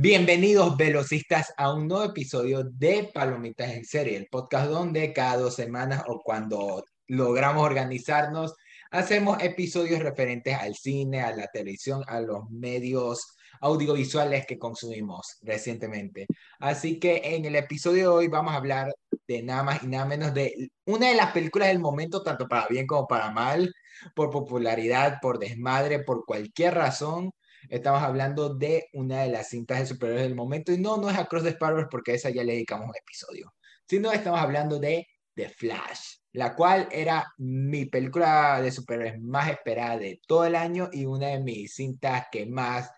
Bienvenidos velocistas a un nuevo episodio de Palomitas en Serie, el podcast donde cada dos semanas o cuando logramos organizarnos, hacemos episodios referentes al cine, a la televisión, a los medios audiovisuales que consumimos recientemente. Así que en el episodio de hoy vamos a hablar de nada más y nada menos de una de las películas del momento, tanto para bien como para mal, por popularidad, por desmadre, por cualquier razón Estamos hablando de una de las cintas de superhéroes del momento y no, no es Across the Sparrows porque a esa ya le dedicamos un episodio, sino estamos hablando de The Flash, la cual era mi película de superhéroes más esperada de todo el año y una de mis cintas que más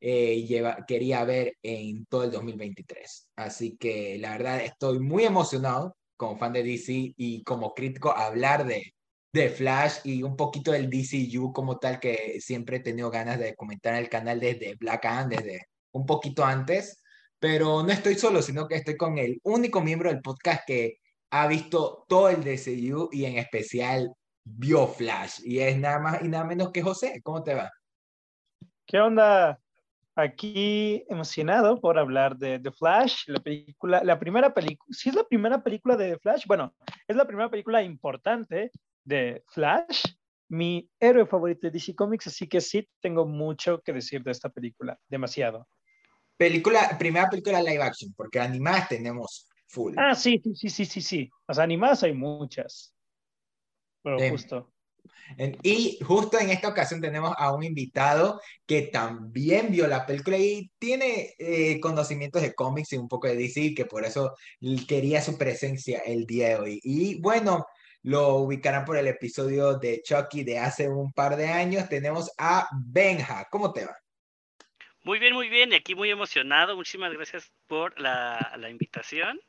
eh, lleva, quería ver en todo el 2023. Así que la verdad estoy muy emocionado como fan de DC y como crítico hablar de, de Flash y un poquito del DCU como tal que siempre he tenido ganas de comentar en el canal desde Black Hand, desde un poquito antes, pero no estoy solo, sino que estoy con el único miembro del podcast que ha visto todo el DCU y en especial vio Flash y es nada más y nada menos que José. ¿Cómo te va? ¿Qué onda? Aquí emocionado por hablar de The Flash, la película, la primera película, si es la primera película de The Flash, bueno, es la primera película importante de Flash, mi héroe favorito de DC Comics, así que sí tengo mucho que decir de esta película, demasiado. Película, primera película live action, porque animadas tenemos full. Ah, sí, sí, sí, sí, sí. Las animadas hay muchas. Pero justo. Y justo en esta ocasión tenemos a un invitado que también vio la película y tiene eh, conocimientos de cómics y un poco de DC, que por eso quería su presencia el día de hoy. Y bueno, lo ubicarán por el episodio de Chucky de hace un par de años. Tenemos a Benja. ¿Cómo te va? Muy bien, muy bien. Y aquí muy emocionado. Muchísimas gracias por la, la invitación.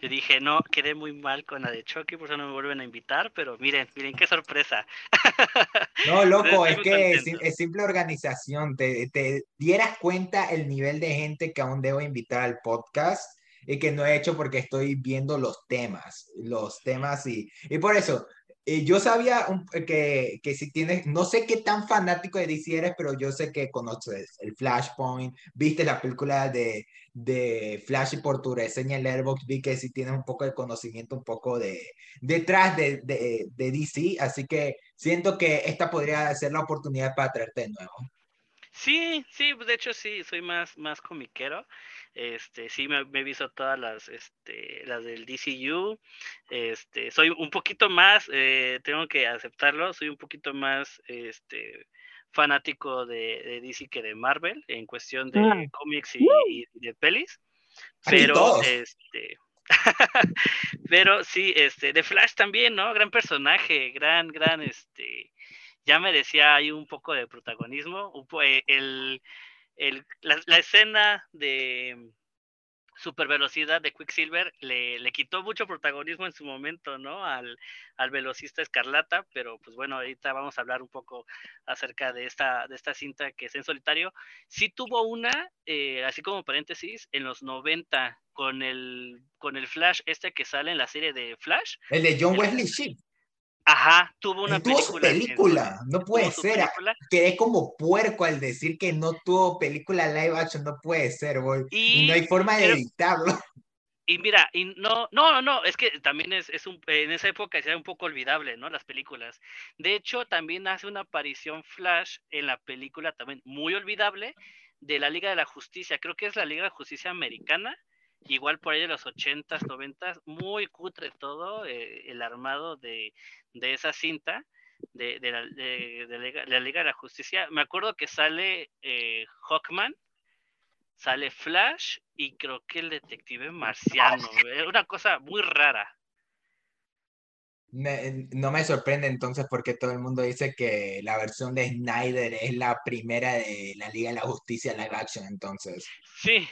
Yo dije, no, quedé muy mal con la de Chucky, por eso no me vuelven a invitar, pero miren, miren qué sorpresa. No, loco, es que es, simple organización. Te, te dieras cuenta el nivel de gente que aún debo invitar al podcast y que no he hecho porque estoy viendo los temas, los temas y, y por eso, eh, yo sabía que, que, si tienes, no sé qué tan fanático de DC eres, pero yo sé que conoces el Flashpoint, viste la película de, de Flash y por tu reseña en Letterboxd, vi que si tienes un poco de conocimiento, un poco de detrás de, de, de DC, así que siento que esta podría ser la oportunidad para traerte de nuevo. Sí, sí, de hecho sí, soy más, más comiquero. Este, sí me, he visto todas las, este, las del DCU. Este, soy un poquito más, eh, tengo que aceptarlo, soy un poquito más, este, fanático de, DC que de Marvel en cuestión de ah. cómics y, de pelis. Pero, este, pero sí, este, de Flash también, ¿no? Gran personaje, gran, gran, este, ya merecía ahí un poco de protagonismo. Eh, el, el, la, escena de super velocidad de Quicksilver le, le, quitó mucho protagonismo en su momento, ¿no? Al, al, velocista escarlata, pero pues bueno, ahorita vamos a hablar un poco acerca de esta, de esta cinta que es en solitario. Sí tuvo una, eh, así como paréntesis, en los 90 con el, con el Flash este que sale en la serie de Flash. El de John Wesley Shipp. Ajá, tuvo una película. película, no puede ser. Quedé como puerco al decir que no tuvo película live action, no puede ser, güey. Y, no hay forma de editarlo. Y mira, y no, no, no, es que también es, es un, en esa época era un poco olvidable, ¿no? Las películas. De hecho, también hace una aparición Flash en la película también muy olvidable de la Liga de la Justicia. Creo que es la Liga de la Justicia Americana igual por ahí de los 80s, 90s, muy cutre todo eh, el armado de, esa cinta de, la, Liga, de la Justicia. Me acuerdo que sale eh, Hawkman, sale Flash y creo que el detective marciano. Es una cosa muy rara. no me sorprende entonces porque todo el mundo dice que la versión de Snyder es la primera de la Liga de la Justicia live action, entonces. Sí,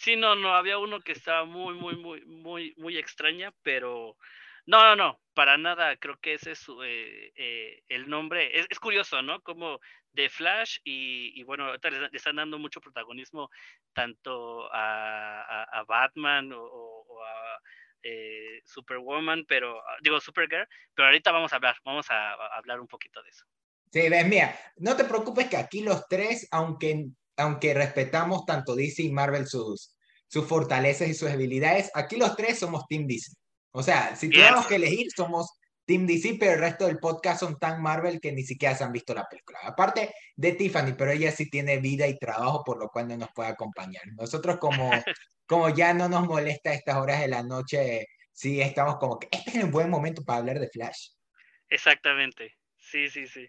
Sí, no, no, había uno que estaba muy, muy, muy, muy, muy extraña, pero no, no, no, para nada, creo que ese es eh, eh, el nombre. Es, curioso, ¿no? Como de Flash y, bueno, ahorita le, están dando mucho protagonismo tanto a, Batman o, a eh, Superwoman, pero digo Supergirl, pero ahorita vamos a hablar, vamos a, a hablar un poquito de eso. Sí, ves, mira, no te preocupes que aquí los tres, aunque aunque respetamos tanto DC y Marvel sus, sus fortalezas y sus habilidades, aquí los tres somos Team DC. O sea, si tuviéramos que elegir, somos Team DC, pero el resto del podcast son tan Marvel que ni siquiera se han visto la película. Aparte de Tiffany, pero ella sí tiene vida y trabajo, por lo cual no nos puede acompañar. Nosotros como, como ya no nos molesta a estas horas de la noche, sí estamos como que este es un buen momento para hablar de Flash. Exactamente, sí, sí, sí.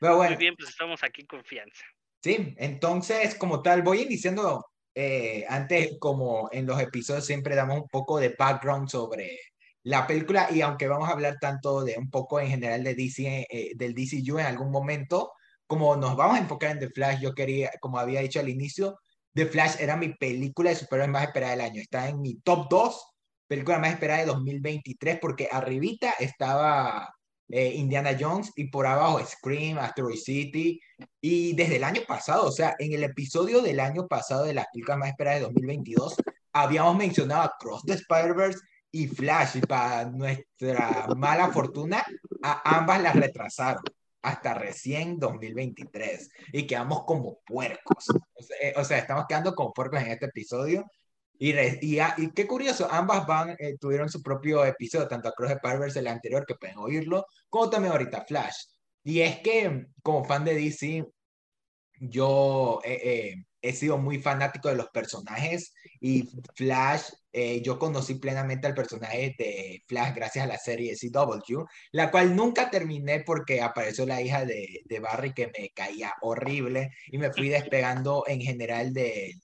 Pero bueno, Muy bien, pues estamos aquí en confianza. Sí, entonces como tal, voy iniciando, eh, antes como en los episodios siempre damos un poco de background sobre la película y aunque vamos a hablar tanto de un poco en general de DC, eh, del DCU en algún momento, como nos vamos a enfocar en The Flash, yo quería, como había dicho al inicio, The Flash era mi película de superhéroes más esperada del año. Está en mi top 2, película más esperada de 2023, porque arribita estaba eh, Indiana Jones y por abajo Scream, Asteroid City. Y desde el año pasado, o sea, en el episodio del año pasado de las películas más esperadas de 2022, habíamos mencionado a Cross the Spider-Verse y Flash, y para nuestra mala fortuna, ambas las retrasaron hasta recién 2023 y quedamos como puercos. O sea, eh, o sea estamos quedando como puercos en este episodio. Y, y, y, qué curioso, ambas van, eh, tuvieron su propio episodio, tanto Across the Spider-Verse el anterior, que pueden oírlo, como también ahorita Flash. Y es que, como fan de DC, yo eh, eh, he sido muy fanático de los personajes y Flash, eh, yo conocí plenamente al personaje de Flash gracias a la serie CW, la cual nunca terminé porque apareció la hija de, de Barry que me caía horrible y me fui despegando en general de,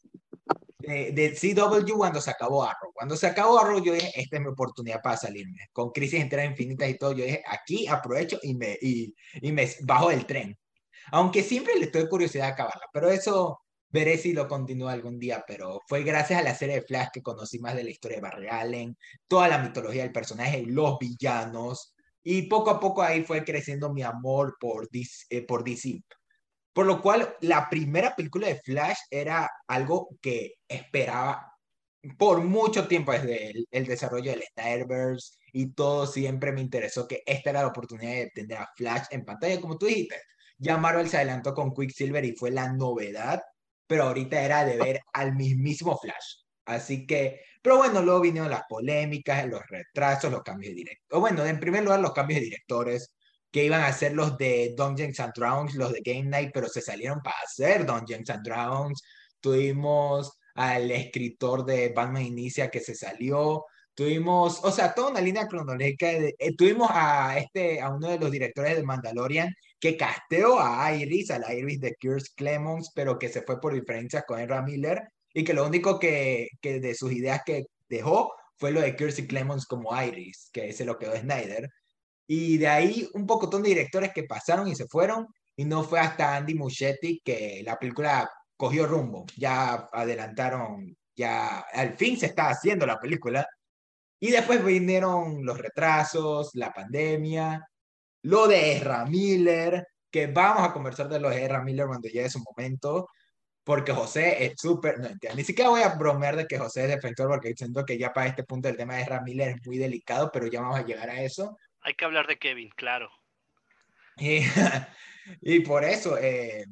de, CW cuando se acabó Arrow. Cuando se acabó Arrow, yo dije, esta es mi oportunidad para salirme. Con Crisis Enteras Infinitas y todo, yo dije, aquí aprovecho y me, y, y me bajo del tren. Aunque siempre le estoy curiosidad de acabarla, pero eso veré si lo continúo algún día. Pero fue gracias a la serie de Flash que conocí más de la historia de Barry Allen, toda la mitología del personaje, los villanos. Y poco a poco ahí fue creciendo mi amor por DC, eh, por DC. Por lo cual, la primera película de Flash era algo que esperaba por mucho tiempo desde el, el desarrollo del Snyderverse y todo siempre me interesó que esta era la oportunidad de tener a Flash en pantalla, como tú dijiste ya Marvel se adelantó con Quicksilver y fue la novedad, pero ahorita era de ver al mismísimo Flash. Así que, pero bueno, luego vinieron las polémicas, los retrasos, los cambios de directores. Bueno, en primer lugar, los cambios de directores, que iban a ser los de Dungeons and Dragons, los de Game Night, pero se salieron para hacer Dungeons and Dragons. Tuvimos al escritor de Batman Inicia que se salió. Tuvimos, o sea, toda una línea cronológica. Eh, tuvimos a, este, a uno de los directores de Mandalorian que casteó a Iris, a la Iris de Curse Clemons, pero que se fue por diferencias con Ezra Miller y que lo único que, que de sus ideas que dejó fue lo de Kirsty Clemons como Iris, que se lo quedó Snyder. Y de ahí un poco de directores que pasaron y se fueron, y no fue hasta Andy Muschietti que la película cogió rumbo. Ya adelantaron, ya al fin se está haciendo la película. Y después vinieron los retrasos, la pandemia, lo de Ezra Miller, que vamos a conversar de lo de Ezra Miller cuando llegue su momento, porque José es súper, no entiendo, ni siquiera voy a bromear de que José es defensor, porque siento que ya para este punto el tema de Ezra Miller es muy delicado, pero ya vamos a llegar a eso. Hay que hablar de Kevin, claro. Y, y por eso, eh,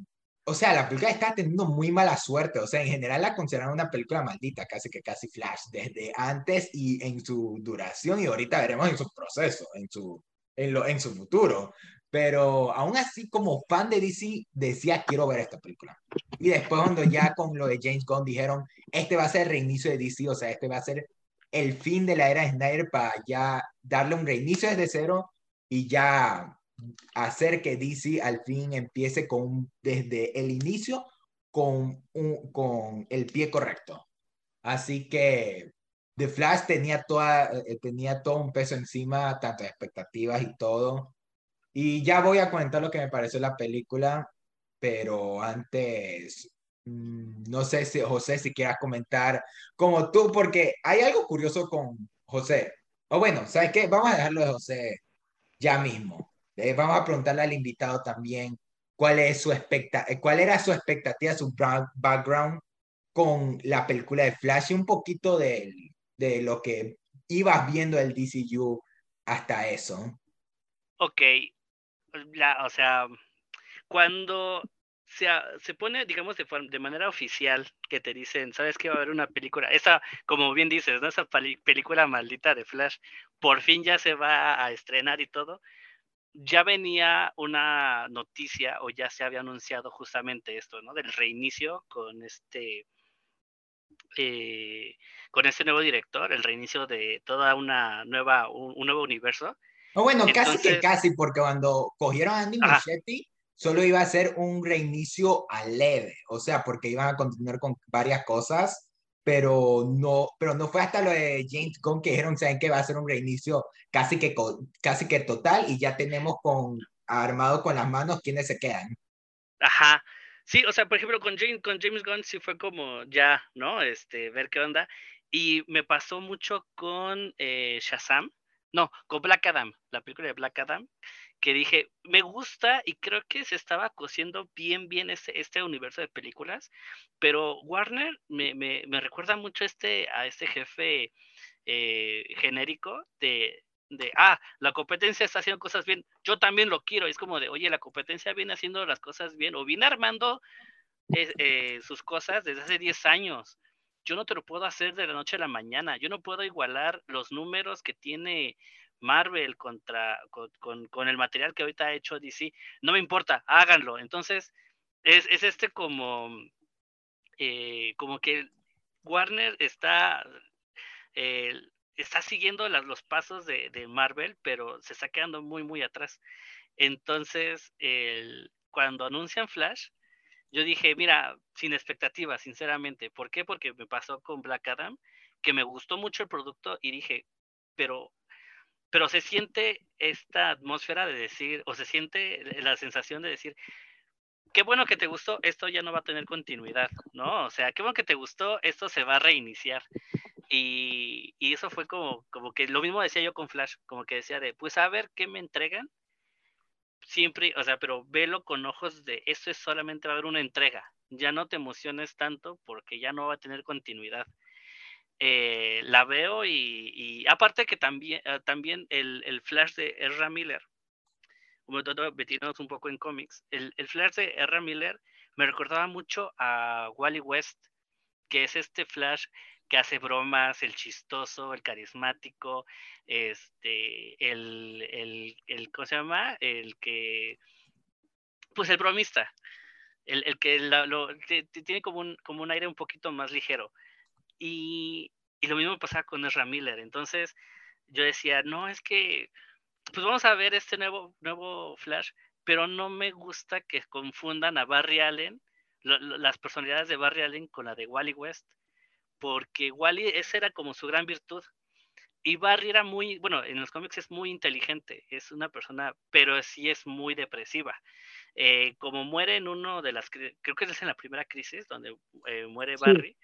o sea, la película está teniendo muy mala suerte. O sea, en general la consideran una película maldita, casi que casi Flash, desde antes y en su duración, y ahorita veremos en su proceso, en su, en, lo, en su futuro. Pero aún así, como fan de DC, decía, quiero ver esta película. Y después cuando ya con lo de James Gunn dijeron, este va a ser el reinicio de DC, o sea, este va a ser el fin de la era de Snyder para ya darle un reinicio desde cero y ya hacer que DC al fin empiece con, desde el inicio con, un, con el pie correcto. Así que The Flash tenía, toda, eh, tenía todo un peso encima, tantas expectativas y todo. Y ya voy a comentar lo que me pareció la película, pero antes, no sé si José, si quieras comentar como tú, porque hay algo curioso con José. O bueno, ¿sabes qué? Vamos a dejarlo de José ya mismo. Eh, vamos a preguntarle al invitado también cuál, es su expecta cuál era su expectativa, su background con la película de Flash y un poquito de, de lo que ibas viendo el DCU hasta eso. Ok, o sea, cuando se, se pone, digamos, de, de, manera oficial que te dicen, ¿sabes que va a haber una película? Esa, como bien dices, ¿no? Esa película maldita de Flash, por fin ya se va a estrenar y todo. Ya venía una noticia o ya se había anunciado justamente esto, ¿no? Del reinicio con este, eh, con este nuevo director, el reinicio de toda una nueva, un, nuevo universo. O bueno, casi que casi, porque cuando cogieron a Andy Muschietti, solo iba a ser un reinicio a leve, o sea, porque iban a continuar con varias cosas, pero no, pero no fue hasta lo de James Gunn que dijeron, saben que va a ser un reinicio casi que, casi que total y ya tenemos con armado con las manos quienes se quedan. Ajá. Sí, o sea, por ejemplo, con James, con James Gunn sí fue como ya, ¿no? Este, ver qué onda. Y me pasó mucho con eh, Shazam, no, con Black Adam, la película de Black Adam, que dije, me gusta y creo que se estaba cosiendo bien, bien este, este universo de películas, pero Warner me, me, me recuerda mucho este, a este jefe eh, genérico de, de, ah, la competencia está haciendo cosas bien, yo también lo quiero, es como de, oye, la competencia viene haciendo las cosas bien o viene armando eh, sus cosas desde hace 10 años. Yo no te lo puedo hacer de la noche a la mañana. Yo no puedo igualar los números que tiene Marvel contra con, con, el material que ahorita ha hecho DC, no me importa, háganlo. Entonces, es, es este como, eh, como que Warner está, eh, está siguiendo los pasos de, de, Marvel, pero se está quedando muy, muy atrás. Entonces, cuando anuncian Flash, yo dije, mira, sin expectativas, sinceramente. ¿Por qué? Porque me pasó con Black Adam, que me gustó mucho el producto y dije, pero pero se siente esta atmósfera de decir, o se siente la sensación de decir, qué bueno que te gustó, esto ya no va a tener continuidad, ¿no? O sea, qué bueno que te gustó, esto se va a reiniciar. Y, y, eso fue como, como que lo mismo decía yo con Flash, como que decía de, pues a ver qué me entregan. Siempre, o sea, pero velo con ojos de, esto es solamente va a haber una entrega. Ya no te emociones tanto porque ya no va a tener continuidad. Eh, la veo y, aparte que también, ah, también el, el, Flash de Ezra Miller, metiéndonos un poco en cómics, el, Flash de Ezra Miller me recordaba mucho a Wally West, que es este Flash que hace bromas, el chistoso, el carismático, este, el, el, el ¿cómo se llama? El que, pues el bromista, el, el que lo, tiene como un, como un aire un poquito más ligero. Y, lo mismo pasaba con Ezra Miller. Entonces yo decía, no, es que, pues vamos a ver este nuevo, nuevo Flash, pero no me gusta que confundan a Barry Allen, las personalidades de Barry Allen con la de Wally West, porque Wally, esa era como su gran virtud. Y Barry era muy, bueno, en los cómics es muy inteligente, es una persona, pero sí es muy depresiva. Eh, como muere en uno de las, creo que es en la primera crisis, donde eh, muere Barry,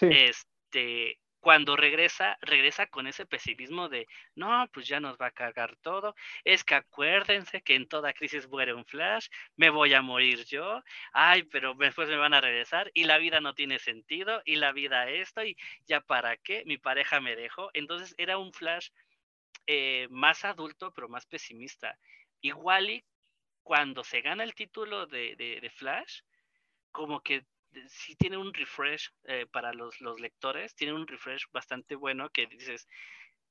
este, cuando regresa, regresa con ese pesimismo de, no, pues ya nos va a cargar todo. Es que acuérdense que en toda crisis muere un flash, me voy a morir yo, ay, pero después me van a regresar y la vida no tiene sentido y la vida esto y ya para qué, mi pareja me dejó. Entonces era un flash eh, más adulto, pero más pesimista. Igual y cuando se gana el título de, de Flash, como que sí tiene un refresh eh, para los, los, lectores, tiene un refresh bastante bueno que dices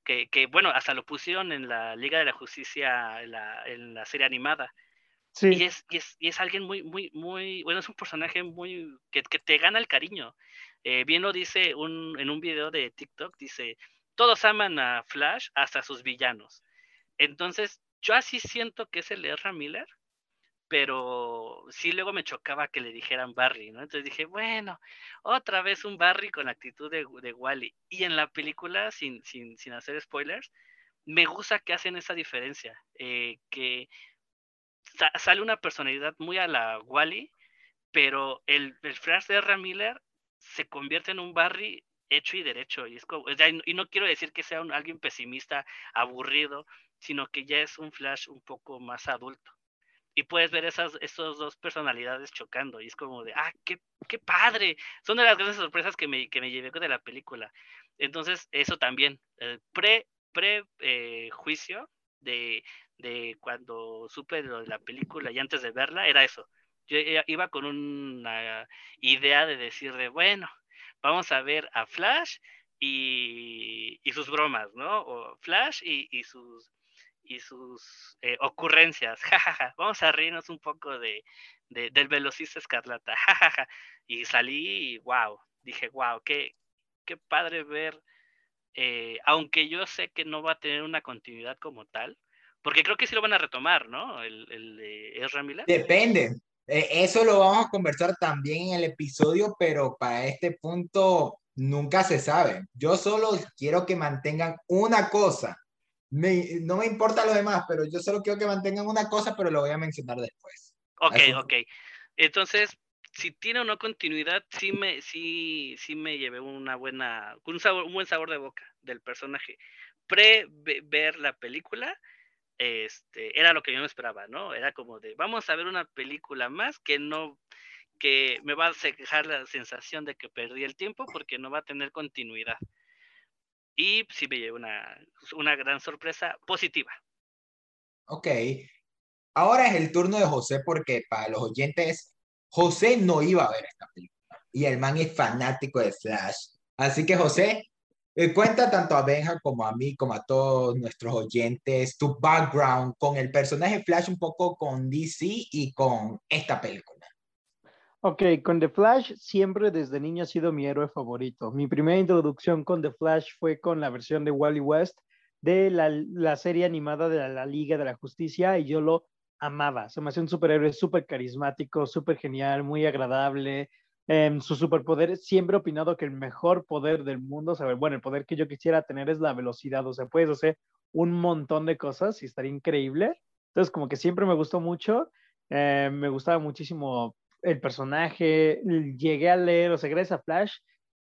que, que, bueno, hasta lo pusieron en la Liga de la Justicia en la, en la serie animada. Sí. Y, es, y, es, y es alguien muy, muy, muy, bueno, es un personaje muy, que, que te gana el cariño. Eh, bien lo dice un, en un video de TikTok, dice, todos aman a Flash hasta sus villanos. Entonces, yo así siento que es el Ezra Miller, pero sí luego me chocaba que le dijeran Barry, ¿no? Entonces dije, bueno, otra vez un Barry con la actitud de, de Wally. Y en la película, sin, sin, sin hacer spoilers, me gusta que hacen esa diferencia, eh, que sale una personalidad muy a la Wally, pero el, el Flash de R. Miller se convierte en un Barry hecho y derecho. Y, es como, y no quiero decir que sea un, alguien pesimista, aburrido, sino que ya es un Flash un poco más adulto y puedes ver esas, dos personalidades chocando y es como de, ah, qué, qué padre. Son de las grandes sorpresas que me, que me llevé de la película. Entonces, eso también, el pre, pre eh, juicio de, de cuando supe lo de la película y antes de verla, era eso. Yo iba con una idea de decirle, bueno, vamos a ver a Flash y, sus bromas, ¿no? O Flash y, sus y sus eh, ocurrencias, vamos a reírnos un poco de, del velocista escarlata, y salí y wow, dije, wow, qué, qué padre ver, eh, aunque yo sé que no va a tener una continuidad como tal, porque creo que sí lo van a retomar, ¿no? El, el de Ezra. Depende. Eh, eso lo vamos a conversar también en el episodio, pero para este punto nunca se sabe. Yo solo quiero que mantengan una cosa. No me importa lo demás, pero yo solo quiero que mantengan una cosa, pero lo voy a mencionar después. Ok, ok. Entonces, si tiene o no continuidad, sí me, sí, sí me llevé una buena, un, sabor, un buen sabor de boca del personaje. Pre ver la película, este, era lo que yo me esperaba, ¿no? Era como de, vamos a ver una película más que no, que me va a dejar la sensación de que perdí el tiempo porque no va a tener continuidad. Y sí me llevé una, una gran sorpresa positiva. Ok. Ahora es el turno de José porque para los oyentes José no iba a ver esta película y el man es fanático de Flash. Así que José, eh, cuenta tanto a Benja como a mí, como a todos nuestros oyentes, tu background con el personaje Flash, un poco con DC y con esta película. Ok, con The Flash siempre desde niño ha sido mi héroe favorito. Mi primera introducción con The Flash fue con la versión de Wally West de la, la serie animada de la Liga de la Justicia y yo lo amaba. Se me hacía un superhéroe súper carismático, súper genial, muy agradable. Eh, su superpoder, siempre he opinado que el mejor poder del mundo, o sea, bueno, el poder que yo quisiera tener es la velocidad, o sea, puedes hacer un montón de cosas y estaría increíble. Entonces, como que siempre me gustó mucho, eh, me gustaba muchísimo el personaje, llegué a leer, sea, gracias a Flash,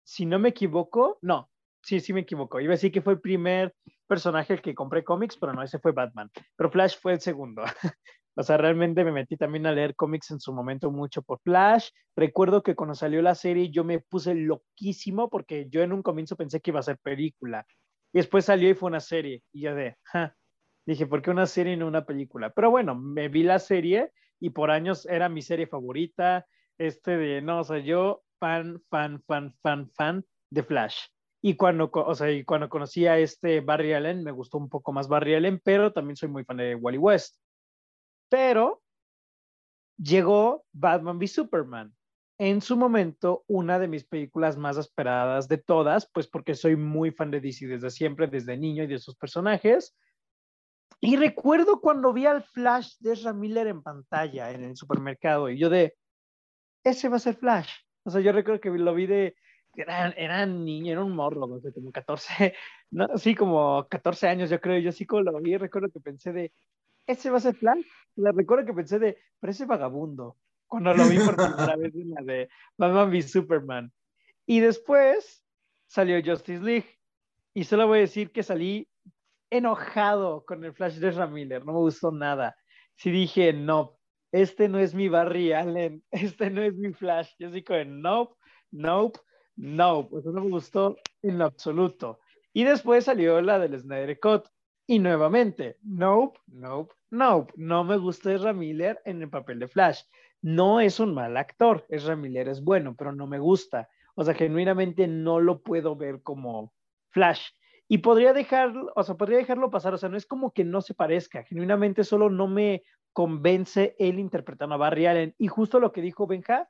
si no me equivoco, no, sí, sí me equivoco, iba a decir que fue el primer personaje el que compré cómics, pero no, ese fue Batman, pero Flash fue el segundo. O sea, realmente me metí también a leer cómics en su momento mucho por Flash. Recuerdo que cuando salió la serie yo me puse loquísimo porque yo en un comienzo pensé que iba a ser película. Y después salió y fue una serie. Y yo de, dije, ¿por qué una serie y no una película? Pero bueno, me vi la serie y por años era mi serie favorita. Este de, no, o sea, yo fan, fan, fan, fan, fan de Flash. Y cuando, o sea, y cuando conocí a este Barry Allen, me gustó un poco más Barry Allen, pero también soy muy fan de Wally West. Pero llegó Batman v Superman. En su momento, una de mis películas más esperadas de todas, pues porque soy muy fan de DC desde siempre, desde niño y de sus personajes. Y recuerdo cuando vi al Flash de Ezra Miller en pantalla en el supermercado y yo de, ese va a ser Flash. O sea, yo recuerdo que lo vi de, era, era niño, era un morro, no sé, como 14, no, sí, como 14 años yo creo, yo sí como lo vi, recuerdo que pensé de, ese va a ser Flash la recuerdo que pensé de, pero ese vagabundo, cuando lo vi por primera vez en la de Batman v Superman. Y después salió Justice League. Y solo voy a decir que salí enojado con el Flash de Ramiller, no me gustó nada. Sí dije, no, este no es mi Barry Allen, este no es mi Flash. Yo como, nope, nope, nope. Eso no me gustó en lo absoluto. Y después salió la del Snyder Cut. Y nuevamente, nope, nope, nope. No me gusta Ezra Miller en el papel de Flash. No es un mal actor. Ezra Miller es bueno, pero no me gusta. O sea, genuinamente no lo puedo ver como Flash. Y podría dejarlo, o sea, podría dejarlo pasar. O sea, no es como que no se parezca. Genuinamente solo no me convence él interpretando a Barry Allen. Y justo lo que dijo Benja,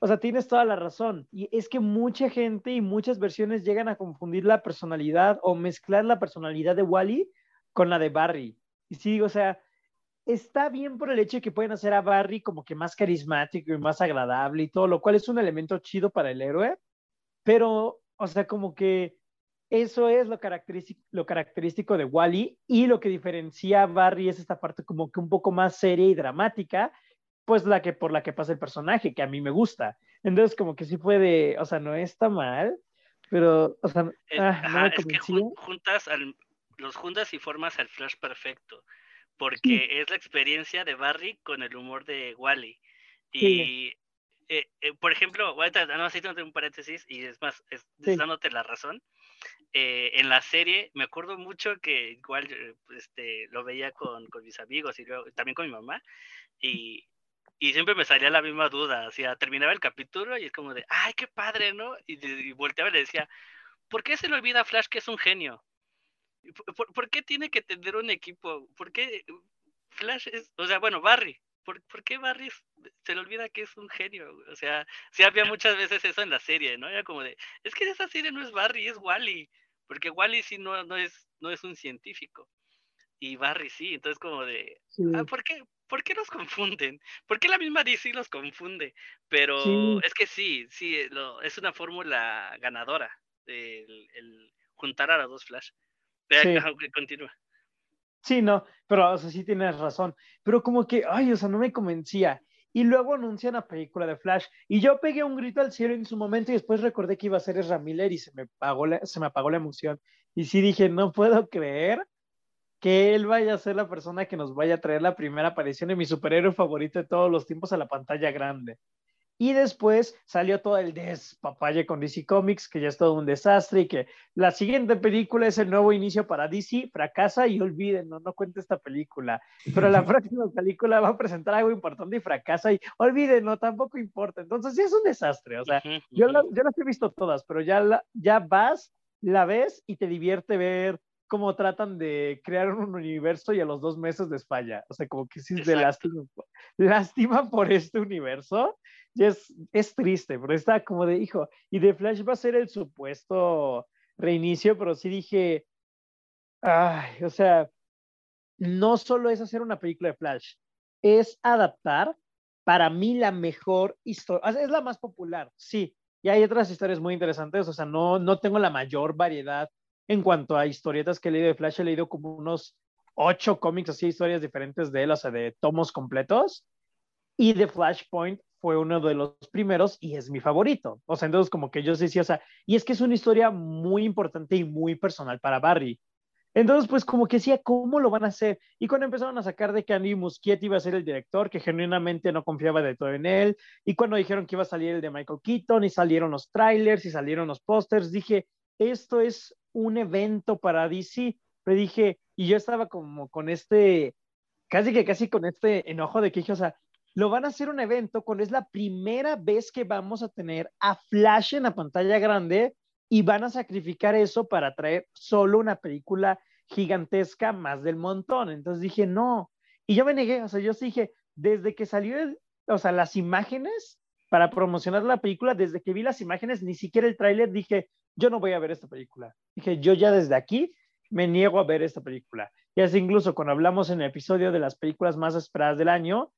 o sea, tienes toda la razón. Y es que mucha gente y muchas versiones llegan a confundir la personalidad o mezclar la personalidad de Wally con la de Barry. Y sí, o sea, está bien por el hecho de que pueden hacer a Barry como que más carismático y más agradable y todo, lo cual es un elemento chido para el héroe, pero, o sea, como que eso es lo característico, lo característico de Wally y lo que diferencia a Barry es esta parte como que un poco más seria y dramática, pues la que por la que pasa el personaje, que a mí me gusta. Entonces, como que sí puede, o sea, no está mal, pero, o sea, ah, es que juntas al, los juntas y formas el Flash perfecto, porque es la experiencia de Barry con el humor de Wally. Y, eh, eh, por ejemplo, no, así un paréntesis y es más, es, dándote la razón. Eh, en la serie, me acuerdo mucho que igual este, lo veía con, con mis amigos y luego, también con mi mamá, y y siempre me salía la misma duda, o sea, terminaba el capítulo y es como de, ay, qué padre, ¿no? Y, y volteaba y le decía, ¿por qué se le olvida a Flash que es un genio? ¿Por, qué tiene que tener un equipo? ¿Por qué Flash es, o sea, bueno, Barry, ¿por, qué Barry se le olvida que es un genio? O sea, sí había muchas veces eso en la serie, ¿no? Era como de, es que esa serie no es Barry, es Wally, porque Wally sí no, no, es, no es un científico. Y Barry sí, entonces como de, ah, ¿por qué, ¿por qué los confunden? ¿Por qué la misma DC los confunde? Pero es que sí, sí, es una fórmula ganadora, el, el, juntar a los dos Flash. Pero sí. continúa. Sí, no, pero o sea, sí tienes razón. Pero como que, ay, o sea, no me convencía. Y luego anuncian la película de Flash. Y yo pegué un grito al cielo en su momento y después recordé que iba a ser Ezra Miller y se me, apagó la, se me apagó la emoción. Y sí dije, no puedo creer que él vaya a ser la persona que nos vaya a traer la primera aparición de mi superhéroe favorito de todos los tiempos a la pantalla grande. Y después salió todo el despapalle con DC Comics, que ya es todo un desastre y que la siguiente película es el nuevo inicio para DC, fracasa y olviden, no, no cuente esta película. Pero la próxima película va a presentar algo importante y fracasa y olviden, no, tampoco importa. Entonces sí es un desastre. O sea, yo, yo las he visto todas, pero ya, ya vas, la ves y te divierte ver cómo tratan de crear un universo y a los dos meses les falla. O sea, como que sí es de lástima, lástima por este universo. Y es, es triste, pero está como de hijo. Y The Flash va a ser el supuesto reinicio, pero sí dije, ay, o sea, no solo es hacer una película de Flash, es adaptar para mí la mejor historia, es la más popular, sí, y hay otras historias muy interesantes, o sea, no, no tengo la mayor variedad en cuanto a historietas que he leído de Flash, he leído como unos ocho cómics, así, historias diferentes de él, o sea, de tomos completos. Y The Flashpoint fue uno de los primeros y es mi favorito. O sea, entonces como que yo decía, o sea, y es que es una historia muy importante y muy personal para Barry. Entonces, pues como que decía, ¿cómo lo van a hacer? Y cuando empezaron a sacar de que Andy Muschietti iba a ser el director, que genuinamente no confiaba de todo en él, y cuando dijeron que iba a salir el de Michael Keaton, y salieron los trailers, y salieron los pósters, dije, esto es un evento para DC. Le dije, y yo estaba como con este, casi que casi con este enojo de que dije, o sea, lo van a hacer un evento cuando es la primera vez que vamos a tener a Flash en la pantalla grande y van a sacrificar eso para traer solo una película gigantesca más del montón. Entonces dije, no. Y yo me negué, o sea, yo dije, desde que salió, o sea, las imágenes para promocionar la película, desde que vi las imágenes, ni siquiera el tráiler, dije, yo no voy a ver esta película. Dije, yo ya desde aquí me niego a ver esta película. Y así incluso cuando hablamos en el episodio de las películas más esperadas del año,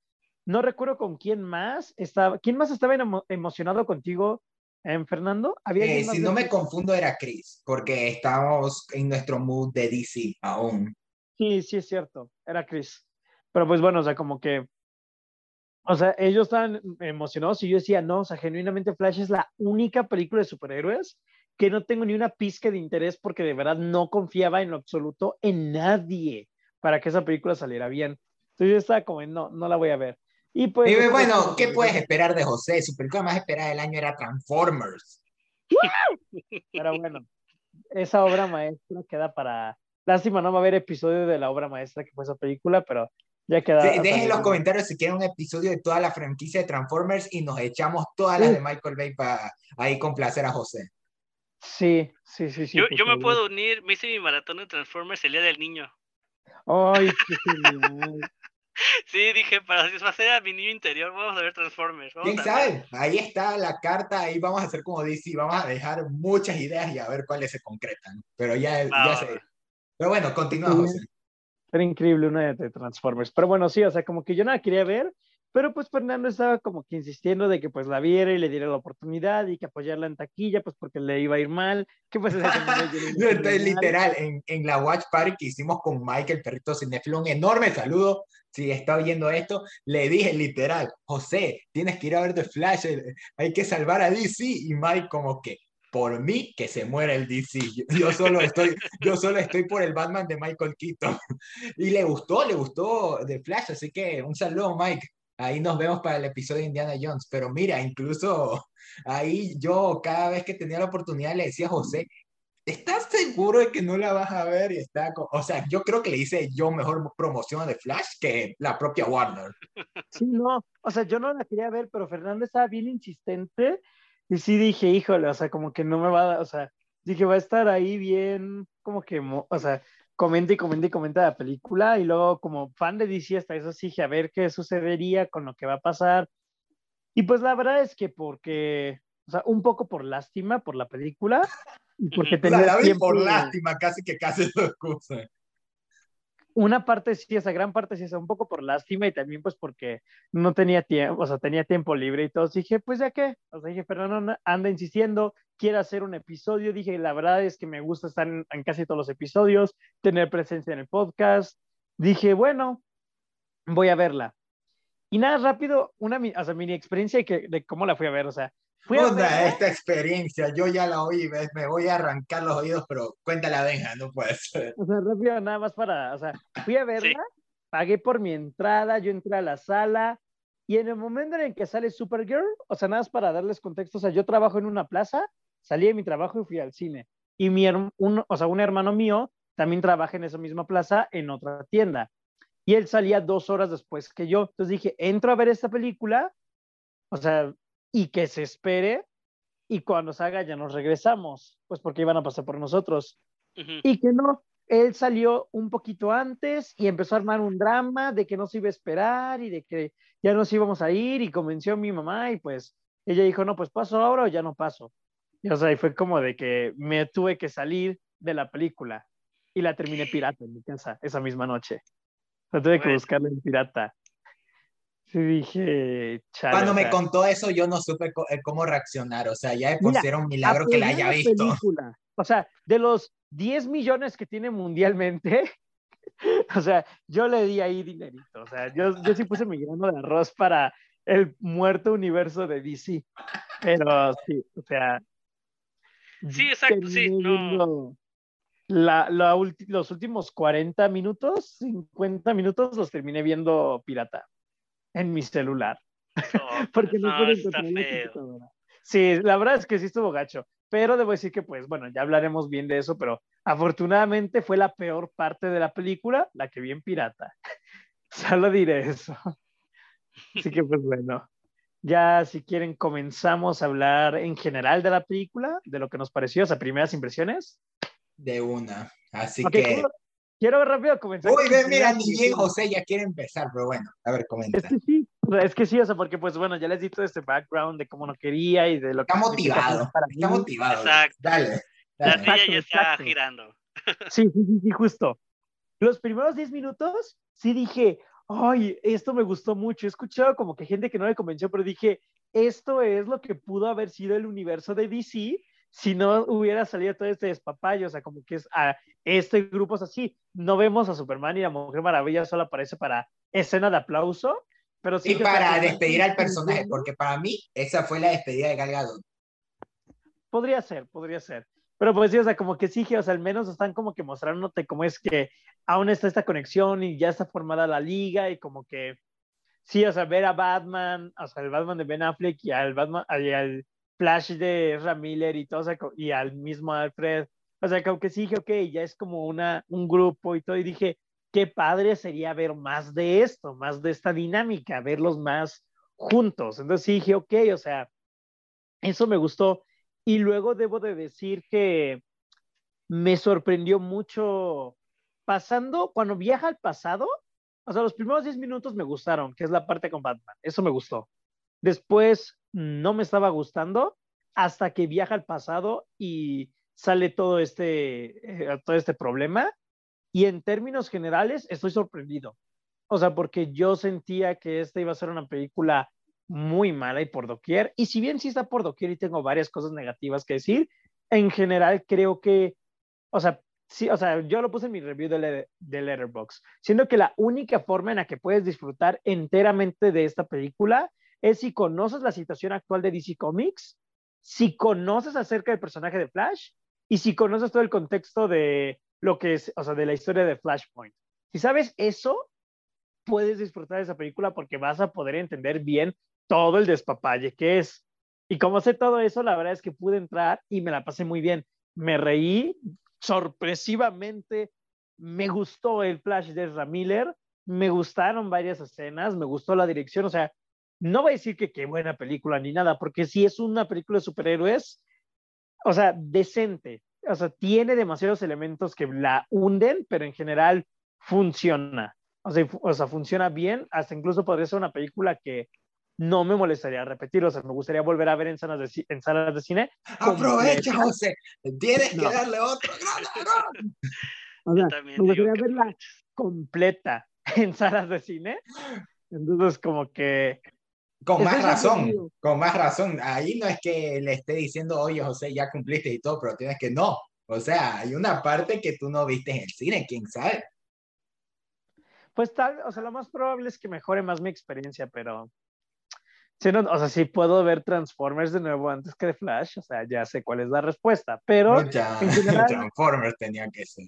no recuerdo con quién más estaba, quién más estaba emocionado contigo, en Fernando. ¿Había eh, si no me confundo era Chris, porque estábamos en nuestro mood de DC aún. Sí, sí es cierto, era Chris. Pero pues bueno, o sea, como que, o sea, ellos estaban emocionados y yo decía, no, o sea, genuinamente Flash es la única película de superhéroes que no tengo ni una pizca de interés porque de verdad no confiaba en lo absoluto en nadie para que esa película saliera bien. Entonces yo estaba como, no, no la voy a ver. Y pues... bueno, ¿qué puedes esperar de José? Su película más esperada del año era Transformers. Pero bueno, esa obra maestra queda para... Lástima, no va a haber episodio de la obra maestra que fue esa película, pero ya queda. dejen en los comentarios si quieren un episodio de toda la franquicia de Transformers y nos echamos todas las de Michael Bay para ahí complacer a José. Sí, sí, sí, sí. Yo, yo me puedo unir, me hice mi maratón de Transformers el día del niño. Ay, qué genial. Sí, dije, para satisfacer a mi niño interior, vamos a ver Transformers. ¿Quién sabe? Ahí está la carta, ahí vamos a hacer como DC, vamos a dejar muchas ideas y a ver cuáles se concretan. Pero ya, ya sé. Pero bueno, continuamos. Era increíble una de Transformers. Pero bueno, sí, o sea, como que yo nada quería ver, pero pues Fernando estaba como que insistiendo de que pues la viera y le diera la oportunidad y que apoyarla en taquilla, pues porque le iba a ir mal. Que pues literal, en, en, la Watch Party que hicimos con Mike, el perrito cinéfilo, un enorme saludo. Si está oyendo esto, le dije literal, José, tienes que ir a ver The Flash, hay que salvar a DC. Y Mike como que, por mí que se muera el DC. Yo solo estoy, yo solo estoy por el Batman de Michael Keaton. Y le gustó, le gustó The Flash, así que un saludo, Mike. Ahí nos vemos para el episodio Indiana Jones. Pero mira, incluso ahí yo cada vez que tenía la oportunidad le decía a José, ¿estás seguro de que no la vas a ver? Está, o sea, yo creo que le hice yo mejor promoción de Flash que la propia Warner. Sí, no, o sea, yo no la quería ver, pero Fernando estaba bien insistente y sí dije, híjole, o sea, como que no me va a o sea, dije, va a estar ahí bien, como que, o sea, comenta y comenta y comenta la película y luego como fan de DC hasta eso sí a ver qué sucedería con lo que va a pasar. Y pues la verdad es que porque, o sea, un poco por lástima por la película y porque tenía la, vi por lástima, casi que casi dos cosas una parte sí, esa gran parte sí, esa un poco por lástima y también pues porque no tenía tiempo, o sea, tenía tiempo libre y todo. Dije, pues ya qué, o sea, dije, Fernando anda insistiendo, quiere hacer un episodio. Dije, la verdad es que me gusta estar en, casi todos los episodios, tener presencia en el podcast. Dije, bueno, voy a verla. Y nada, rápido, una o sea, mini experiencia de, de cómo la fui a ver, o sea, esta experiencia, yo ya la oí, me voy a arrancar los oídos, pero cuéntala, venga, no puede ser. O sea, rápido, nada más para, o sea, fui a verla, pagué por mi entrada, yo entré a la sala, y en el momento en el que sale Supergirl, o sea, nada más para darles contexto, o sea, yo trabajo en una plaza, salí de mi trabajo y fui al cine. Y mi, un, o sea, un hermano mío también trabaja en esa misma plaza en otra tienda. Y él salía dos horas después que yo. Entonces dije, entro a ver esta película, o sea, y que se espere y cuando salga ya nos regresamos, pues porque iban a pasar por nosotros. Y que no, él salió un poquito antes y empezó a armar un drama de que no se iba a esperar y de que ya nos íbamos a ir y convenció a mi mamá y pues ella dijo, no, pues paso ahora o ya no paso. Y o sea, y fue como de que me tuve que salir de la película y la terminé pirata en mi casa esa misma noche. O tuve que buscarla en pirata. Sí, dije, Cuando me contó eso, yo no supe eh, cómo reaccionar. O sea, ya de por un milagro que la haya visto. O sea, de los 10 millones que tiene mundialmente, o sea, yo le di ahí dinerito. O sea, yo, yo sí puse mi grano de arroz para el muerto universo de DC. Pero sí, o sea. Sí, exacto, sí, no. La, los últimos 40 minutos, 50 minutos los terminé viendo pirata en mi celular. Porque no, puedo encontrar Sí, la verdad es que sí estuvo gacho. Pero debo decir que, pues, bueno, ya hablaremos bien de eso, pero afortunadamente fue la peor parte de la película, la que vi en pirata. Solo diré eso. Así que, pues, bueno. Ya, si quieren, comenzamos a hablar en general de la película, de lo que nos pareció, o sea, primeras impresiones. De una. Así que. Quiero rápido comenzar. Uy, ven, mira, ni bien José ya quiere empezar, pero bueno, a ver, comenta. Es que sí, es que sí, o sea, porque pues bueno, ya les di todo este background de cómo no quería y de lo que... Está motivado, está motivado. Exacto. Dale. La silla ya está girando. Sí, sí, sí, sí, justo. Los primeros 10 minutos, sí dije, ay, esto me gustó mucho. He escuchado como que gente que no me convenció, pero dije, esto es lo que pudo haber sido el universo de DC si no hubiera salido todo este despapayo, o sea, como que es a este grupo es así. No vemos a Superman y a Mujer Maravilla, solo aparece para escena de aplauso, pero sí. Y para despedir al personaje, porque para mí esa fue la despedida de Gal Gadot. Podría ser, podría ser. Pero pues sí, o sea, como que sí, o sea, al menos están como que mostrándote cómo es que aún está esta conexión y ya está formada la liga y como que sí, o sea, ver a Batman, o sea, el Batman de Ben Affleck y al Batman, y al Flash de Ramiller y todo, y al mismo Alfred. O sea, como que sí dije, ok, ya es como una, un grupo y todo, y dije, qué padre sería ver más de esto, más de esta dinámica, verlos más juntos. Entonces sí dije, ok, o sea, eso me gustó. Y luego debo de decir que me sorprendió mucho pasando, cuando viaja al pasado, o sea, los primeros 10 minutos me gustaron, que es la parte con Batman, eso me gustó. Después no me estaba gustando hasta que viaja al pasado y sale todo este, eh, todo este problema. Y en términos generales estoy sorprendido. O sea, porque yo sentía que esta iba a ser una película muy mala y por doquier. Y si bien sí está por doquier y tengo varias cosas negativas que decir, en general creo que, o sea, sí, o sea, yo lo puse en mi review de, de Letterboxd, siendo que la única forma en la que puedes disfrutar enteramente de esta película es si conoces la situación actual de DC Comics, si conoces acerca del personaje de Flash y si conoces todo el contexto de lo que es, o sea, de la historia de Flashpoint. Si sabes eso, puedes disfrutar de esa película porque vas a poder entender bien todo el despapalle que es. Y como sé todo eso, la verdad es que pude entrar y me la pasé muy bien. me reí sorpresivamente, me gustó el Flash de Ezra Miller, me gustaron varias escenas, me gustó la dirección, o sea, no voy a decir que qué buena película ni nada, porque si es una película de superhéroes, o sea, decente, o sea, tiene demasiados elementos que la hunden, pero en general funciona. O sea, o sea, funciona bien, hasta incluso podría ser una película que no me molestaría repetir, o sea, me gustaría volver a ver en salas de, en salas de cine. Aprovecha, José, tienes que darle otro. O sea, me gustaría verla completa en salas de cine. Entonces, como que... Con más razón, con más razón. Ahí no es que le esté diciendo, oye, José, ya cumpliste y todo, pero tienes que no. O sea, hay una parte que tú no viste en el cine, quién sabe. Pues tal, o sea, lo más probable es que mejore más mi experiencia, pero Sí, no, o sea, sí puedo ver Transformers de nuevo antes que de Flash, o sea, ya sé cuál es la respuesta, pero... ya, en general, Transformers tenía que ser.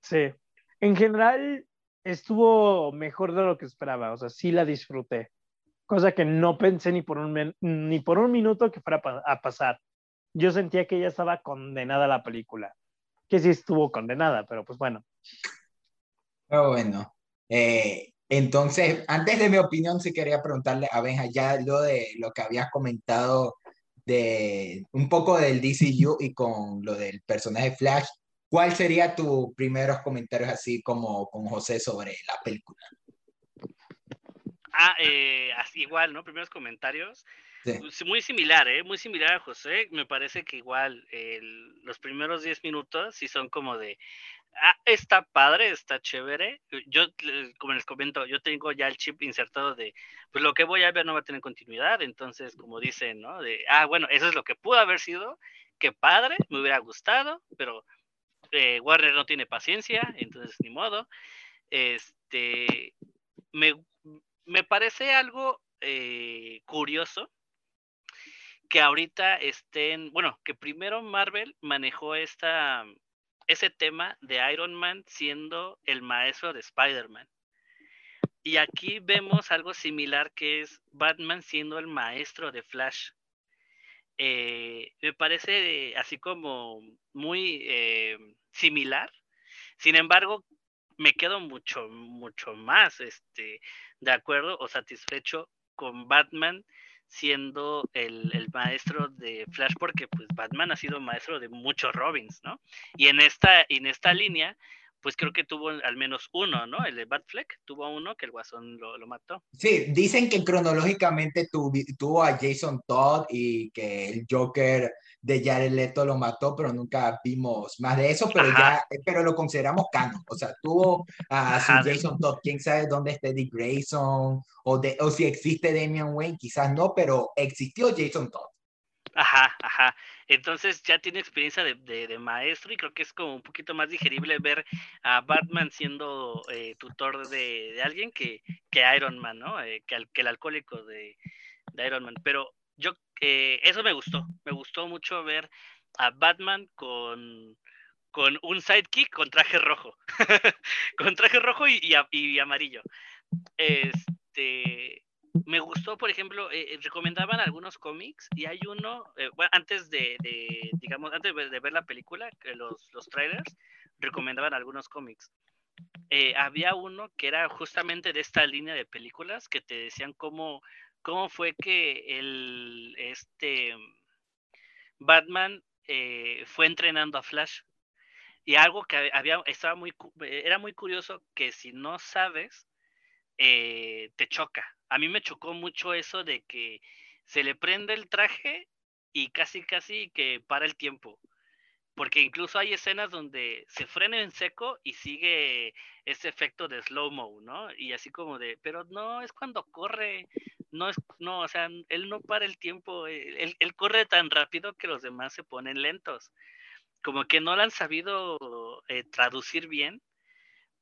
Sí, en general estuvo mejor de lo que esperaba, o sea, sí la disfruté, cosa que no pensé ni por un, ni por un minuto que fuera a pasar. Yo sentía que ya estaba condenada la película, que sí estuvo condenada, pero pues bueno. Pero bueno, eh, entonces, antes de mi opinión, sí quería preguntarle a Benja ya lo de lo que habías comentado de un poco del DCU y con lo del personaje Flash. ¿Cuál sería tu primeros comentarios así como con José sobre la película? Ah, eh, así igual, ¿no? Primeros comentarios. Pues, muy similar, ¿eh? Muy similar a José. Me parece que igual los primeros 10 minutos sí son como de, ah, está padre, está chévere. Yo, como les comento, yo tengo ya el chip insertado de, pues lo que voy a ver no va a tener continuidad. Entonces, como dicen, ¿no? De, ah, bueno, eso es lo que pudo haber sido. Qué padre, me hubiera gustado, pero eh, Warner no tiene paciencia, entonces ni modo. Este, me, me parece algo eh, curioso que ahorita estén, bueno, que primero Marvel manejó esta, ese tema de Iron Man siendo el maestro de Spider-Man. Y aquí vemos algo similar que es Batman siendo el maestro de Flash. Eh, me parece así como muy eh, similar. Sin embargo, me quedo mucho, mucho más este, de acuerdo o satisfecho con Batman siendo el, el, maestro de Flash porque pues Batman ha sido maestro de muchos Robins, ¿no? Y en esta, en esta línea, pues creo que tuvo al menos uno, ¿no? El de Batfleck tuvo uno que el Guasón lo, lo mató. Sí, dicen que cronológicamente tuvo a Jason Todd y que el Joker de Jared Leto lo mató, pero nunca vimos más de eso, pero ya, eh, pero lo consideramos canon, o sea, tuvo a su Jason Todd, quién sabe dónde está Dick Grayson, o, de, o si existe Damian Wayne, quizás no, pero existió Jason Todd. Ajá, ajá. Entonces ya tiene experiencia de, de, maestro y creo que es como un poquito más digerible ver a Batman siendo eh, tutor de, de, alguien que, que Iron Man, ¿no? Eh, que, el alcohólico de, Iron Man. Pero yo, eh, eso me gustó, me gustó mucho ver a Batman con, con un sidekick con traje rojo, con traje rojo y, y, amarillo. Este, me gustó, por ejemplo, eh, recomendaban algunos cómics y hay uno, eh, antes de, digamos, antes de ver la película, los, los trailers, recomendaban algunos cómics. había uno que era justamente de esta línea de películas que te decían cómo cómo fue que el este Batman eh, fue entrenando a Flash. Y algo que había, estaba muy, era muy curioso que si no sabes, eh, te choca. A mí me chocó mucho eso de que se le prende el traje y casi casi que para el tiempo. Porque incluso hay escenas donde se frena en seco y sigue ese efecto de slow-mo, ¿no? Y así como de, pero no, es cuando corre, no es, no, o sea, él no para el tiempo, él, corre tan rápido que los demás se ponen lentos. Como que no lo han sabido eh, traducir bien,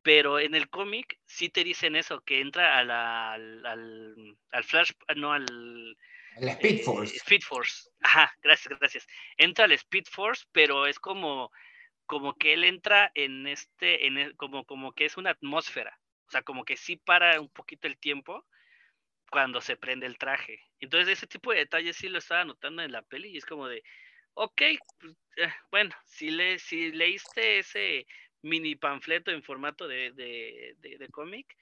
pero en el cómic sí te dicen eso, que entra a la, al, al, Flash, no al... Speed eh, Force. Speed Force. Ajá, gracias, gracias. Entra al Speed Force, pero es como, como que él entra en este, en como, como que es una atmósfera. O sea, como que sí para un poquito el tiempo, cuando se prende el traje. Entonces ese tipo de detalles sí lo estaba notando en la peli y es como de, ok, pues, eh, bueno, si, le, si leíste ese mini panfleto en formato de, de, de, cómic,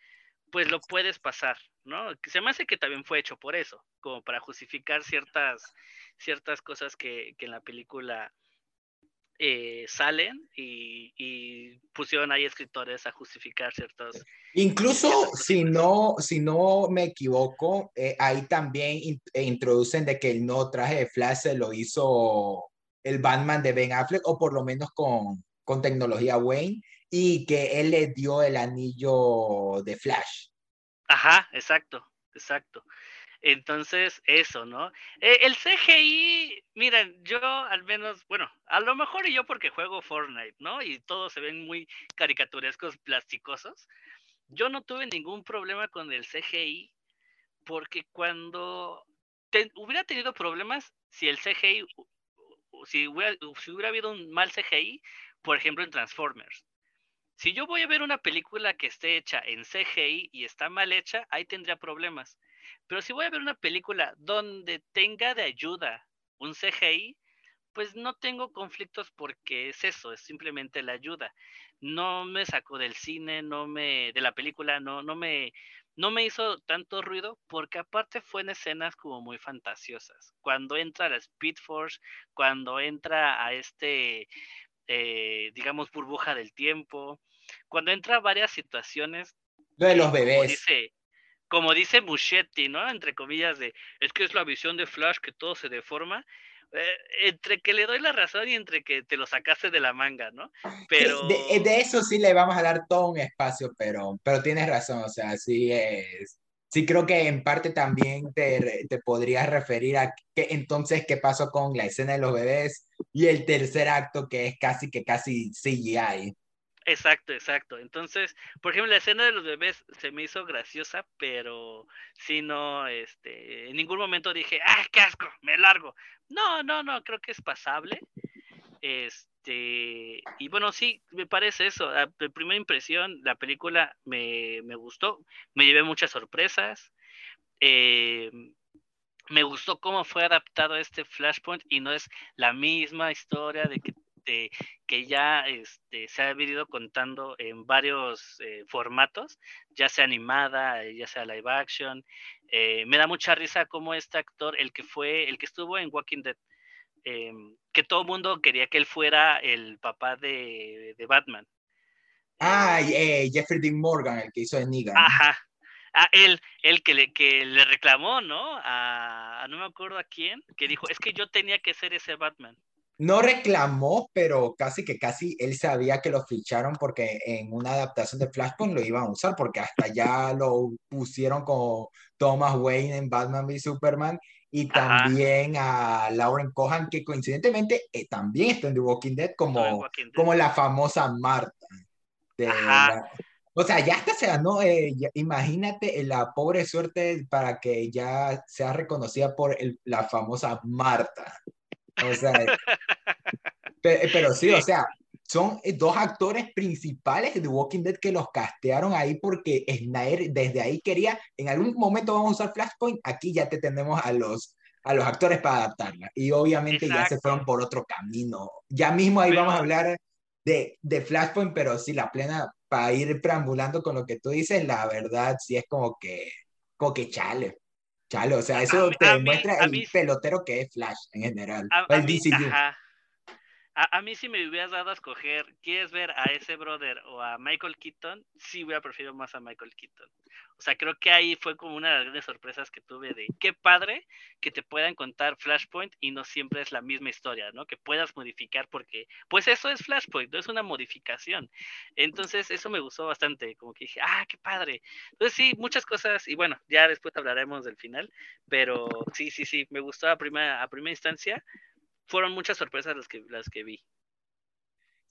pues lo puedes pasar, ¿no? Se me hace que también fue hecho por eso, como para justificar ciertas, ciertas cosas que, que en la película eh, salen y, pusieron ahí escritores a justificar ciertos... Incluso si no, si no me equivoco, eh, ahí también eh, introducen de que el no traje de Flash se lo hizo el Batman de Ben Affleck, o por lo menos con, con tecnología Wayne, y que él le dio el anillo de Flash. Ajá, exacto, exacto. Entonces, eso, ¿no? Eh, el CGI, miren, yo al menos, bueno, a lo mejor yo porque juego Fortnite, ¿no? Y todos se ven muy caricaturescos, plasticosos. Yo no tuve ningún problema con el CGI porque cuando hubiera tenido problemas si el CGI, si hubiera, si hubiera habido un mal CGI, por ejemplo en Transformers. Si yo voy a ver una película que esté hecha en CGI y está mal hecha, ahí tendría problemas. Pero si voy a ver una película donde tenga de ayuda un CGI, pues no tengo conflictos porque es eso, es simplemente la ayuda. No me sacó del cine, no me, de la película, no, no me, no me hizo tanto ruido porque aparte fue en escenas como muy fantasiosas. Cuando entra la Speed Force, cuando entra a este, eh, digamos, burbuja del tiempo, cuando entra varias situaciones. de los bebés como dice Muschetti, ¿no? Entre comillas, de es que es la visión de Flash que todo se deforma. Eh, entre que le doy la razón y entre que te lo sacaste de la manga, ¿no? Pero... de, eso sí le vamos a dar todo un espacio, pero, pero tienes razón, o sea, sí es... Sí creo que en parte también te, te podrías referir a que entonces qué pasó con la escena de los bebés y el tercer acto que es casi que casi CGI. Exacto, exacto. Entonces, por ejemplo, la escena de los bebés se me hizo graciosa, pero si no, este, en ningún momento dije, ¡ah, qué asco! Me largo. No, no, no, creo que es pasable. Este, y bueno, sí, me parece eso. De primera impresión, la película me, me gustó, me llevé muchas sorpresas. Eh, me gustó cómo fue adaptado este Flashpoint y no es la misma historia de que este, que ya este, se ha venido contando en varios eh, formatos, ya sea animada, ya sea live action. Eh, me da mucha risa como este actor, el que fue, el que estuvo en Walking Dead, em, que todo el mundo quería que él fuera el papá de, Batman. Ah, eh, Jeffrey Dean Morgan, el que hizo de Negan. Ajá. Ah, él, él que le, que le reclamó, ¿no? a, no me acuerdo a quién, que dijo, es que yo tenía que ser ese Batman no reclamó, pero casi que casi él sabía que lo ficharon porque en una adaptación de Flashpoint lo iban a usar, porque hasta ya lo pusieron como Thomas Wayne en Batman v Superman y también a Lauren Cohan, que coincidentemente eh, también está en The Walking Dead como, como la famosa Marta. o sea, ya hasta se ganó, eh, imagínate la pobre suerte para que ya sea reconocida por la famosa Marta. O sea, pero, sí, o sea, son dos actores principales de The Walking Dead que los castearon ahí porque Snyder desde ahí quería, en algún momento vamos a usar Flashpoint, aquí ya te tenemos a los, a los actores para adaptarla. Y obviamente ya se fueron por otro camino. Ya mismo ahí vamos a hablar de, de Flashpoint, pero sí, la plena, para ir preambulando con lo que tú dices, la verdad sí es como que, como que chale. Chalo, o sea, eso te demuestra el pelotero que es Flash en general. el DCU. A, mí si me hubieras dado a escoger, ¿quieres ver a ese brother o a Michael Keaton? Sí hubiera preferido más a Michael Keaton. O sea, creo que ahí fue como una de las grandes sorpresas que tuve de qué padre que te puedan contar Flashpoint y no siempre es la misma historia, ¿no? Que puedas modificar porque, pues eso es Flashpoint, no es una modificación. Entonces, eso me gustó bastante, como que dije, ah, qué padre. Entonces, sí, muchas cosas, y bueno, ya después hablaremos del final, pero sí, sí, sí, me gustó a primera, a primera instancia fueron muchas sorpresas las que, las que vi.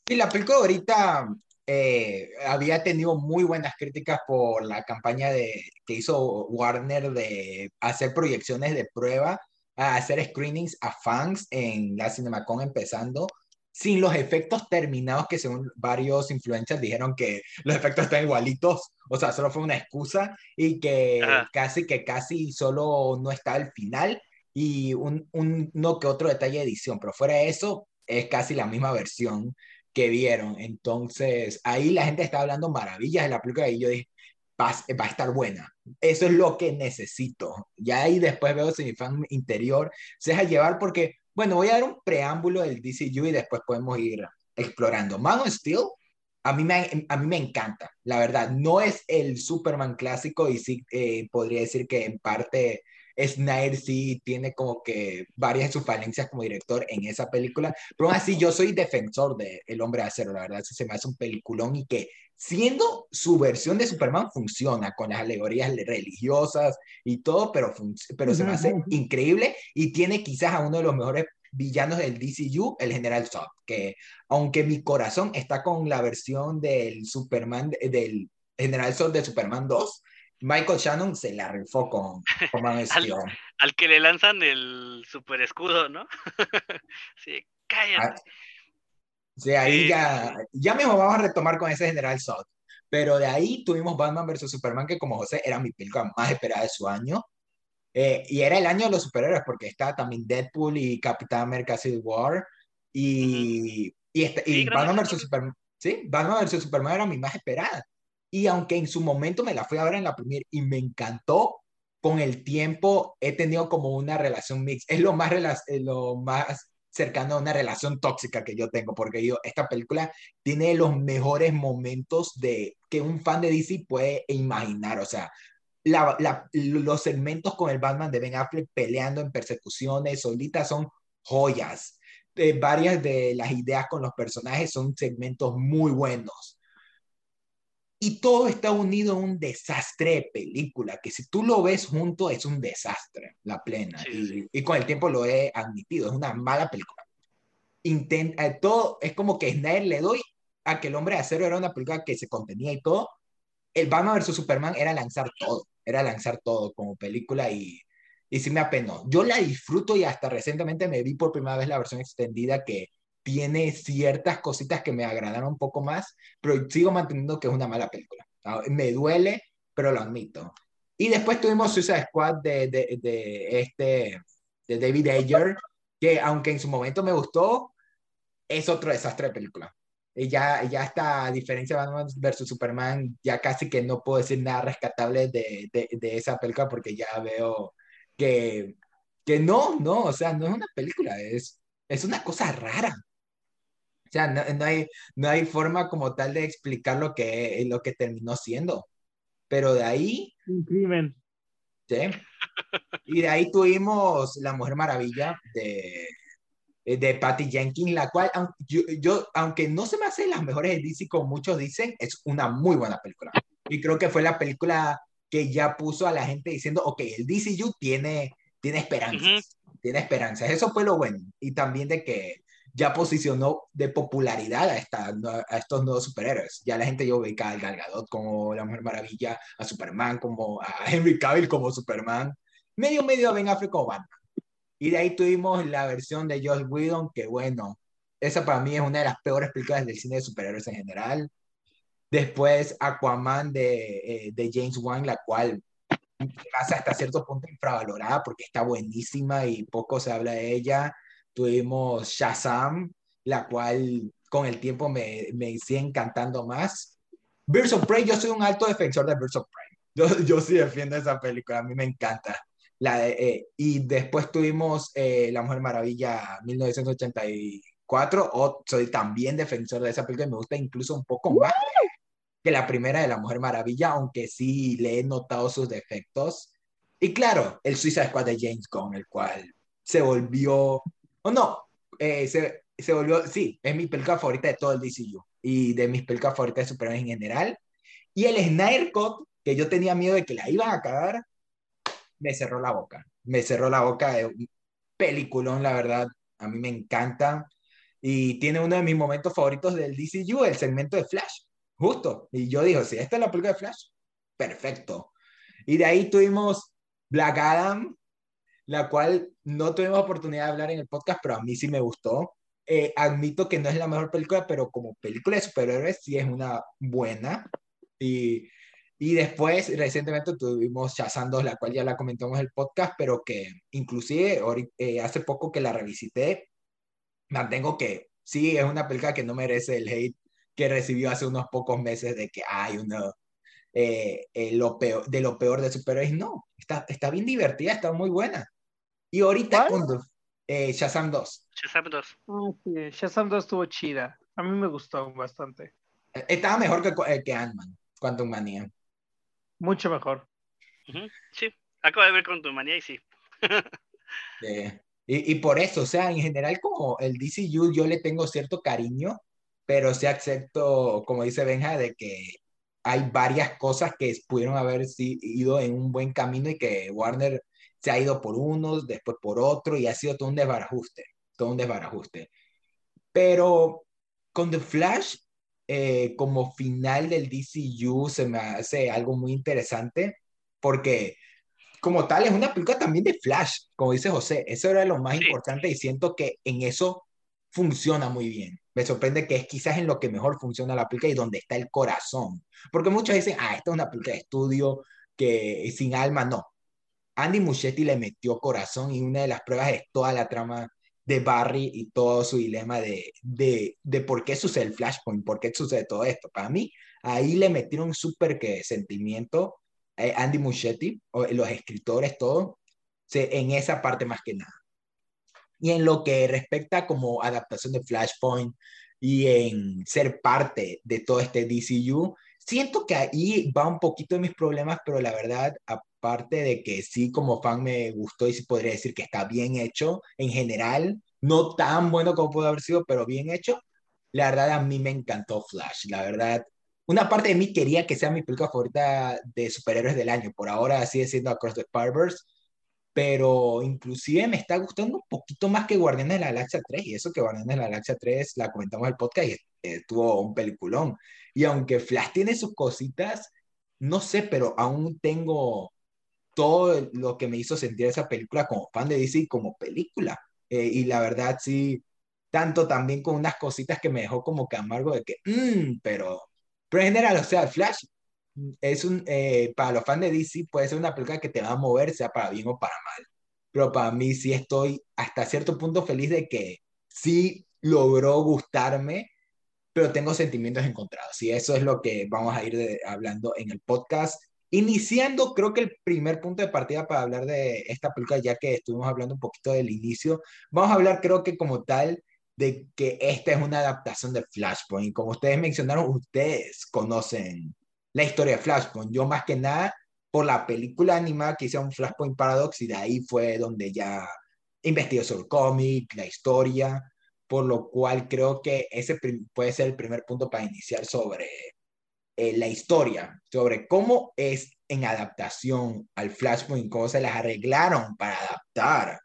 Sí, la película ahorita eh, había tenido muy buenas críticas por la campaña de, que hizo Warner de hacer proyecciones de prueba, a hacer screenings a fans en la CinemaCon empezando, sin los efectos terminados que según varios influencers dijeron que los efectos están igualitos, o sea, solo fue una excusa y que casi que casi solo no está al final y un, un no que otro detalle de edición, pero fuera de eso, es casi la misma versión que vieron. Entonces, ahí la gente está hablando maravillas de la película y yo dije, va, va, a estar buena. Eso es lo que necesito. Ya ahí después veo si mi fan interior se deja llevar porque, bueno, voy a dar un preámbulo del DCU y después podemos ir explorando. Man of Steel, a mí, me, a mí me encanta, la verdad. No es el Superman clásico y sí eh, podría decir que en parte Snyder sí tiene como que varias de sus falencias como director en esa película, pero aún así yo soy defensor de El Hombre de Acero, la verdad, se me hace un peliculón y que siendo su versión de Superman funciona con las alegorías religiosas y todo, pero, pero se me hace increíble y tiene quizás a uno de los mejores villanos del DCU, el General Zod, que aunque mi corazón está con la versión del Superman, del General Zod de Superman 2, Michael Shannon se la rifó con, con Man al, al, que le lanzan el super escudo, ¿no? sí, cállate. Ah, sí, ahí ya, ya mismo vamos a retomar con ese General Zod. Pero de ahí tuvimos Batman vs. Superman, que como José era mi película más esperada de su año. Eh, y era el año de los superhéroes, porque estaba también Deadpool y Capitán America Civil War. Y, y, este, y Batman vs. Superman. Sí, Batman vs. Superman era mi más esperada. Y aunque en su momento me la fui a ver en la primera y me encantó, con el tiempo he tenido como una relación mix. Es lo más, lo más cercano a una relación tóxica que yo tengo, porque yo, esta película tiene los mejores momentos de que un fan de DC puede imaginar. O sea, los segmentos con el Batman de Ben Affleck peleando en persecuciones solitas son joyas. Eh, varias de las ideas con los personajes son segmentos muy buenos y todo está unido en un desastre de película, que si tú lo ves junto es un desastre, la plena. y, con el tiempo lo he admitido, es una mala película. Intenta, eh, todo es como que Snyder le doy a que El Hombre de Acero era una película que se contenía y todo. El Batman vs. Superman era lanzar todo, era lanzar todo como película y, y sí me apenó. Yo la disfruto y hasta recientemente me vi por primera vez la versión extendida que tiene ciertas cositas que me agradaron un poco más, pero sigo manteniendo que es una mala película. Ah, me duele, pero lo admito. Y después tuvimos Suicide Squad de, de, de este, de David Ayer, que aunque en su momento me gustó, es otro desastre de película. Y ya, ya está, a diferencia de Batman vs. Superman, ya casi que no puedo decir nada rescatable de, de, de, esa película porque ya veo que, que no, no, o sea, no es una película, es, es una cosa rara. O sea, no, hay, no hay forma como tal de explicar lo que, lo que terminó siendo. Pero de ahí... Un crimen. Sí. Y de ahí tuvimos La Mujer Maravilla de, de Patty Jenkins, la cual, yo, yo, aunque no se me hace las mejores de DC, como muchos dicen, es una muy buena película. Y creo que fue la película que ya puso a la gente diciendo, ok, el DCU tiene, tiene esperanzas, tiene esperanzas. Eso fue lo bueno. Y también de que ya posicionó de popularidad a, esta, a estos nuevos superhéroes. Ya la gente yo ubica al Galgadot como la Mujer Maravilla, a Superman como a Henry Cavill como Superman, medio medio a Ben Affleck Batman. Y de ahí tuvimos la versión de Josh Whedon, que bueno, esa para mí es una de las peores películas del cine de superhéroes en general. Después Aquaman de, eh, de James Wan, la cual pasa hasta cierto punto infravalorada porque está buenísima y poco se habla de ella. Tuvimos Shazam, la cual con el tiempo me, me sigue encantando más. Birds of Prey, yo soy un alto defensor de Birds of Prey. Yo, yo sí defiendo esa película, a mí me encanta. La eh, y después tuvimos eh, La Mujer Maravilla 1984. O soy también defensor de esa película y me gusta incluso un poco más que la primera de La Mujer Maravilla, aunque sí le he notado sus defectos. Y claro, el Suicide Squad de James Gunn, el cual se volvió no, eh, se, se, volvió, sí, es mi película favorita de todo el DCU y de mis películas favoritas de Superman en general. Y el Snyder Cut, que yo tenía miedo de que la iban a cagar, me cerró la boca. Me cerró la boca de un peliculón, la verdad. A mí me encanta. Y tiene uno de mis momentos favoritos del DCU, el segmento de Flash. Justo. Y yo digo, si esta es la película de Flash, perfecto. Y de ahí tuvimos Black Adam, la cual no tuvimos oportunidad de hablar en el podcast, pero a mí sí me gustó. Eh, admito que no es la mejor película, pero como película de superhéroes sí es una buena. Y, Y después, recientemente tuvimos Shazam 2, la cual ya la comentamos en el podcast, pero que inclusive eh, hace poco que la revisité, mantengo que sí, es una película que no merece el hate que recibió hace unos pocos meses de que hay uno eh, eh, lo peor, de lo peor de superhéroes. No, está, está bien divertida, está muy buena. Y ahorita cuando eh, Shazam 2. Shazam 2. Ah, sí, Shazam 2 estuvo chida. A mí me gustó bastante. Estaba mejor que, que Ant-Man, Quantum Manía. Mucho mejor. Sí, acabo de ver Quantum Manía y sí. y, y, por eso, o sea, en general como el DCU yo le tengo cierto cariño, pero sí acepto, como dice Benja, de que hay varias cosas que pudieron haber ido en un buen camino y que Warner se ha ido por unos, después por otro y ha sido todo un desbarajuste, todo un desbarajuste. Pero con The Flash, eh, como final del DCU, se me hace algo muy interesante porque como tal es una película también de Flash, como dice José, eso era lo más importante y siento que en eso funciona muy bien. Me sorprende que es quizás en lo que mejor funciona la película y donde está el corazón. Porque muchos dicen, ah, esta es una película de estudio que sin alma, no. Andy Muschietti le metió corazón y una de las pruebas es toda la trama de Barry y todo su dilema de, de, de por qué sucede el Flashpoint, por qué sucede todo esto. Para mí, ahí le metieron súper que sentimiento eh, Andy Muschietti, o, los escritores, todo, en esa parte más que nada. Y en lo que respecta como adaptación de Flashpoint y en ser parte de todo este DCU, siento que ahí va un poquito de mis problemas, pero la verdad, aparte de que sí como fan me gustó y sí podría decir que está bien hecho en general, no tan bueno como pudo haber sido, pero bien hecho, la verdad a mí me encantó Flash, la verdad. Una parte de mí quería que sea mi película favorita de superhéroes del año, por ahora sigue siendo Across the spider pero inclusive me está gustando un poquito más que Guardianes de la Galaxia 3, y eso que Guardianes de la Galaxia 3 la comentamos en el podcast y estuvo un peliculón. Y aunque Flash tiene sus cositas, no sé, pero aún tengo todo lo que me hizo sentir esa película como fan de DC como película. Eh, y la verdad, sí, tanto también con unas cositas que me dejó como que amargo de que, mmm, pero, pero en general, o sea, Flash es un, eh, para los fans de DC puede ser una película que te va a mover, sea para bien o para mal. Pero para mí sí estoy hasta cierto punto feliz de que sí logró gustarme, pero tengo sentimientos encontrados. Y eso es lo que vamos a ir hablando en el podcast. Iniciando, creo que el primer punto de partida para hablar de esta película, ya que estuvimos hablando un poquito del inicio, vamos a hablar, creo que como tal, de que esta es una adaptación de Flashpoint. Como ustedes mencionaron, ustedes conocen la historia de Flashpoint. Yo más que nada por la película animada que hicieron Flashpoint Paradox y de ahí fue donde ya investigué sobre el cómic, la historia, por lo cual creo que ese puede ser el primer punto para iniciar sobre eh, la historia, sobre cómo es en adaptación al Flashpoint, cómo se las arreglaron para adaptar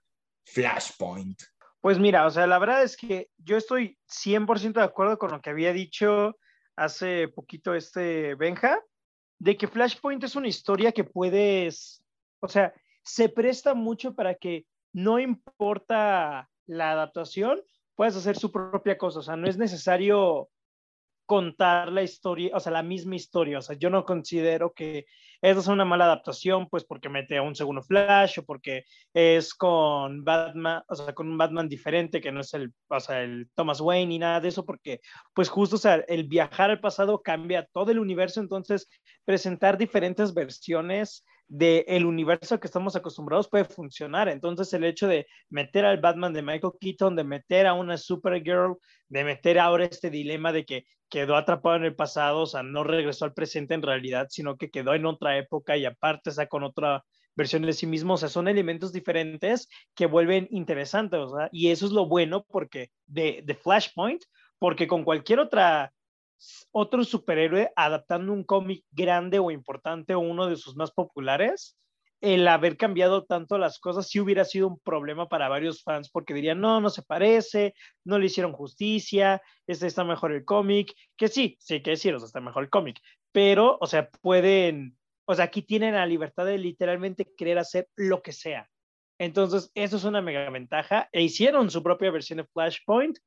Flashpoint. Pues mira, o sea, la verdad es que yo estoy 100% de acuerdo con lo que había dicho hace poquito este Benja, de que Flashpoint es una historia que puedes, o sea, se presta mucho para que no importa la adaptación, puedes hacer su propia cosa, o sea, no es necesario contar la historia, o sea, la misma historia. O sea, yo no considero que esa es una mala adaptación, pues porque mete a un segundo Flash o porque es con Batman, o sea, con un Batman diferente que no es el, o sea, el Thomas Wayne ni nada de eso, porque pues justo, o sea, el viajar al pasado cambia todo el universo, entonces presentar diferentes versiones del universo que estamos acostumbrados puede funcionar. Entonces, el hecho de meter al Batman de Michael Keaton, de meter a una Supergirl, de meter ahora este dilema de que quedó atrapado en el pasado, o sea, no regresó al presente en realidad, sino que quedó en otra época y aparte está con otra versión de sí mismo, o sea, son elementos diferentes que vuelven interesantes, sea, y eso es lo bueno porque de, de Flashpoint, porque con cualquier otra otro superhéroe adaptando un cómic grande o importante o uno de sus más populares, el haber cambiado tanto las cosas sí hubiera sido un problema para varios fans porque dirían, no, no se parece, no le hicieron justicia, este está mejor el cómic, que sí, sí que decir, o sea, está mejor el cómic, pero, o sea, pueden, o sea, aquí tienen la libertad de literalmente querer hacer lo que sea. Entonces, eso es una mega ventaja. E hicieron su propia versión de Flashpoint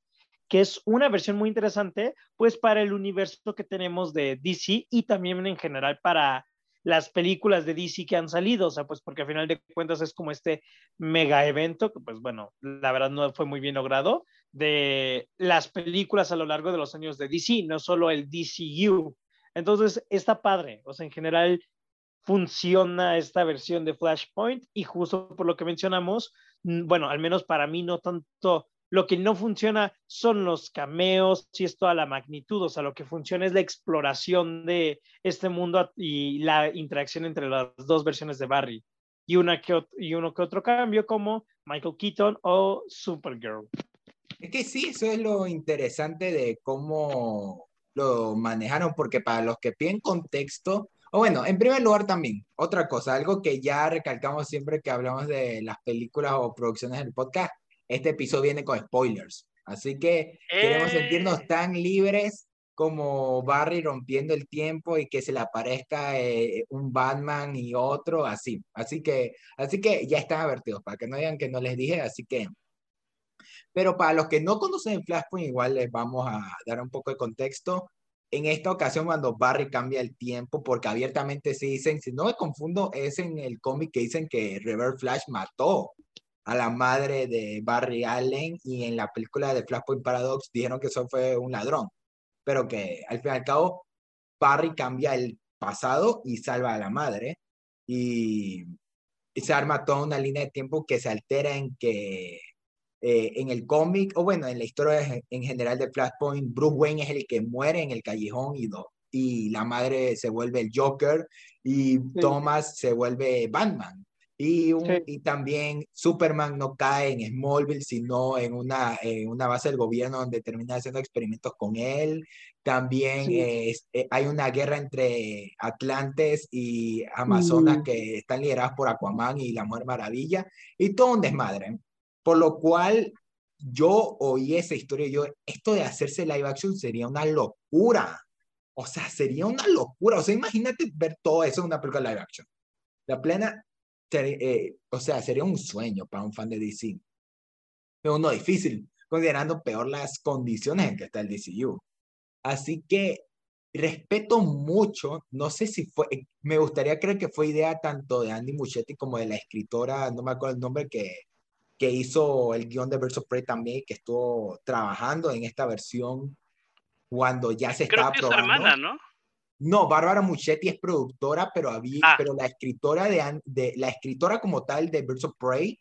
que es una versión muy interesante, pues para el universo que tenemos de DC y también en general para las películas de DC que han salido, o sea, pues porque al final de cuentas es como este mega evento, que pues bueno, la verdad no fue muy bien logrado, de las películas a lo largo de los años de DC, no solo el DCU. Entonces, está padre, o sea, en general funciona esta versión de Flashpoint y justo por lo que mencionamos, bueno, al menos para mí no tanto lo que no funciona son los cameos y es toda la magnitud, o sea, lo que funciona es la exploración de este mundo y la interacción entre las dos versiones de Barry y, una y uno que otro cambio como Michael Keaton o Supergirl. Es que sí, eso es lo interesante de cómo lo manejaron, porque para los que piden contexto, o bueno, en primer lugar también, otra cosa, algo que ya recalcamos siempre que hablamos de las películas o producciones del podcast, este episodio viene con spoilers. Así que queremos sentirnos eh. tan libres como Barry rompiendo el tiempo y que se le aparezca eh, un Batman y otro, así. Así que, así que ya están advertidos, para que no digan que no les dije, así que... Pero para los que no conocen Flashpoint, igual les vamos a dar un poco de contexto. En esta ocasión, cuando Barry cambia el tiempo, porque abiertamente se dicen, si no me confundo, es en el cómic que dicen que Reverse Flash mató a la madre de Barry Allen y en la película de Flashpoint Paradox dijeron que eso fue un ladrón, pero que al fin y al cabo Barry cambia el pasado y salva a la madre y, se arma toda una línea de tiempo que se altera en que eh, en el cómic, o bueno, en la historia en general de Flashpoint, Bruce Wayne es el que muere en el callejón y, y la madre se vuelve el Joker y Thomas se vuelve Batman. Y, y también Superman no cae en Smallville, sino en una, en una base del gobierno donde termina haciendo experimentos con él. También eh, hay una guerra entre Atlantes y Amazonas mm. que están lideradas por Aquaman y la Mujer Maravilla. Y todo un desmadre. Por lo cual yo oí esa historia y yo, esto de hacerse live action sería una locura. O sea, sería una locura. O sea, imagínate ver todo eso en una película live action. La plena eh, o sea, sería un sueño para un fan de DC. Pero no difícil, considerando peor las condiciones en que está el DCU. Así que respeto mucho, no sé si fue, me gustaría creer que fue idea tanto de Andy Muschietti como de la escritora, no me acuerdo el nombre, que, que hizo el guion de Verso Prey también, que estuvo trabajando en esta versión cuando ya se estaba probando. hermana, ¿no? No, Bárbara Muchetti es productora, pero, había, ah. pero la escritora de, de, la escritora como tal de Birds of Prey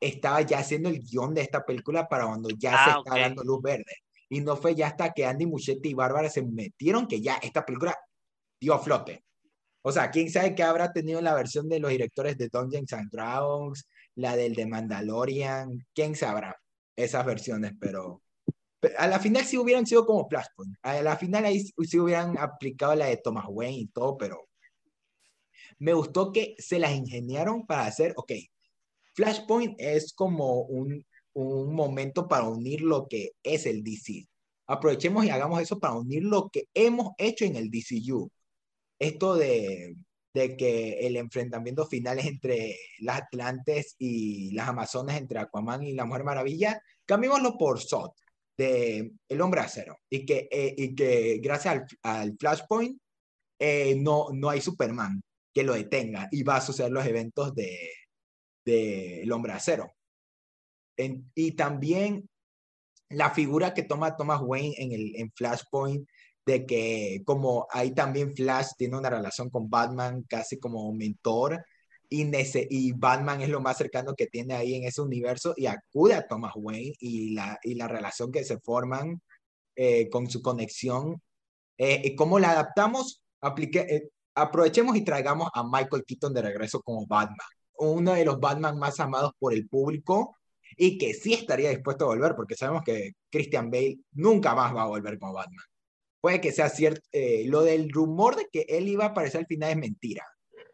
estaba ya haciendo el guion de esta película para cuando ya se ah, está dando luz verde. Y no fue ya hasta que Andy Muchetti y Bárbara se metieron que ya esta película dio a flote. O sea, quién sabe qué habrá tenido la versión de los directores de Dungeons and Dragons, la del de Mandalorian, quién sabrá esas versiones, pero a la final sí hubieran sido como Flashpoint. A la final ahí sí hubieran aplicado la de Thomas Wayne y todo, pero me gustó que se las ingeniaron para hacer, ok, Flashpoint es como un, un momento para unir lo que es el DC. Aprovechemos y hagamos eso para unir lo que hemos hecho en el DCU. Esto de, de que el enfrentamiento final es entre las Atlantes y las Amazonas, entre Aquaman y la Mujer Maravilla, cambiémoslo por SOT de El Hombre Acero y que, eh, y que gracias al, Flashpoint eh, no, no hay Superman que lo detenga y va a suceder los eventos de, de El Hombre Acero. y también la figura que toma Thomas Wayne en, el, en Flashpoint de que como ahí también Flash tiene una relación con Batman casi como mentor y, y Batman es lo más cercano que tiene ahí en ese universo y acude a Thomas Wayne y la, y la relación que se forman eh, con su conexión. Eh, y ¿Cómo la adaptamos? Aplique, eh, aprovechemos y traigamos a Michael Keaton de regreso como Batman, uno de los Batman más amados por el público y que sí estaría dispuesto a volver, porque sabemos que Christian Bale nunca más va a volver como Batman. Puede que sea cierto, lo del rumor de que él iba a aparecer al final es mentira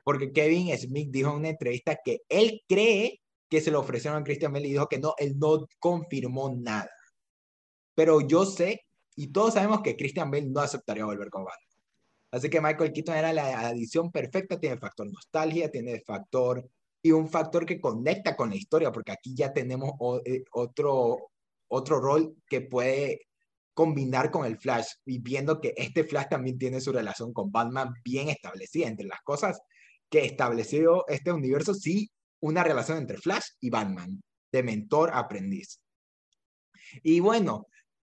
porque Kevin Smith dijo en una entrevista que él cree que se lo ofrecieron a Christian Bale y dijo que no, él no confirmó nada. Pero yo sé, y todos sabemos que Christian Bale no aceptaría volver con Batman. Así que Michael Keaton era la adición perfecta, tiene factor nostalgia, tiene factor y un factor que conecta con la historia, porque aquí ya tenemos eh, otro, otro rol que puede combinar con el Flash y viendo que este Flash también tiene su relación con Batman bien establecida. Entre las cosas que estableció este universo, sí, una relación entre Flash y Batman, de mentor-aprendiz. Y bueno,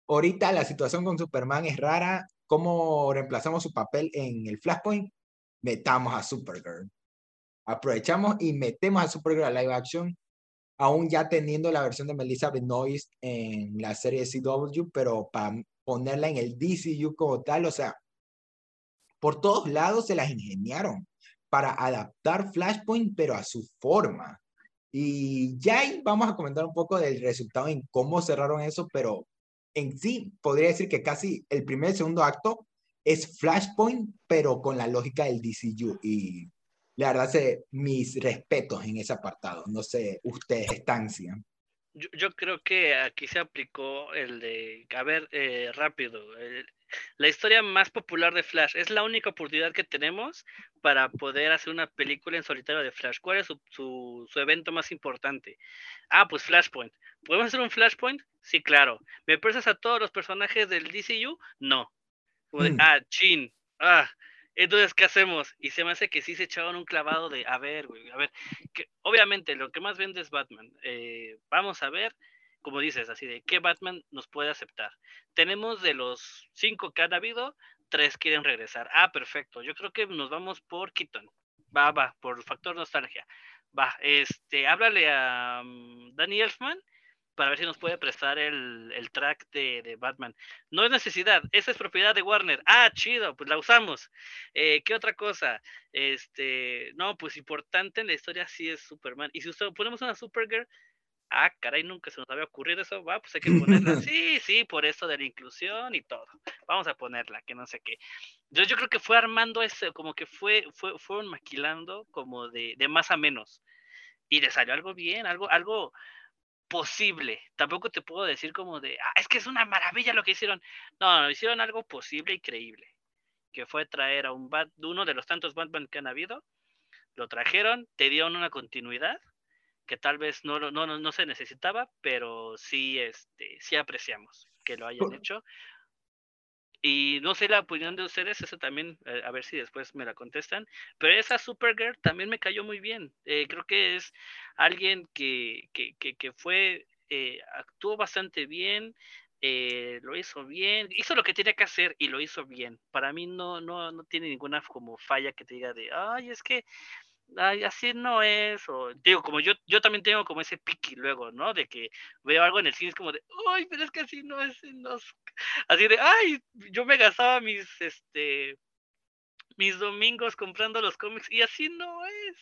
ahorita la situación con Superman es rara. ¿Cómo reemplazamos su papel en el Flashpoint? Metamos a Supergirl. Aprovechamos y metemos a Supergirl a live action aún ya teniendo la versión de Melissa Benoist en la serie CW, pero para ponerla en el DCU como tal, o sea, por todos lados se las ingeniaron para adaptar Flashpoint, pero a su forma. Y ya ahí vamos a comentar un poco del resultado en cómo cerraron eso, pero en sí podría decir que casi el primer y segundo acto es Flashpoint, pero con la lógica del DCU. Y la verdad, se, mis respetos en ese apartado. No sé, ustedes, estancia. Yo, yo creo que aquí se aplicó el de, a ver, eh, rápido, la historia más popular de Flash. Es la única oportunidad que tenemos para poder hacer una película en solitario de Flash. ¿Cuál es su, su, su, evento más importante? Ah, pues Flashpoint. ¿Podemos hacer un Flashpoint? Sí, claro. ¿Me prestas a todos los personajes del DCU? No. Mm. Ah, chin. Ah, entonces, ¿qué hacemos? Y se me hace que sí se echaban un clavado de, a ver, güey, a ver, que obviamente lo que más vende es Batman. Eh, vamos a ver, como dices, así de, ¿qué Batman nos puede aceptar? Tenemos de los cinco que han habido, tres quieren regresar. Ah, perfecto. Yo creo que nos vamos por Keaton. Va, va, por factor nostalgia. Va, este, háblale a um, Danny Elfman para ver si nos puede prestar el, track de, Batman. No es necesidad, esa es propiedad de Warner. Ah, chido, pues la usamos. Eh, ¿Qué otra cosa? Este, no, pues importante en la historia sí es Superman. Y si usted, ponemos una Supergirl, ah, caray, nunca se nos había ocurrido eso, va, pues hay que ponerla. Sí, sí, por eso de la inclusión y todo. Vamos a ponerla, que no sé qué. Yo, yo creo que fue armando ese, como que fue, fue, fueron maquilando como de, de más a menos. Y le salió algo bien, algo, algo, posible. Tampoco te puedo decir como de, ah, es que es una maravilla lo que hicieron. No, no, hicieron algo posible y creíble. Que fue traer a un Bat, uno de los tantos Batman que han habido. Lo trajeron, te dieron una continuidad que tal vez no, no, no, no se necesitaba, pero sí, este, sí apreciamos que lo hayan hecho. Y no sé la opinión de ustedes, eso también, eh, a ver si después me la contestan. Pero esa Supergirl también me cayó muy bien. Eh, creo que es alguien que, que, que, fue, eh, actuó bastante bien, lo hizo bien, hizo lo que tenía que hacer y lo hizo bien. Para mí no, no, no tiene ninguna como falla que te diga de, ay, es que ay, así no es, o digo, como yo, yo también tengo como ese piqui luego, ¿no? De que veo algo en el cine, es como de, ay, pero es que así no es, no así de, ay, yo me gastaba mis, este, mis domingos comprando los cómics y así no es.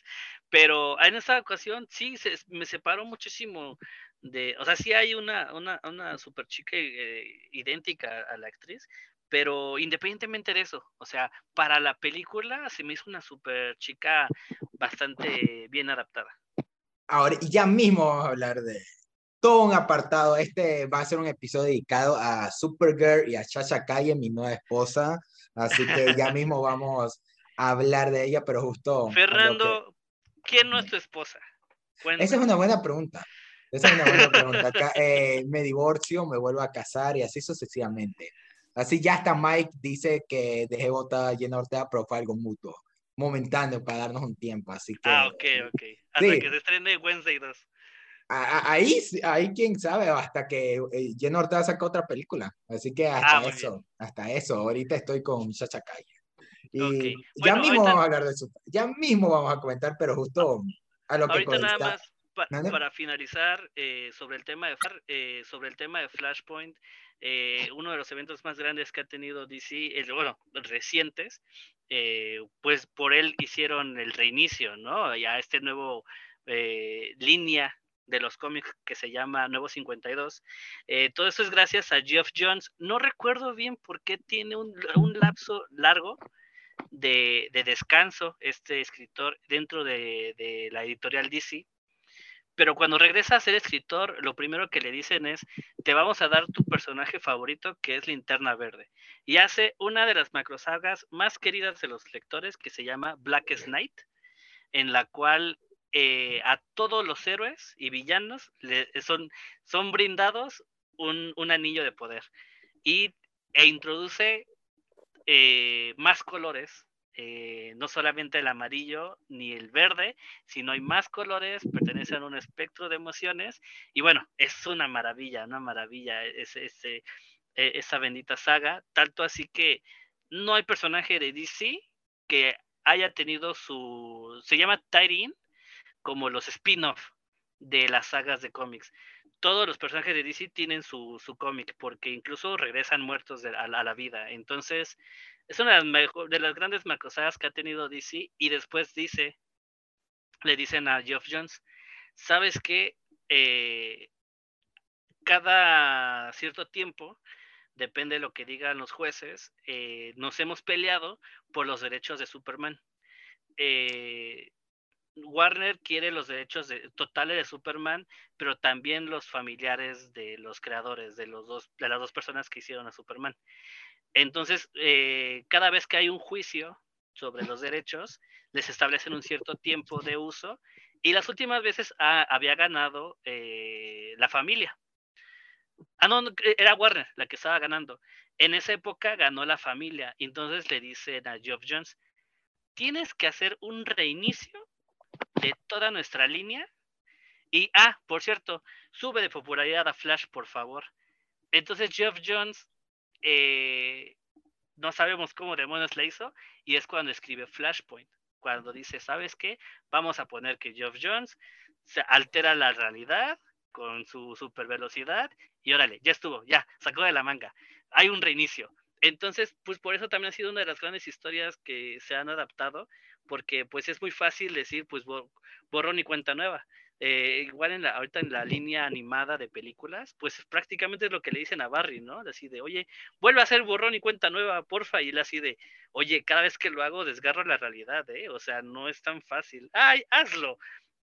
Pero en esta ocasión sí, se, me separó muchísimo de, o sea, sí hay una, una, una super chica eh, idéntica a la actriz, pero independientemente de eso, o sea, para la película se me hizo una super chica bastante bien adaptada. Ahora, y ya mismo vamos a hablar de todo un apartado. Este va a ser un episodio dedicado a Supergirl y a Chacha Calle, mi nueva esposa. Así que ya mismo vamos a hablar de ella, pero justo. Fernando, ¿quién no es tu esposa? Esa es una buena pregunta. Esa es una buena pregunta. Eh, me divorcio, me vuelvo a casar y así sucesivamente. Así ya hasta Mike dice que dejé votar a Jenna Ortega, pero fue algo mutuo, momentáneo para darnos un tiempo. Así que, ah, ok, ok. Hasta que se estrene Wednesday 2. Ahí, ahí quién sabe, hasta que eh, Jenna Ortega saca otra película. Así que hasta ah, eso, hasta eso. Ahorita estoy con Chacha Calle. Y ya mismo vamos a hablar de eso. Ya mismo vamos a comentar, pero justo a lo que Ahorita nada más para finalizar eh, sobre el tema de eh, sobre el tema de Flashpoint eh, uno de los eventos más grandes que ha tenido DC, bueno, recientes, eh, pues por él hicieron el reinicio, ¿no? Ya este nuevo eh, línea de los cómics que se llama Nuevo 52. todo esto es gracias a Jeff Jones. No recuerdo bien por qué tiene un, lapso largo de, descanso este escritor dentro de la editorial DC pero cuando regresa a ser escritor, lo primero que le dicen es, te vamos a dar tu personaje favorito, que es Linterna Verde. Y hace una de las macrosagas más queridas de los lectores, que se llama Blackest Night, en la cual eh, a todos los héroes y villanos le, son, son brindados un, un anillo de poder. y, e introduce eh, más colores, eh, no solamente el amarillo ni el verde, sino hay más colores, pertenecen a un espectro de emociones y bueno, es una maravilla, una maravilla ese, e, esa bendita saga, tanto así que no hay personaje de DC que haya tenido su, se llama Tyrion, como los spin-off de las sagas de cómics. Todos los personajes de DC tienen su, su cómic, porque incluso regresan muertos a, la vida. Entonces, es una de las, grandes macrosagas que ha tenido DC. Y después dice, le dicen a Geoff Jones, ¿sabes qué? Eh, cada cierto tiempo depende de lo que digan los jueces, eh, nos hemos peleado por los derechos de Superman. Eh, Warner quiere los derechos totales de Superman, pero también los familiares de los creadores, de, los dos, de las dos personas que hicieron a Superman. Entonces, eh, cada vez que hay un juicio sobre los derechos, les establecen un cierto tiempo de uso y las últimas veces había ganado la familia. Ah, no, eh, era Warner la que estaba ganando. En esa época ganó la familia. Entonces le dicen a Geoff Jones, tienes que hacer un reinicio de toda nuestra línea. Y, ah, por cierto, sube de popularidad a Flash, por favor. Entonces Geoff Jones, eh, no sabemos cómo demonios le hizo, y es cuando escribe Flashpoint. Cuando dice, ¿sabes qué? Vamos a poner que Geoff Jones se altera la realidad con su super velocidad y órale, ya estuvo, ya, sacó de la manga. Hay un reinicio. Entonces, pues por eso también ha sido una de las grandes historias que se han adaptado, porque pues es muy fácil decir, pues borrón y cuenta nueva. Eh, igual en la, ahorita en la línea animada de películas, pues prácticamente es lo que le dicen a Barry, ¿no? Así de, oye, vuelve a hacer borrón y cuenta nueva, porfa, y él así de, oye, cada vez que lo hago desgarro la realidad, ¿eh? O sea, no es tan fácil. ¡Ay, hazlo!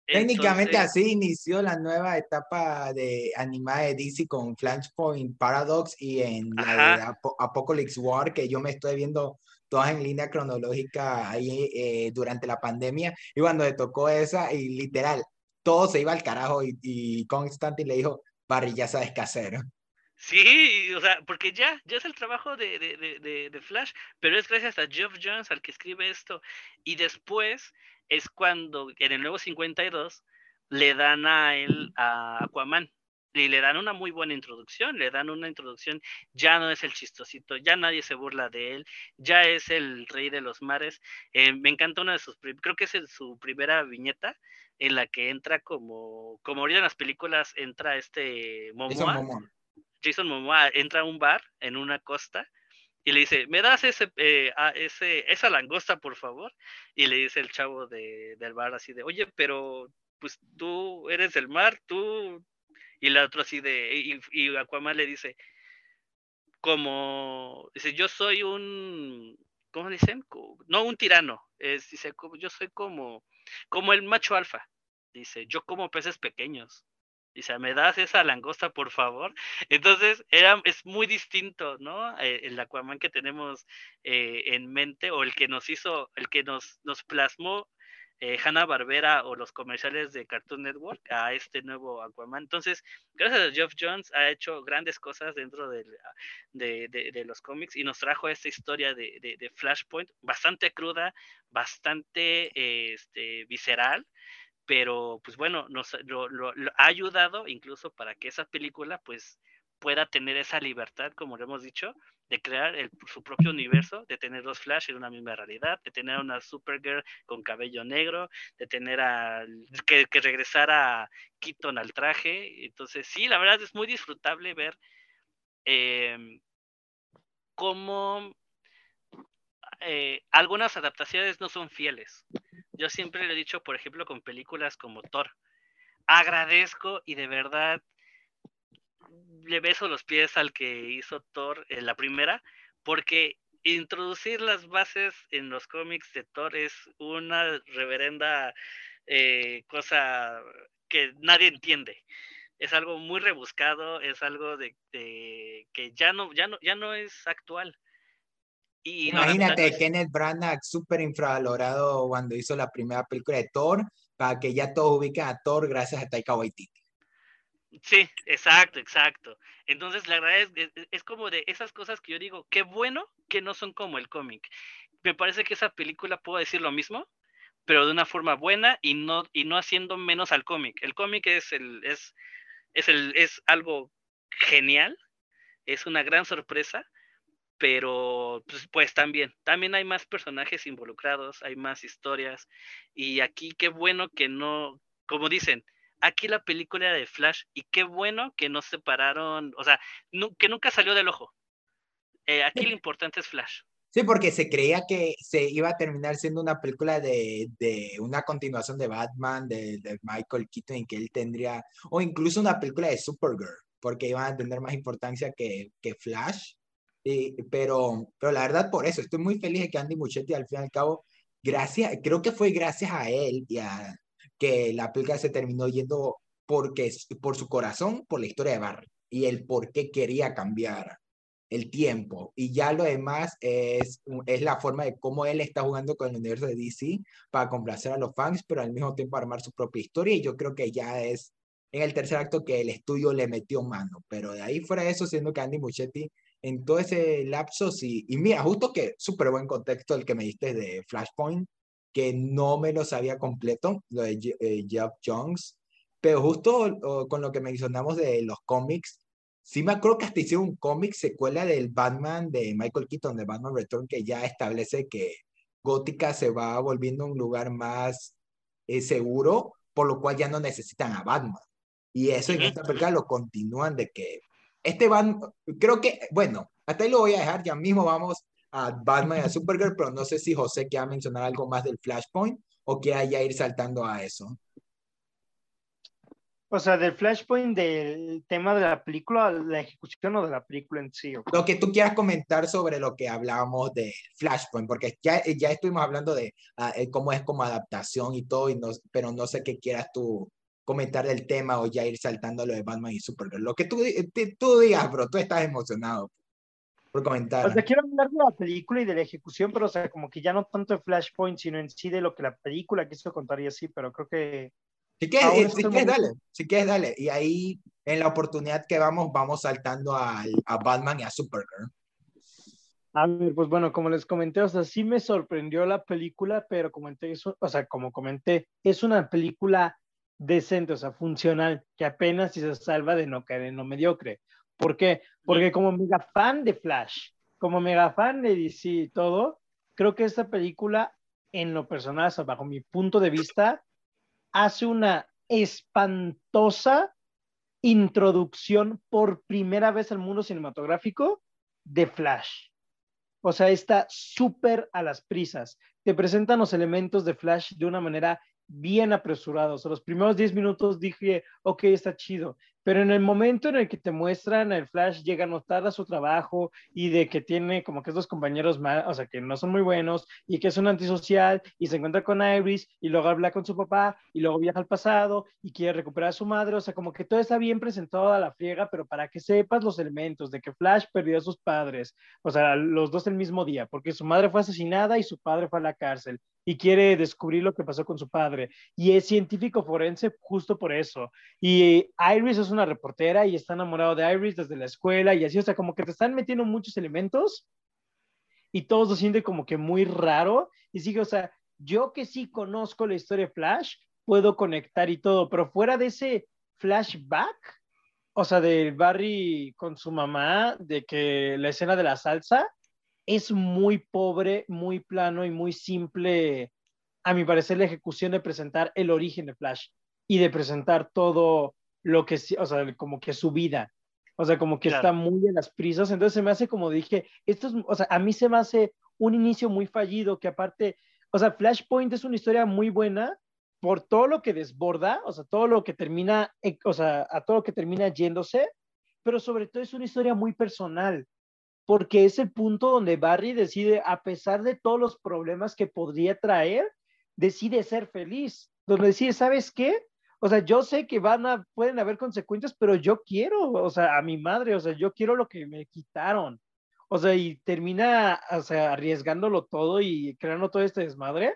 Técnicamente así inició la nueva etapa de animada de DC con Flashpoint Paradox y en la de Apocalypse War, que yo me estoy viendo todas en línea cronológica ahí eh, durante la pandemia. Y cuando le tocó esa, y literal, todo se iba al carajo y, y Constantine le dijo, Barry, ya sabes qué. Sí, o sea, porque ya, ya es el trabajo de, de, de, Flash, pero es gracias a Geoff Jones al que escribe esto. Y después es cuando en el nuevo 52 le dan a él a Aquaman y le dan una muy buena introducción, le dan una introducción, ya no es el chistosito, ya nadie se burla de él, ya es el rey de los mares. Eh, me encanta una de sus, creo que es su primera viñeta en la que entra como, como ahorita en las películas entra este Momoa, Jason Momoa entra a un bar en una costa y le dice, ¿me das ese, eh, ese, esa langosta, por favor? Y le dice el chavo de, del bar así de, oye, pero pues tú eres del mar, tú... Y el otro así de, y, y Aquaman le dice, como, dice, yo soy un, ¿cómo dicen? No un tirano, es, dice, yo soy como, como el macho alfa, dice, yo como peces pequeños, Dice, ¿me das esa langosta, por favor? Entonces, era, es muy distinto, ¿no? Eh, el Aquaman que tenemos eh, en mente, o el que nos hizo, el que nos, nos plasmó eh, Hanna Barbera o los comerciales de Cartoon Network a este nuevo Aquaman. Entonces, gracias a Geoff Jones ha hecho grandes cosas dentro de, de, los cómics y nos trajo esta historia de, Flashpoint bastante cruda, bastante este, visceral pero pues bueno, nos lo, ha ayudado incluso para que esa película pues pueda tener esa libertad, como lo hemos dicho, de crear su propio universo, de tener dos Flash en una misma realidad, de tener una Supergirl con cabello negro, de tener a que, que regresara Keaton al traje. Entonces, sí, la verdad es muy disfrutable ver em, cómo eh, algunas adaptaciones no son fieles. Yo siempre le he dicho, por ejemplo, con películas como Thor, agradezco y de verdad le beso los pies al que hizo Thor en la primera, porque introducir las bases en los cómics de Thor es una reverenda eh, cosa que nadie entiende. Es algo muy rebuscado, es algo de, de, que ya no, ya no, ya no es actual. Imagínate, Kenneth Branagh súper infravalorado cuando hizo la primera película de Thor, para que ya todos ubiquen a Thor gracias a Taika Waititi. Sí, exacto, exacto. Entonces, la verdad es, es, como de esas cosas que yo digo, qué bueno que no son como el cómic. Me parece que esa película puedo decir lo mismo, pero de una forma buena y no, y no haciendo menos al cómic. El cómic es, el, es, es, el, es algo genial, es una gran sorpresa, pero pues, pues, también, también hay más personajes involucrados, hay más historias, y aquí qué bueno que no, como dicen, aquí la película de Flash, y qué bueno que no separaron, o sea, que nunca salió del ojo. Eh, aquí lo importante es Flash. Sí, porque se creía que se iba a terminar siendo una película de, de una continuación de Batman, de, de, Michael Keaton, que él tendría, o incluso una película de Supergirl, porque iban a tener más importancia que, que Flash. Y, pero, pero la verdad, por eso, estoy muy feliz de que Andy Muchetti, al fin y al cabo, gracias, creo que fue gracias a él y a que la película se terminó yendo porque, por su corazón, por la historia de Barry y el por qué quería cambiar el tiempo. Y ya lo demás es, es la forma de cómo él está jugando con el universo de DC para complacer a los fans, pero al mismo tiempo armar su propia historia. Y yo creo que ya es en el tercer acto que el estudio le metió mano. Pero de ahí fuera eso, siendo que Andy Muchetti en todo ese lapso, sí. Y mira, justo que súper buen contexto el que me diste de Flashpoint, que no me lo sabía completo, lo de eh, Jeff Jones. Pero justo con lo que mencionamos de los cómics, Sí me acuerdo que hasta hicieron un cómic secuela del Batman de Michael Keaton, de Batman Return, que ya establece que Gótica se va volviendo un lugar más eh, seguro, por lo cual ya no necesitan a Batman. Y eso en esta película lo continúan de que este Batman, creo que, bueno, hasta ahí lo voy a dejar, ya mismo vamos a Batman y a Supergirl, pero no sé si José quiere mencionar algo más del Flashpoint o quiera ya ir saltando a eso. O sea, del flashpoint del tema de la película, la ejecución o de la película en sí. Lo que tú quieras comentar sobre lo que hablábamos de Flashpoint, porque ya, ya estuvimos hablando de eh, cómo es como adaptación y todo, y no, pero no sé qué quieras tú comentar del tema o ya ir saltando lo de Batman y Supergirl. Lo que tú, tú digas, bro, tú estás emocionado por comentar. O sea, quiero hablar de la película y de la ejecución, pero o sea, como que ya no tanto de Flashpoint, sino en sí de lo que la película quiso contar y así, pero creo que si quieres, si quieres dale, si quieres, dale. Y ahí, en la oportunidad que vamos, vamos saltando a, a Batman y a Supergirl. A ver, pues bueno, como les comenté, o sea, sí me sorprendió la película, pero comenté eso, o sea, como comenté, es una película decente, o sea, funcional, que apenas si se salva de no caer en lo mediocre. ¿Por qué? Porque como mega fan de Flash, como mega fan de DC y todo, creo que esta película, en lo personal, o sea, bajo mi punto de vista, hace una espantosa introducción por primera vez al mundo cinematográfico de Flash. O sea, está súper a las prisas. Te presentan los elementos de Flash de una manera bien apresurados. los primeros 10 minutos dije, ok, está chido. Pero en el momento en el que te muestran el Flash llega a notar a su trabajo y de que tiene como que estos compañeros más, o sea, que no son muy buenos y que es un antisocial y se encuentra con Iris y luego habla con su papá y luego viaja al pasado y quiere recuperar a su madre, o sea, como que todo está bien presentado a la friega, pero para que sepas los elementos de que Flash perdió a sus padres, o sea, los dos el mismo día, porque su madre fue asesinada y su padre fue a la cárcel y quiere descubrir lo que pasó con su padre. Y es científico forense justo por eso. Y Iris es una reportera y está enamorado de Iris desde la escuela y así, o sea, como que te están metiendo muchos elementos y todos lo sienten como que muy raro. Y sigue, o sea, yo que sí conozco la historia de Flash, puedo conectar y todo, pero fuera de ese flashback, o sea, de Barry con su mamá, de que la escena de la salsa, es muy pobre, muy plano y muy simple, a mi parecer, la ejecución de presentar el origen de Flash y de presentar todo lo que, o sea, como que su vida. O sea, como que está muy en las prisas. Entonces se me hace como dije, esto es, o sea, a mí se me hace un inicio muy fallido que aparte, o sea, Flashpoint es una historia muy buena por todo lo que desborda, o sea, todo lo que termina, eh, o sea, a todo lo que termina yéndose, pero sobre todo es una historia muy personal porque es el punto donde Barry decide, a pesar de todos los problemas que podría traer, decide ser feliz, donde decide, ¿sabes qué? O sea, yo sé que van a, pueden haber consecuencias, pero yo quiero, o sea, a mi madre, o sea, yo quiero lo que me quitaron. O sea, y termina, o sea, arriesgándolo todo y creando todo este desmadre,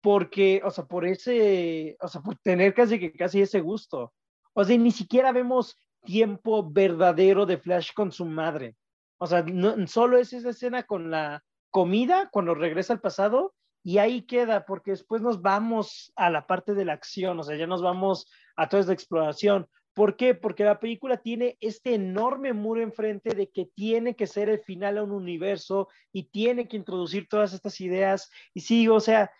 porque, o sea, por ese, o sea, por tener casi que casi ese gusto. O sea, ni siquiera vemos tiempo verdadero de Flash con su madre. O sea, solo es esa escena con la comida cuando regresa al pasado y ahí queda, porque después nos vamos a la parte de la acción, o sea, ya nos vamos a toda esta exploración. ¿Por qué? Porque la película tiene este enorme muro enfrente de que tiene que ser el final a un universo y tiene que introducir todas estas ideas. Y sí, o sea,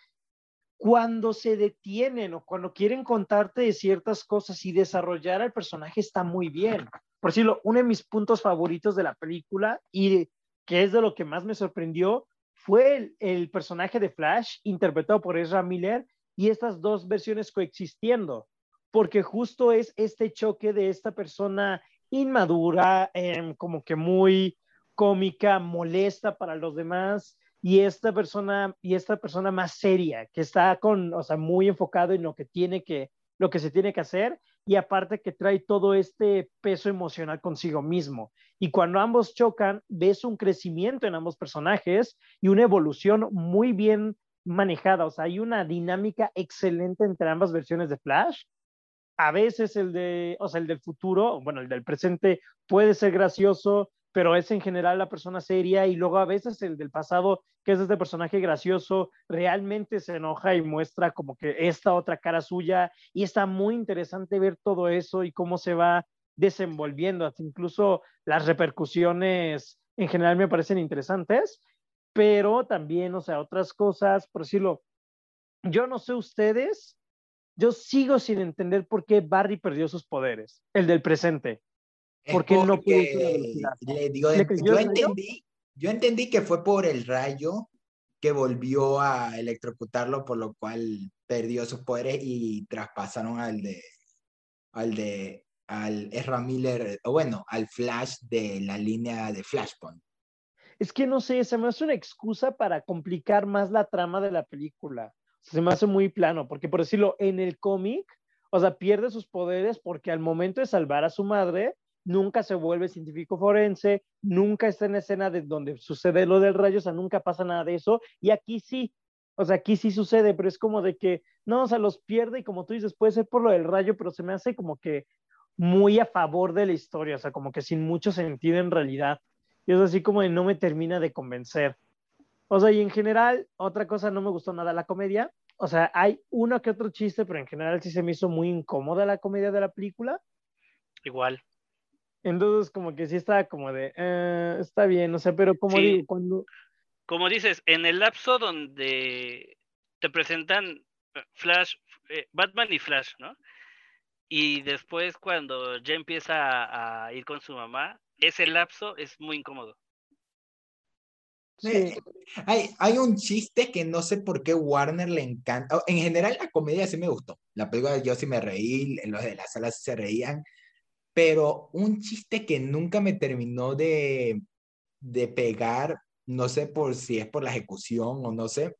cuando se detienen o cuando quieren contarte de ciertas cosas y desarrollar al personaje está muy bien. Por decirlo, uno de mis puntos favoritos de la película y que es de lo que más me sorprendió fue el, personaje de Flash interpretado por Ezra Miller y estas dos versiones coexistiendo porque justo es este choque de esta persona inmadura, em, como que muy cómica, molesta para los demás, y esta persona, y esta persona más seria, que está con, o sea, muy enfocado en lo que tiene que, lo que se tiene que hacer, y aparte que trae todo este peso emocional consigo mismo. Y cuando ambos chocan, ves un crecimiento en ambos personajes y una evolución muy bien manejada, o sea, hay una dinámica excelente entre ambas versiones de Flash a veces el de, o sea, el del futuro, bueno, el del presente puede ser gracioso, pero es en general la persona seria y luego a veces el del pasado, que es este personaje gracioso, realmente se enoja y muestra como que esta otra cara suya y está muy interesante ver todo eso y cómo se va desenvolviendo, incluso las repercusiones en general me parecen interesantes, pero también, o sea, otras cosas, por decirlo, yo no sé ustedes, yo sigo sin entender por qué Barry perdió sus poderes, el del presente. ¿Por qué no le digo, yo entendí, yo entendí que fue por el rayo que volvió a electrocutarlo, por lo cual perdió sus poderes y traspasaron al de al de al Ezra Miller, o bueno, al Flash de la línea de Flashpoint. Es que no sé, se me hace una excusa para complicar más la trama de la película. Se me hace muy plano, porque por decirlo, en el cómic, o sea, pierde sus poderes porque al momento de salvar a su madre, nunca se vuelve científico forense, nunca está en escena de donde sucede lo del rayo, o sea, nunca pasa nada de eso, y aquí sí, o sea, aquí sí sucede, pero es como de que, no, o sea, los pierde y como tú dices, puede ser por lo del rayo, pero se me hace como que muy a favor de la historia, o sea, como que sin mucho sentido en realidad. Y es así como de no me termina de convencer. O sea, y en general, otra cosa no me gustó nada la comedia. O sea, hay uno que otro chiste, pero en general sí se me hizo muy incómoda la comedia de la película. Igual. Entonces, como que sí está como de, eh, está bien, o sea, pero como digo, cuando... Como dices, en el lapso donde te presentan Flash, eh, Batman y Flash, ¿no? Y después cuando ya empieza a ir con su mamá, ese lapso es muy incómodo. Hay, hay un chiste que no sé por qué Warner le encanta. En general, la comedia sí me gustó. La película yo sí me reí, los de la sala se reían. Pero un chiste que nunca me terminó de, de pegar, no sé por si es por la ejecución o no sé,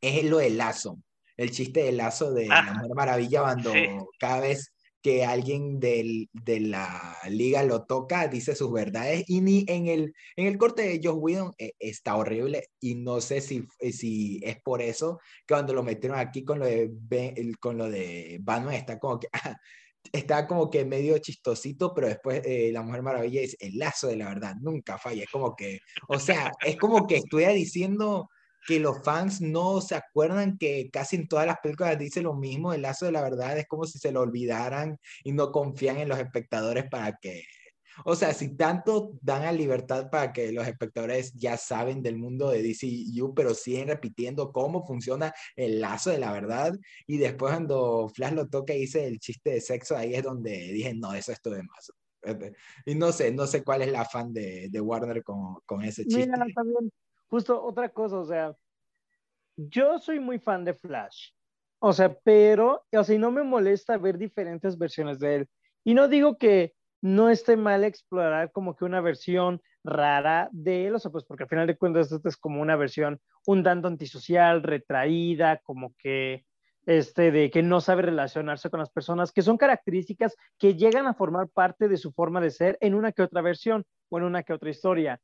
es lo del lazo. El chiste del lazo de la Mujer Maravilla cuando cada vez que alguien del, de la liga lo toca, dice sus verdades y ni en el, en el corte de Josh Whedon eh, está horrible y no sé si, eh, si es por eso que cuando lo metieron aquí con lo de, con lo de Batman está como que... está como que medio chistosito, pero después eh, La Mujer Maravilla es el lazo de la verdad, nunca falla. Es como que, o sea, es como que estuviera diciendo que los fans no se acuerdan que casi en todas las películas dice lo mismo, el lazo de la verdad es como si se lo olvidaran y no confían en los espectadores para que, o sea, si tanto dan a libertad para que los espectadores ya saben del mundo de DCU, pero siguen repitiendo cómo funciona el lazo de la verdad y después cuando Flash lo toca y dice el chiste de sexo, ahí es donde dije, no, eso es todo de más. Y no sé, no sé cuál es la afán de, de Warner con, con ese chiste. Mira, también justo otra cosa, o sea, yo soy muy fan de Flash, o sea, pero, o sea, no me molesta ver diferentes versiones de él. Y no digo que no esté mal explorar como que una versión rara de él, o sea, pues porque al final de cuentas esta es como una versión un tanto antisocial, retraída, como que este, de que no sabe relacionarse con las personas, que son características que llegan a formar parte de su forma de ser en una que otra versión o en una que otra historia.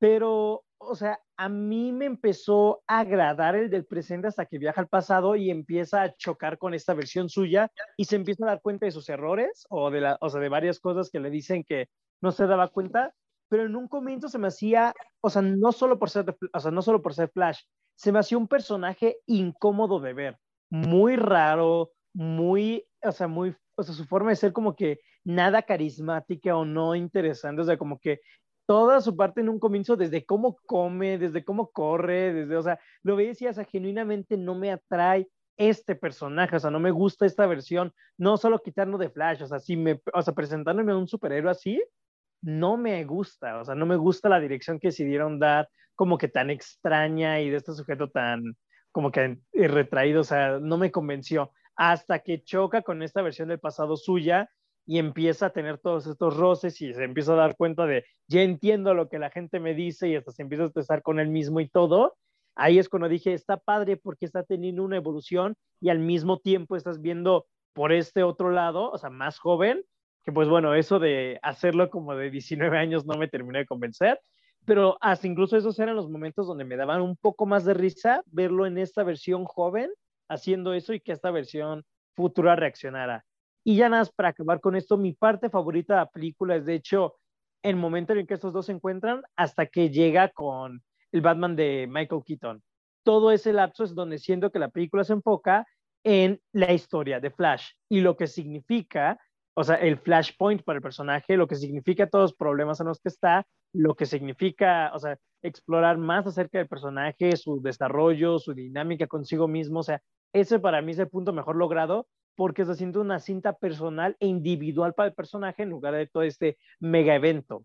Pero, o sea, a mí me empezó a agradar el del presente hasta que viaja al pasado y empieza a chocar con esta versión suya y se empieza a dar cuenta de sus errores o de, la, o sea, de varias cosas que le dicen que no se daba cuenta, pero en un comienzo se me hacía, o sea, no solo por ser, o sea, no solo por ser Flash, se me hacía un personaje incómodo de ver, muy raro, muy, o sea, muy, o sea, su forma de ser como que nada carismática o no interesante, o sea, como que toda su parte en un comienzo, desde cómo come, desde cómo corre, desde, o sea, lo veía y sea, genuinamente no me atrae este personaje, o sea, no me gusta esta versión, no solo quitarlo de Flash, o sea, si me, o sea, presentándome a un superhéroe así, no me gusta, o sea, no me gusta la dirección que decidieron dar, como que tan extraña y de este sujeto tan, como que retraído, o sea, no me convenció, hasta que choca con esta versión del pasado suya y empieza a tener todos estos roces y se empieza a dar cuenta de, ya entiendo lo que la gente me dice y hasta se empieza a estar con él mismo y todo, ahí es cuando dije, está padre porque está teniendo una evolución y al mismo tiempo estás viendo por este otro lado, o sea, más joven, que pues bueno, eso de hacerlo como de 19 años no me terminó de convencer, pero hasta incluso esos eran los momentos donde me daban un poco más de risa verlo en esta versión joven haciendo eso y que esta versión futura reaccionara. Y ya nada para acabar con esto, mi parte favorita de la película es de hecho el momento en que estos dos se encuentran hasta que llega con el Batman de Michael Keaton. Todo ese lapso es donde siento que la película se enfoca en la historia de Flash y lo que significa, o sea, el flashpoint para el personaje, lo que significa todos los problemas en los que está, lo que significa, o sea, explorar más acerca del personaje, su desarrollo, su dinámica consigo mismo, o sea, ese para mí es el punto mejor logrado porque se siente una cinta personal e individual para el personaje en lugar de todo este mega evento.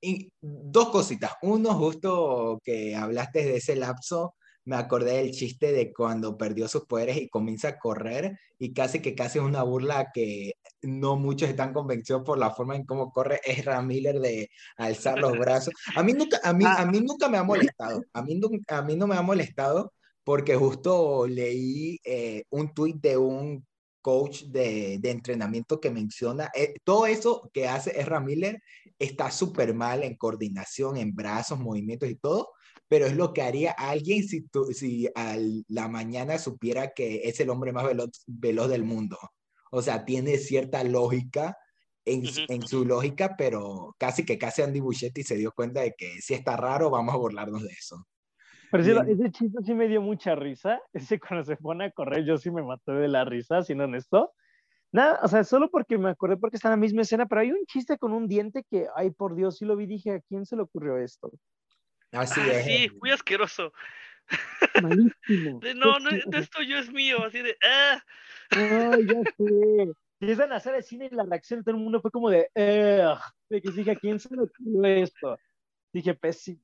Y dos cositas. Uno, justo que hablaste de ese lapso, me acordé del chiste de cuando perdió sus poderes y comienza a correr y casi que casi es una burla que no muchos están convencidos por la forma en cómo corre Ezra Miller de alzar los brazos. A mí nunca, a mí, a mí nunca me ha molestado, a mí, a mí no me ha molestado porque justo leí eh, un tuit de un coach de, de entrenamiento que menciona, eh, todo eso que hace Ezra Miller está súper mal en coordinación, en brazos, movimientos y todo, pero es lo que haría alguien si, si a la mañana supiera que es el hombre más veloz, veloz del mundo. O sea, tiene cierta lógica en, en, su lógica, pero casi que casi Andy Buchetti se dio cuenta de que si está raro, vamos a burlarnos de eso. Pero ese chiste sí me dio mucha risa. Ese cuando se pone a correr, yo sí me maté de la risa, siendo honesto. Nada, o sea, solo porque me acordé porque está en la misma escena, pero hay un chiste con un diente que, ay, por Dios, sí lo vi, dije, ¿a quién se le ocurrió esto? Así ah, es. Sí, muy asqueroso. Malísimo. De, no, no, esto yo es mío, así de, ah. Ay, ya sé. Empiezan a hacer el cine y la reacción de todo el mundo fue como de, de que dije, ¿a quién se le ocurrió esto? Dije, pésimo.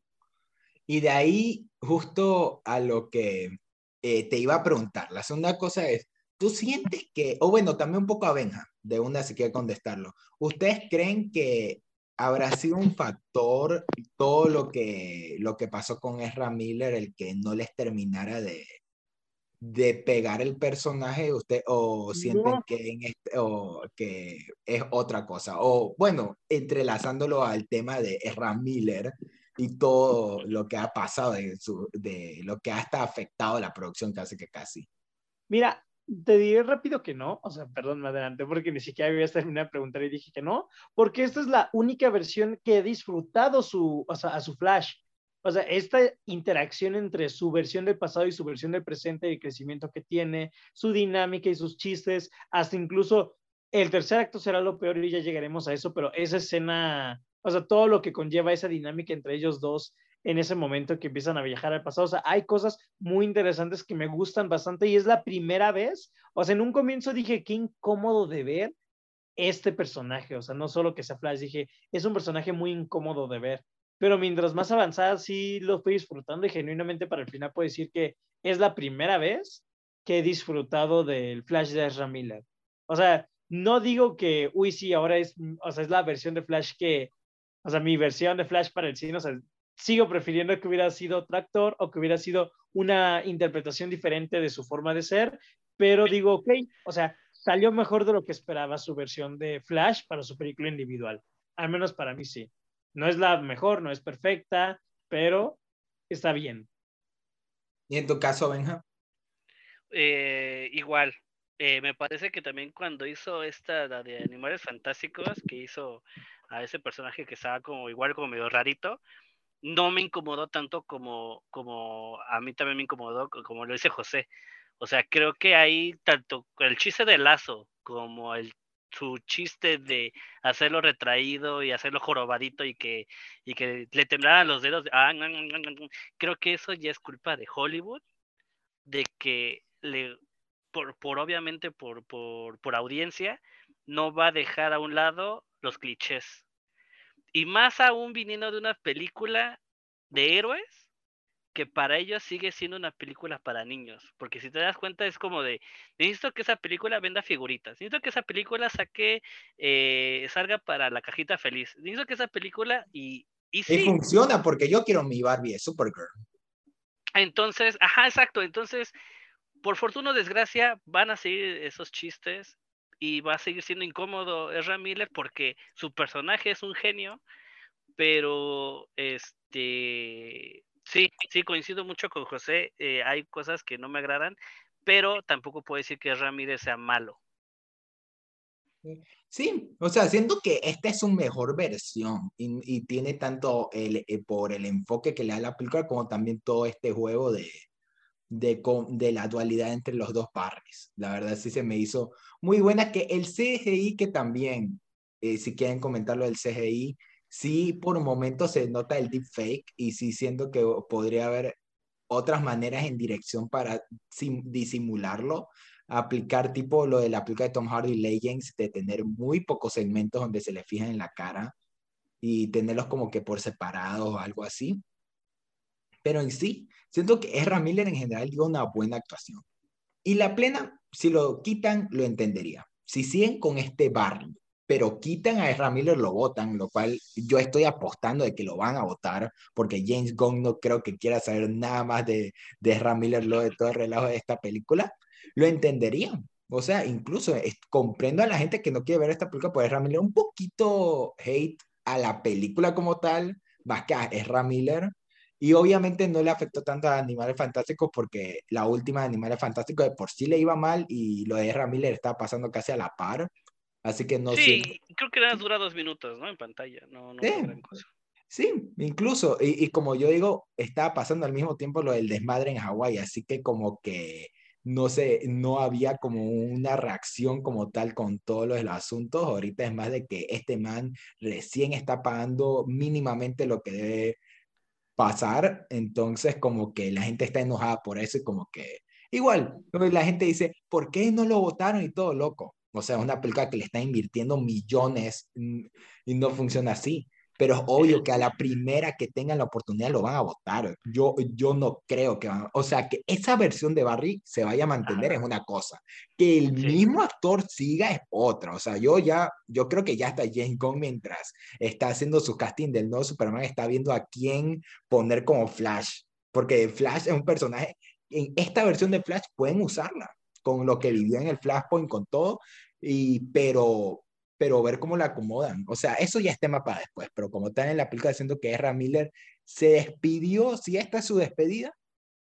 Y de ahí, justo a lo que eh, te iba a preguntar, la segunda cosa es, ¿tú sientes que, o bueno, también un poco a Benja, de una si quiere contestarlo, ¿ustedes creen que habrá sido un factor todo lo que, lo que pasó con Ezra Miller, el que no les terminara de, de pegar el personaje usted o sienten que en este, o que es otra cosa o bueno entrelazándolo al tema de Ezra Miller y todo lo que ha pasado de, su, de lo que ha hasta afectado la producción casi que casi. Mira, te diré rápido que no, o sea, perdón, me adelanté porque ni siquiera había terminado de preguntar y dije que no, porque esta es la única versión que he disfrutado su, o sea, a su Flash. O sea, esta interacción entre su versión del pasado y su versión del presente, el crecimiento que tiene, su dinámica y sus chistes, hasta incluso el tercer acto será lo peor y ya llegaremos a eso, pero esa escena o sea, todo lo que conlleva esa dinámica entre ellos dos en ese momento que empiezan a viajar al pasado. O sea, hay cosas muy interesantes que me gustan bastante y es la primera vez. O sea, en un comienzo dije, qué incómodo de ver este personaje. O sea, no solo que sea Flash, dije, es un personaje muy incómodo de ver. Pero mientras más avanzada, sí lo estoy disfrutando y genuinamente para el final puedo decir que es la primera vez que he disfrutado del Flash de Ezra Miller. O sea, no digo que, uy, sí, ahora es, o sea, es la versión de Flash que o sea, mi versión de Flash para el cine, o sea, sigo prefiriendo que hubiera sido otro actor o que hubiera sido una interpretación diferente de su forma de ser, pero digo, ok, o sea, salió mejor de lo que esperaba su versión de Flash para su película individual. Al menos para mí sí. No es la mejor, no es perfecta, pero está bien. ¿Y en tu caso, Benja? Eh, igual, eh, me parece que también cuando hizo esta, la de Animales Fantásticos, que hizo a ese personaje que estaba como igual como medio rarito, no me incomodó tanto como, como a mí también me incomodó, como lo dice José. O sea, creo que ahí tanto el chiste de Lazo como el su chiste de hacerlo retraído y hacerlo jorobadito y que, y que le temblaran los dedos, ah, creo que eso ya es culpa de Hollywood, de que le, por, por obviamente por, por, por audiencia, no va a dejar a un lado los clichés. Y más aún viniendo de una película de héroes que para ellos sigue siendo una película para niños, porque si te das cuenta es como de, necesito que esa película venda figuritas, necesito que esa película saque, eh, salga para la cajita feliz, necesito que esa película y... Y, sí. funciona porque yo quiero mi Barbie Supergirl. Entonces, ajá, exacto, entonces, por fortuna o desgracia, van a seguir esos chistes y va a seguir siendo incómodo Ezra Miller porque su personaje es un genio, pero este Sí, sí, coincido mucho con José. Eh, hay cosas que no me agradan, pero tampoco puedo decir que Ramírez sea malo. Sí, o sea, siento que esta es su mejor versión y, tiene tanto el, eh, por el enfoque que le da la película como también todo este juego de, de, de la dualidad entre los dos partes. La verdad sí se me hizo muy buena que el CGI que también, eh, si quieren comentarlo del CGI, sí por momentos se nota el deepfake y sí siento que podría haber otras maneras en dirección para disimularlo, aplicar tipo lo de la película de Tom Hardy Legends, de tener muy pocos segmentos donde se le fijan en la cara y tenerlos como que por separado o algo así. Pero en sí, siento que Ezra Miller en general dio una buena actuación. Y la plena, si lo quitan, lo entendería. Si siguen con este barrio pero quitan a Ezra Miller, lo votan, lo cual yo estoy apostando de que lo van a votar, porque James Gunn no creo que quiera saber nada más de, de Ezra Miller, lo de todo el relajo de esta película, lo entenderían. O sea, incluso comprendo a la gente que no quiere ver esta película por Ezra Miller, un poquito hate a la película como tal, más que a Ezra Miller, y obviamente no le afectó tanto a Animales Fantásticos porque la última de Animales Fantásticos de por sí le iba mal y lo de Miller estaba pasando casi a la par. Así que no Sí, creo que dura dos minutos, ¿no? En pantalla, no, no sí. Sí, incluso, y, y, como yo digo, estaba pasando al mismo tiempo lo del desmadre en Hawái, así que como que no sé, no había como una reacción como tal con todos los asuntos. Ahorita es más de que este man recién está pagando mínimamente lo que debe pasar, entonces como que la gente está enojada por eso y como que igual, la gente dice, ¿por qué no lo votaron y todo loco? O sea, una película que le está invirtiendo millones mm, y no funciona así. Pero es obvio que a la primera que tengan la oportunidad lo van a votar. Yo, yo no creo que van O sea, que esa versión de Barry se vaya a mantener es una cosa. Que el mismo actor siga es otra. O sea, yo ya, yo creo que ya está James Gunn mientras está haciendo su casting del nuevo Superman, está viendo a quién poner como Flash. Porque Flash es un personaje, en esta versión de Flash pueden usarla con lo que vivió en el Flashpoint, con todo, y, pero, pero ver cómo la acomodan. O sea, eso ya es tema para después, pero como están en la película diciendo que Ezra Miller se despidió, si esta es su despedida,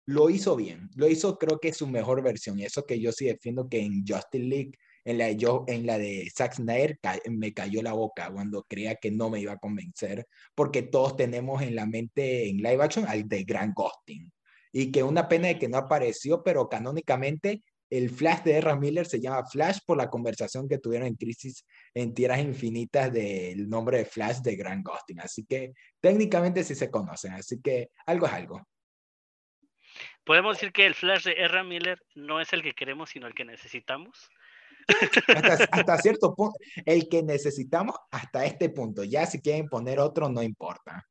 lo hizo bien, lo hizo creo que su mejor versión, y eso que yo sí defiendo que en Justice League, en la, yo, en la de Zack Snyder, me cayó la boca cuando creía que no me iba a convencer, porque todos tenemos en la mente en live action al de Grand Ghosting, y que una pena de que no apareció, pero canónicamente el Flash de R. Miller se llama Flash por la conversación que tuvieron en Crisis en Tierras Infinitas del nombre de Flash de Grant Gustin. Así que técnicamente sí se conocen, así que algo es algo. Podemos decir que el Flash de R. Miller no es el que queremos, sino el que necesitamos. hasta, cierto punto, el que necesitamos hasta este punto. Ya si quieren poner otro, no importa.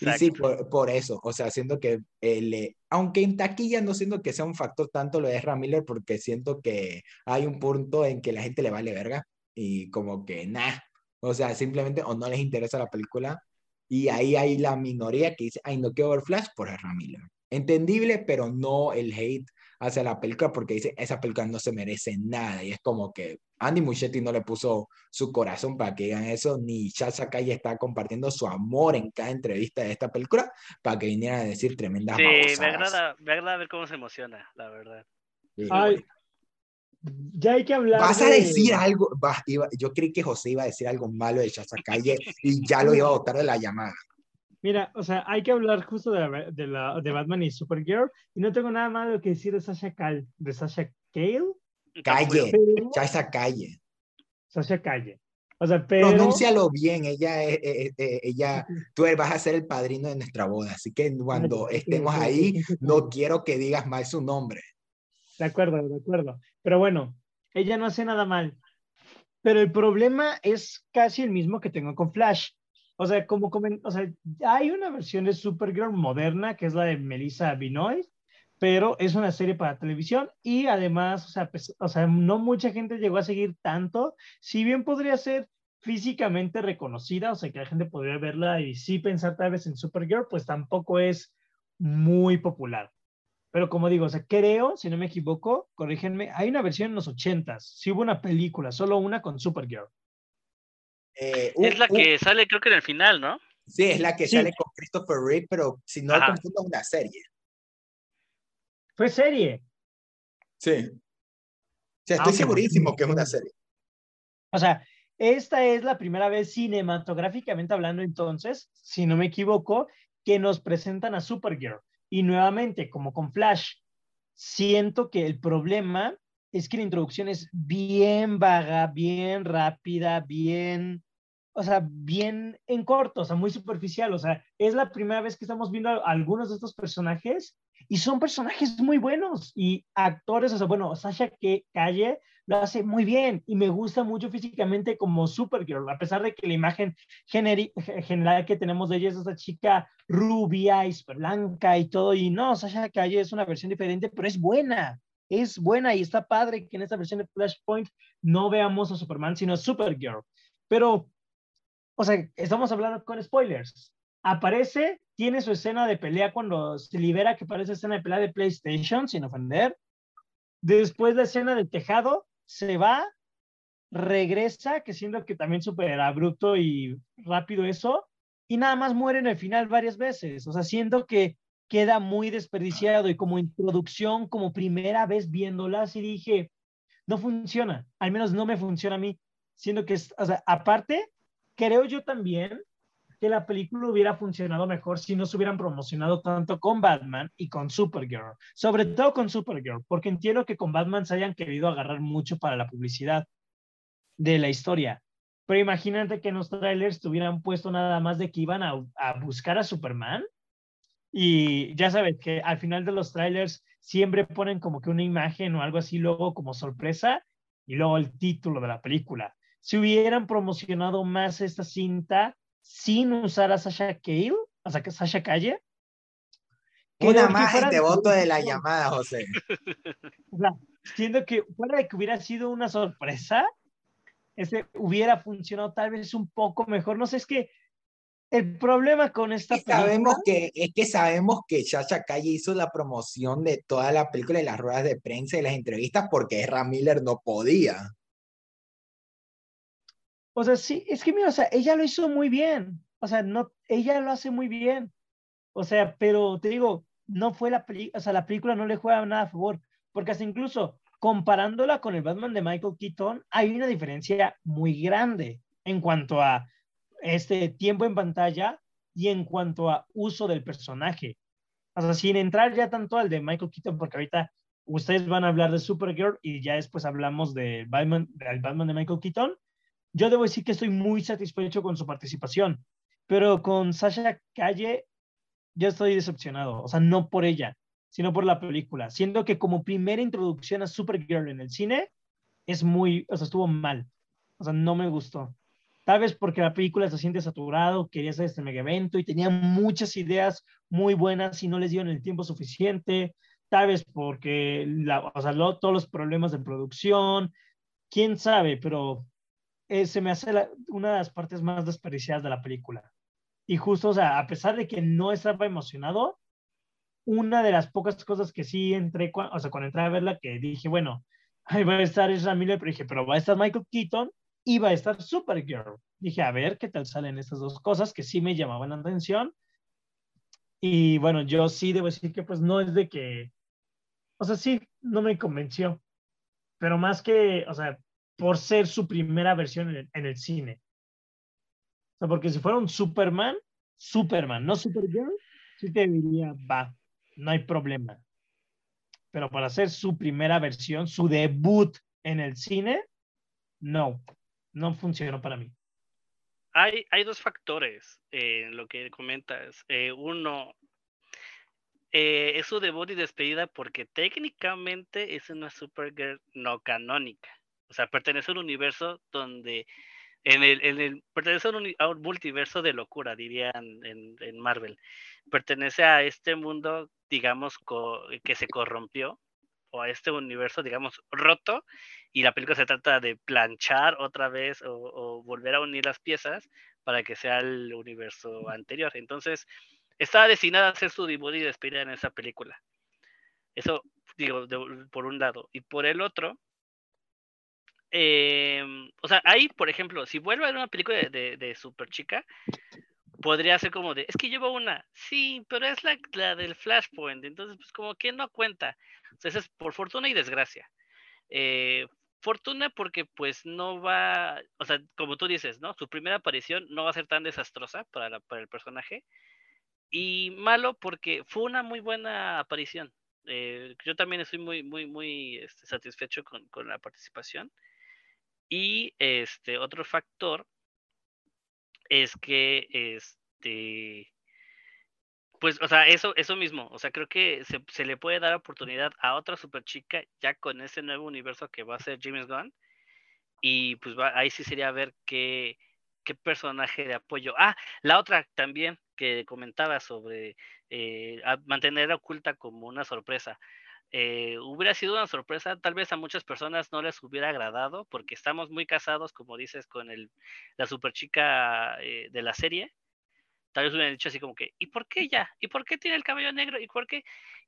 Y sí, por, eso, o sea, siento que, el, aunque en taquilla no siento que sea un factor tanto lo de Ezra Miller, porque siento que hay un punto en que la gente le vale verga y como que nada, o sea, simplemente o no les interesa la película y ahí hay la minoría que dice, ay, no quiero ver Flash por Ezra Miller. Entendible, pero no el hate hacia la película porque dice, esa película no se merece nada. Y es como que Andy Muschietti no le puso su corazón para que digan eso, ni Chacha Calle está compartiendo su amor en cada entrevista de esta película para que vinieran a decir tremendas Sí, me agrada, me agrada ver cómo se emociona, la verdad. Ay, ya hay que hablar. Vas a decir algo, yo creí que José iba a decir algo malo de Chacha Calle y ya lo iba a botar de la llamada. Mira, o sea, hay que hablar justo de, la, de, la, de Batman y Supergirl y no tengo nada malo que decir de Sasha Cal, de Sasha Cale. Calle, Sasha Calle. Sasha Calle. O sea, pero... Pronúncialo bien, ella, ella, tú vas a ser el padrino de nuestra boda, así que cuando estemos ahí, no quiero que digas mal su nombre. De acuerdo, de acuerdo. Pero bueno, ella no hace nada mal. Pero el problema es casi el mismo que tengo con Flash. O sea, como o sea, hay una versión de Supergirl moderna que es la de Melissa Benoist, pero es una serie para televisión y además, o sea, pues, o sea, no mucha gente llegó a seguir tanto, si bien podría ser físicamente reconocida, o sea, que la gente podría verla y sí pensar tal vez en Supergirl, pues tampoco es muy popular. Pero como digo, o sea, creo, si no me equivoco, corrígenme, hay una versión en los 80s, sí hubo una película, solo una con Supergirl. Eh, es la que sale, creo que en el final, ¿no? Sí, es la que sale con Christopher Reeve, pero si no confundo, una serie. ¿Fue serie? Sí. Sí, estoy ah, segurísimo que es una serie. O sea, esta es la primera vez cinematográficamente hablando entonces, si no me equivoco, que nos presentan a Supergirl. Y nuevamente, como con Flash, siento que el problema es que la introducción es bien vaga, bien rápida, bien o sea, bien en corto, o sea, muy superficial, o sea, es la primera vez que estamos viendo a algunos de estos personajes y son personajes muy buenos y actores, o sea, bueno, Sasha Calle lo hace muy bien y me gusta mucho físicamente como Supergirl, a pesar de que la imagen general que tenemos de ella es esa chica rubia y super blanca y todo, y no, Sasha Calle es una versión diferente, pero es buena, es buena y está padre que en esta versión de Flashpoint no veamos a Superman, sino a Supergirl. Pero o sea, estamos hablando con spoilers. Aparece, tiene su escena de pelea cuando se libera, que parece escena de pelea de PlayStation, sin ofender. Después la escena del tejado, se va, regresa, que siendo que también súper abrupto y rápido eso, y nada más muere en el final varias veces. O sea, siento que queda muy desperdiciado y como introducción, como primera vez viéndola, así dije, no funciona, al menos no me funciona a mí, siendo que, o sea, aparte, creo yo también que la película hubiera funcionado mejor si no se hubieran promocionado tanto con Batman y con Supergirl, sobre todo con Supergirl, porque entiendo que con Batman se hayan querido agarrar mucho para la publicidad de la historia. Pero imagínate que en los trailers tuvieran puesto nada más de que iban a, a buscar a Superman y ya sabes que al final de los trailers siempre ponen como que una imagen o algo así luego como sorpresa y luego el título de la película si hubieran promocionado más esta cinta sin usar a Sasha Cale, o sea, que Sasha Calle. Una más de voto de la llamada, José. O sea, siendo que fuera de que hubiera sido una sorpresa, ese hubiera funcionado tal vez un poco mejor. No sé, es que el problema con esta película... Sabemos que, es que sabemos que Sasha Calle hizo la promoción de toda la película y las ruedas de prensa y las entrevistas porque Ezra Miller no podía. O sea, sí, es que mira, o sea, ella lo hizo muy bien. O sea, no, ella lo hace muy bien. O sea, pero te digo, no fue la película, o sea, la película no le juega nada a favor, porque hasta incluso comparándola con el Batman de Michael Keaton, hay una diferencia muy grande en cuanto a este tiempo en pantalla y en cuanto a uso del personaje. O sea, sin entrar ya tanto al de Michael Keaton, porque ahorita ustedes van a hablar de Supergirl y ya después hablamos del Batman, del Batman de Michael Keaton, yo debo decir que estoy muy satisfecho con su participación, pero con Sasha Calle yo estoy decepcionado, o sea, no por ella, sino por la película, siendo que como primera introducción a Supergirl en el cine es muy, o sea, estuvo mal, o sea, no me gustó. Tal vez porque la película se siente saturado, quería hacer este mega evento y tenía muchas ideas muy buenas y no les dieron el tiempo suficiente. Tal vez porque la, o sea, todos los problemas de producción, quién sabe, pero eh, se me hace una de las partes más desperdiciadas de la película. Y justo, o sea, a pesar de que no estaba emocionado, una de las pocas cosas que sí entré, o sea, cuando entré a verla, que dije, bueno, ahí va a estar Ezra Miller, pero dije, pero va a estar Michael Keaton y va a estar Supergirl. Dije, a ver qué tal salen estas dos cosas que sí me llamaban la atención. Y bueno, yo sí debo decir que pues no es de que, o sea, sí, no me convenció, pero más que, o sea, por ser su primera versión en el, cine. O sea, porque si fuera un Superman, Superman, no Supergirl, sí te diría, va, no hay problema. Pero para hacer su primera versión, su debut en el cine, no, no funcionó para mí. Hay, hay dos factores en lo que comentas. Eh, uno, eh, es su debut y despedida porque técnicamente es una Supergirl no canónica. O sea, pertenece a un universo donde en el, en el, pertenece a un, multiverso de locura, dirían en, Marvel. Pertenece a este mundo, digamos, que se corrompió, o a este universo, digamos, roto, y la película se trata de planchar otra vez o, volver a unir las piezas para que sea el universo anterior. Entonces, estaba destinada a hacer su debut y despedida en esa película. Eso, digo, por un lado. Y por el otro, em, o sea, ahí, por ejemplo, si vuelve a ver una película de, de, Super Chica, podría ser como de, es que llevo una, sí, pero es la, la del Flashpoint, entonces, pues como que no cuenta. O sea, es por fortuna y desgracia. Eh, fortuna porque pues no va, o sea, como tú dices, ¿no? Su primera aparición no va a ser tan desastrosa para, para el personaje. Y malo porque fue una muy buena aparición. Eh, yo también estoy muy, muy, muy este, satisfecho con, con, la participación. Y este otro factor es que este pues, o sea, eso, eso mismo, o sea, creo que se, se, le puede dar oportunidad a otra super chica ya con ese nuevo universo que va a ser James Gunn. Y pues va, ahí sí sería ver qué, qué personaje de apoyo. Ah, la otra también que comentaba sobre eh, mantener oculta como una sorpresa. Eh, hubiera sido una sorpresa, tal vez a muchas personas no les hubiera agradado porque estamos muy casados, como dices, con el, la super chica eh, de la serie tal vez hubieran dicho así como que, ¿y por qué ella? ¿Y por qué tiene el cabello negro? ¿Y por qué?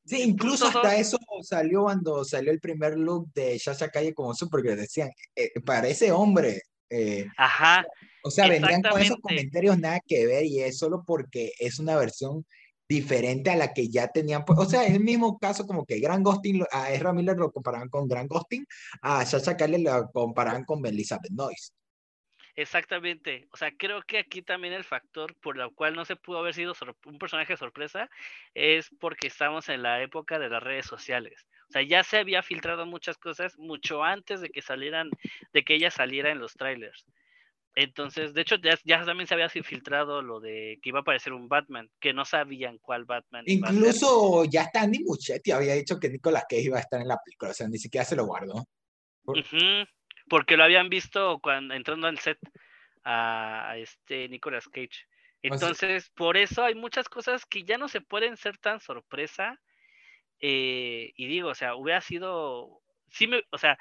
Sí, incluso hasta eso salió cuando salió el primer look de Shasha Calle como que decían, eh, parece hombre. Eh, Ajá. O sea, vendrían con esos comentarios nada que ver y es solo porque es una versión diferente a la que ya tenían. Pues, o sea, es el mismo caso como que Gran Ghosting, a Ezra Miller lo comparaban con Gran Ghosting, a Shasha Calle lo comparaban con Elizabeth Noyce. Exactamente. O sea, creo que aquí también el factor por el cual no se pudo haber sido un personaje sorpresa es porque estamos en la época de las redes sociales. O sea, ya se había filtrado muchas cosas mucho antes de que salieran, de que ella saliera en los trailers. Entonces, de hecho, ya, también se había filtrado lo de que iba a aparecer un Batman, que no sabían cuál Batman. Incluso ya está Andy Muchetti había dicho que Nicolas Cage iba a estar en la película, o sea, ni siquiera se lo guardó porque lo habían visto cuando entrando al set a, este Nicolas Cage. Entonces, por eso hay muchas cosas que ya no se pueden ser tan sorpresa. Eh, y digo, o sea, hubiera sido, sí me, o sea,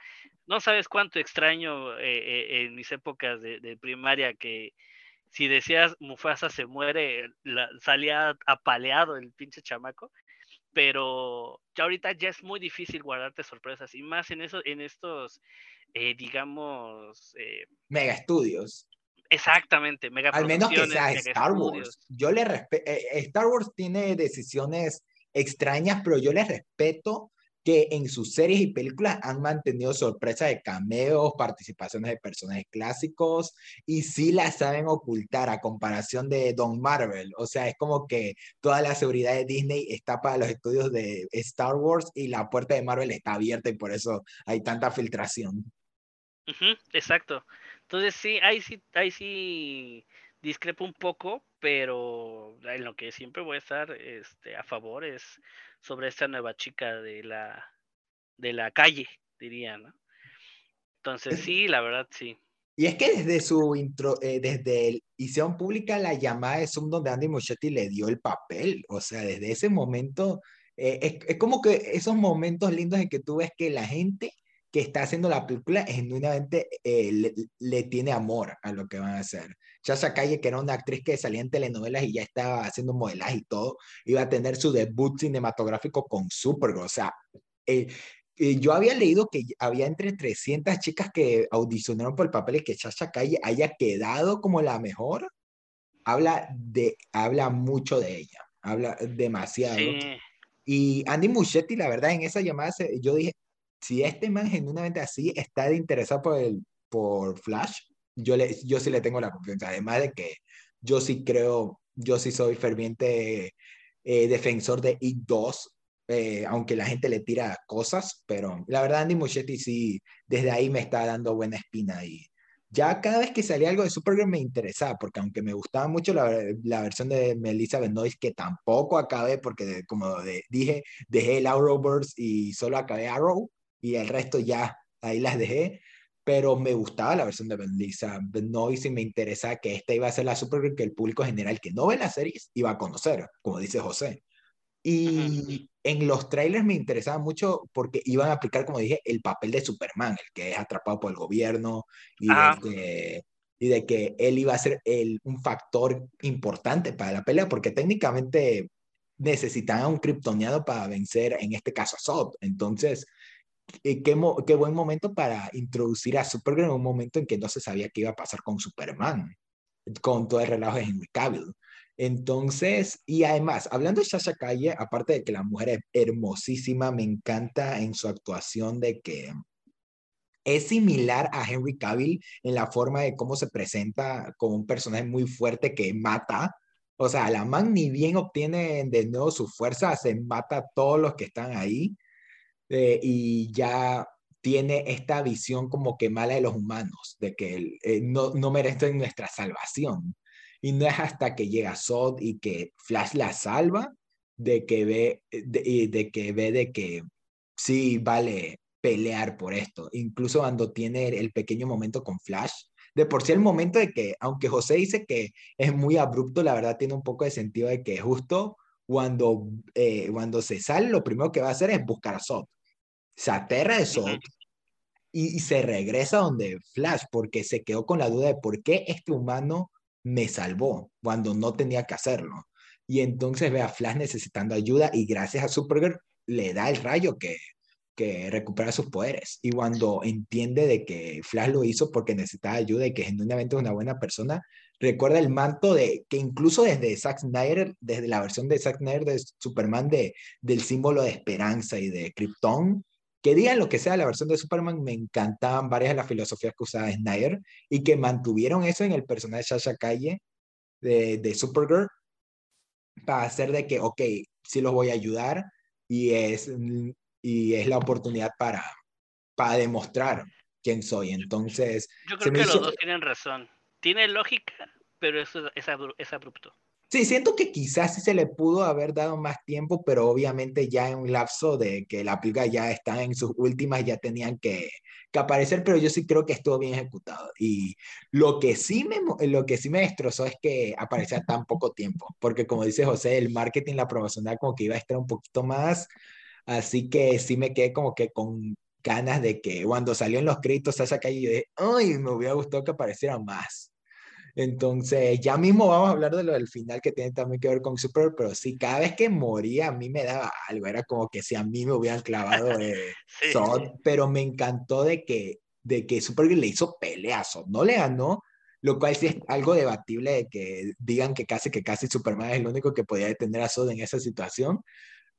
no sabes cuánto extraño eh, eh, en mis épocas de, primaria que si decías Mufasa se muere, salía apaleado el pinche chamaco pero ya ahorita ya es muy difícil guardarte sorpresas y más en eso, en estos, eh, digamos, mega estudios. Exactamente, mega Al menos que sea Star Wars. Yo le Star Wars tiene decisiones extrañas, pero yo le respeto que en sus series y películas han mantenido sorpresas de cameos, participaciones de personajes clásicos y sí las saben ocultar a comparación de Don Marvel. O sea, es como que toda la seguridad de Disney está para los estudios de Star Wars y la puerta de Marvel está abierta y por eso hay tanta filtración. exacto. Entonces sí, ahí sí, ahí sí discrepo un poco, pero en lo que siempre voy a estar este, a favor es sobre esta nueva chica de la, de la calle, diría, ¿no? Entonces sí, la verdad sí. Y es que desde su intro, eh, desde hicieron pública la llamada de Zoom donde Andy Muschietti le dio el papel, o sea, desde ese momento, eh, es, es, como que esos momentos lindos en que tú ves que la gente que está haciendo la película genuinamente eh, le, le, tiene amor a lo que van a hacer. Chacha Calle, que era una actriz que salía en telenovelas y ya estaba haciendo modelaje y todo, iba a tener su debut cinematográfico con Supergirl. O sea, eh, eh, yo había leído que había entre 300 chicas que audicionaron por el papel y que Chacha Calle haya quedado como la mejor. Habla, de, habla mucho de ella, habla demasiado. Y Andy Muschietti, la verdad, en esa llamada yo dije, si este man genuinamente así está interesado por, el, por Flash, yo, le, yo sí le tengo la confianza. Además de que yo sí creo, yo sí soy ferviente eh, defensor de It 2, eh, aunque la gente le tira cosas, pero la verdad Andy Muschietti sí, desde ahí me está dando buena espina y ya cada vez que salía algo de Supergirl me interesaba, porque aunque me gustaba mucho la, la versión de Melissa Benoist, que tampoco acabé, porque como dije, dejé el Arrowverse y solo acabé Arrow, y el resto ya ahí las dejé, pero me gustaba la versión de Melissa Benoist y me interesaba que esta iba a ser la Supergirl que el público general que no ve las series iba a conocer, como dice José. Y en los trailers me interesaba mucho porque iban a aplicar, como dije, el papel de Superman, el que es atrapado por el gobierno y, de, que, y de que él iba a ser el, un factor importante para la pelea, porque técnicamente necesitaban un kryptoniano para vencer, en este caso a Zod. Entonces, qué, qué buen momento para introducir a Supergirl en un momento en que no se sabía qué iba a pasar con Superman, con todo el relajo de Henry Cavill. Entonces, y además, hablando de Sasha Calle, aparte de que la mujer es hermosísima, me encanta en su actuación de que es similar a Henry Cavill en la forma de cómo se presenta como un personaje muy fuerte que mata. O sea, la man ni bien obtiene de nuevo su fuerza, se mata a todos los que están ahí eh, y ya tiene esta visión como que mala de los humanos, de que eh, no, no merecen nuestra salvación. Y no es hasta que llega Sod y que Flash la salva de que ve de, de que ve de que sí vale pelear por esto. Incluso cuando tiene el pequeño momento con Flash, de por sí el momento de que, aunque José dice que es muy abrupto, la verdad tiene un poco de sentido de que justo cuando, eh, cuando se sale, lo primero que va a hacer es buscar a Sod. Se aterra de Sod y, y, se regresa donde Flash, porque se quedó con la duda de por qué este humano me salvó cuando no tenía que hacerlo. Y entonces ve a Flash necesitando ayuda y gracias a Supergirl le da el rayo que, que recupera sus poderes. Y cuando entiende de que Flash lo hizo porque necesitaba ayuda y que genuinamente es una buena persona, recuerda el manto de que incluso desde Zack Snyder, desde la versión de Zack Snyder de Superman de, del símbolo de esperanza y de Krypton, que digan lo que sea la versión de Superman, me encantaban varias de las filosofías que usaba Snyder y que mantuvieron eso en el personaje de Sasha Calle de, de Supergirl para hacer de que, ok, sí los voy a ayudar y es, y es la oportunidad para, para demostrar quién soy. Entonces... Yo creo que los dos tienen razón. Tiene lógica, pero eso es, es abrupto. Sí, siento que quizás sí se le pudo haber dado más tiempo, pero obviamente ya en un lapso de que la película ya está en sus últimas, ya tenían que, que, aparecer, pero yo sí creo que estuvo bien ejecutado. Y lo que, sí me, lo que sí me destrozó es que aparecía tan poco tiempo, porque como dice José, el marketing, la promocional como que iba a estar un poquito más, así que sí me quedé como que con ganas de que cuando salió en los créditos esa calle, yo dije, ay, me hubiera gustado que apareciera más. Entonces, ya mismo vamos a hablar de lo del final que tiene también que ver con Super, pero sí, cada vez que moría a mí me daba algo, era como que si a mí me hubieran clavado eh, pero me encantó de que, de que Supergirl le hizo peleazo, no le ganó, lo cual sí es algo debatible de que digan que casi que casi Superman es el único que podía detener a Zod en esa situación,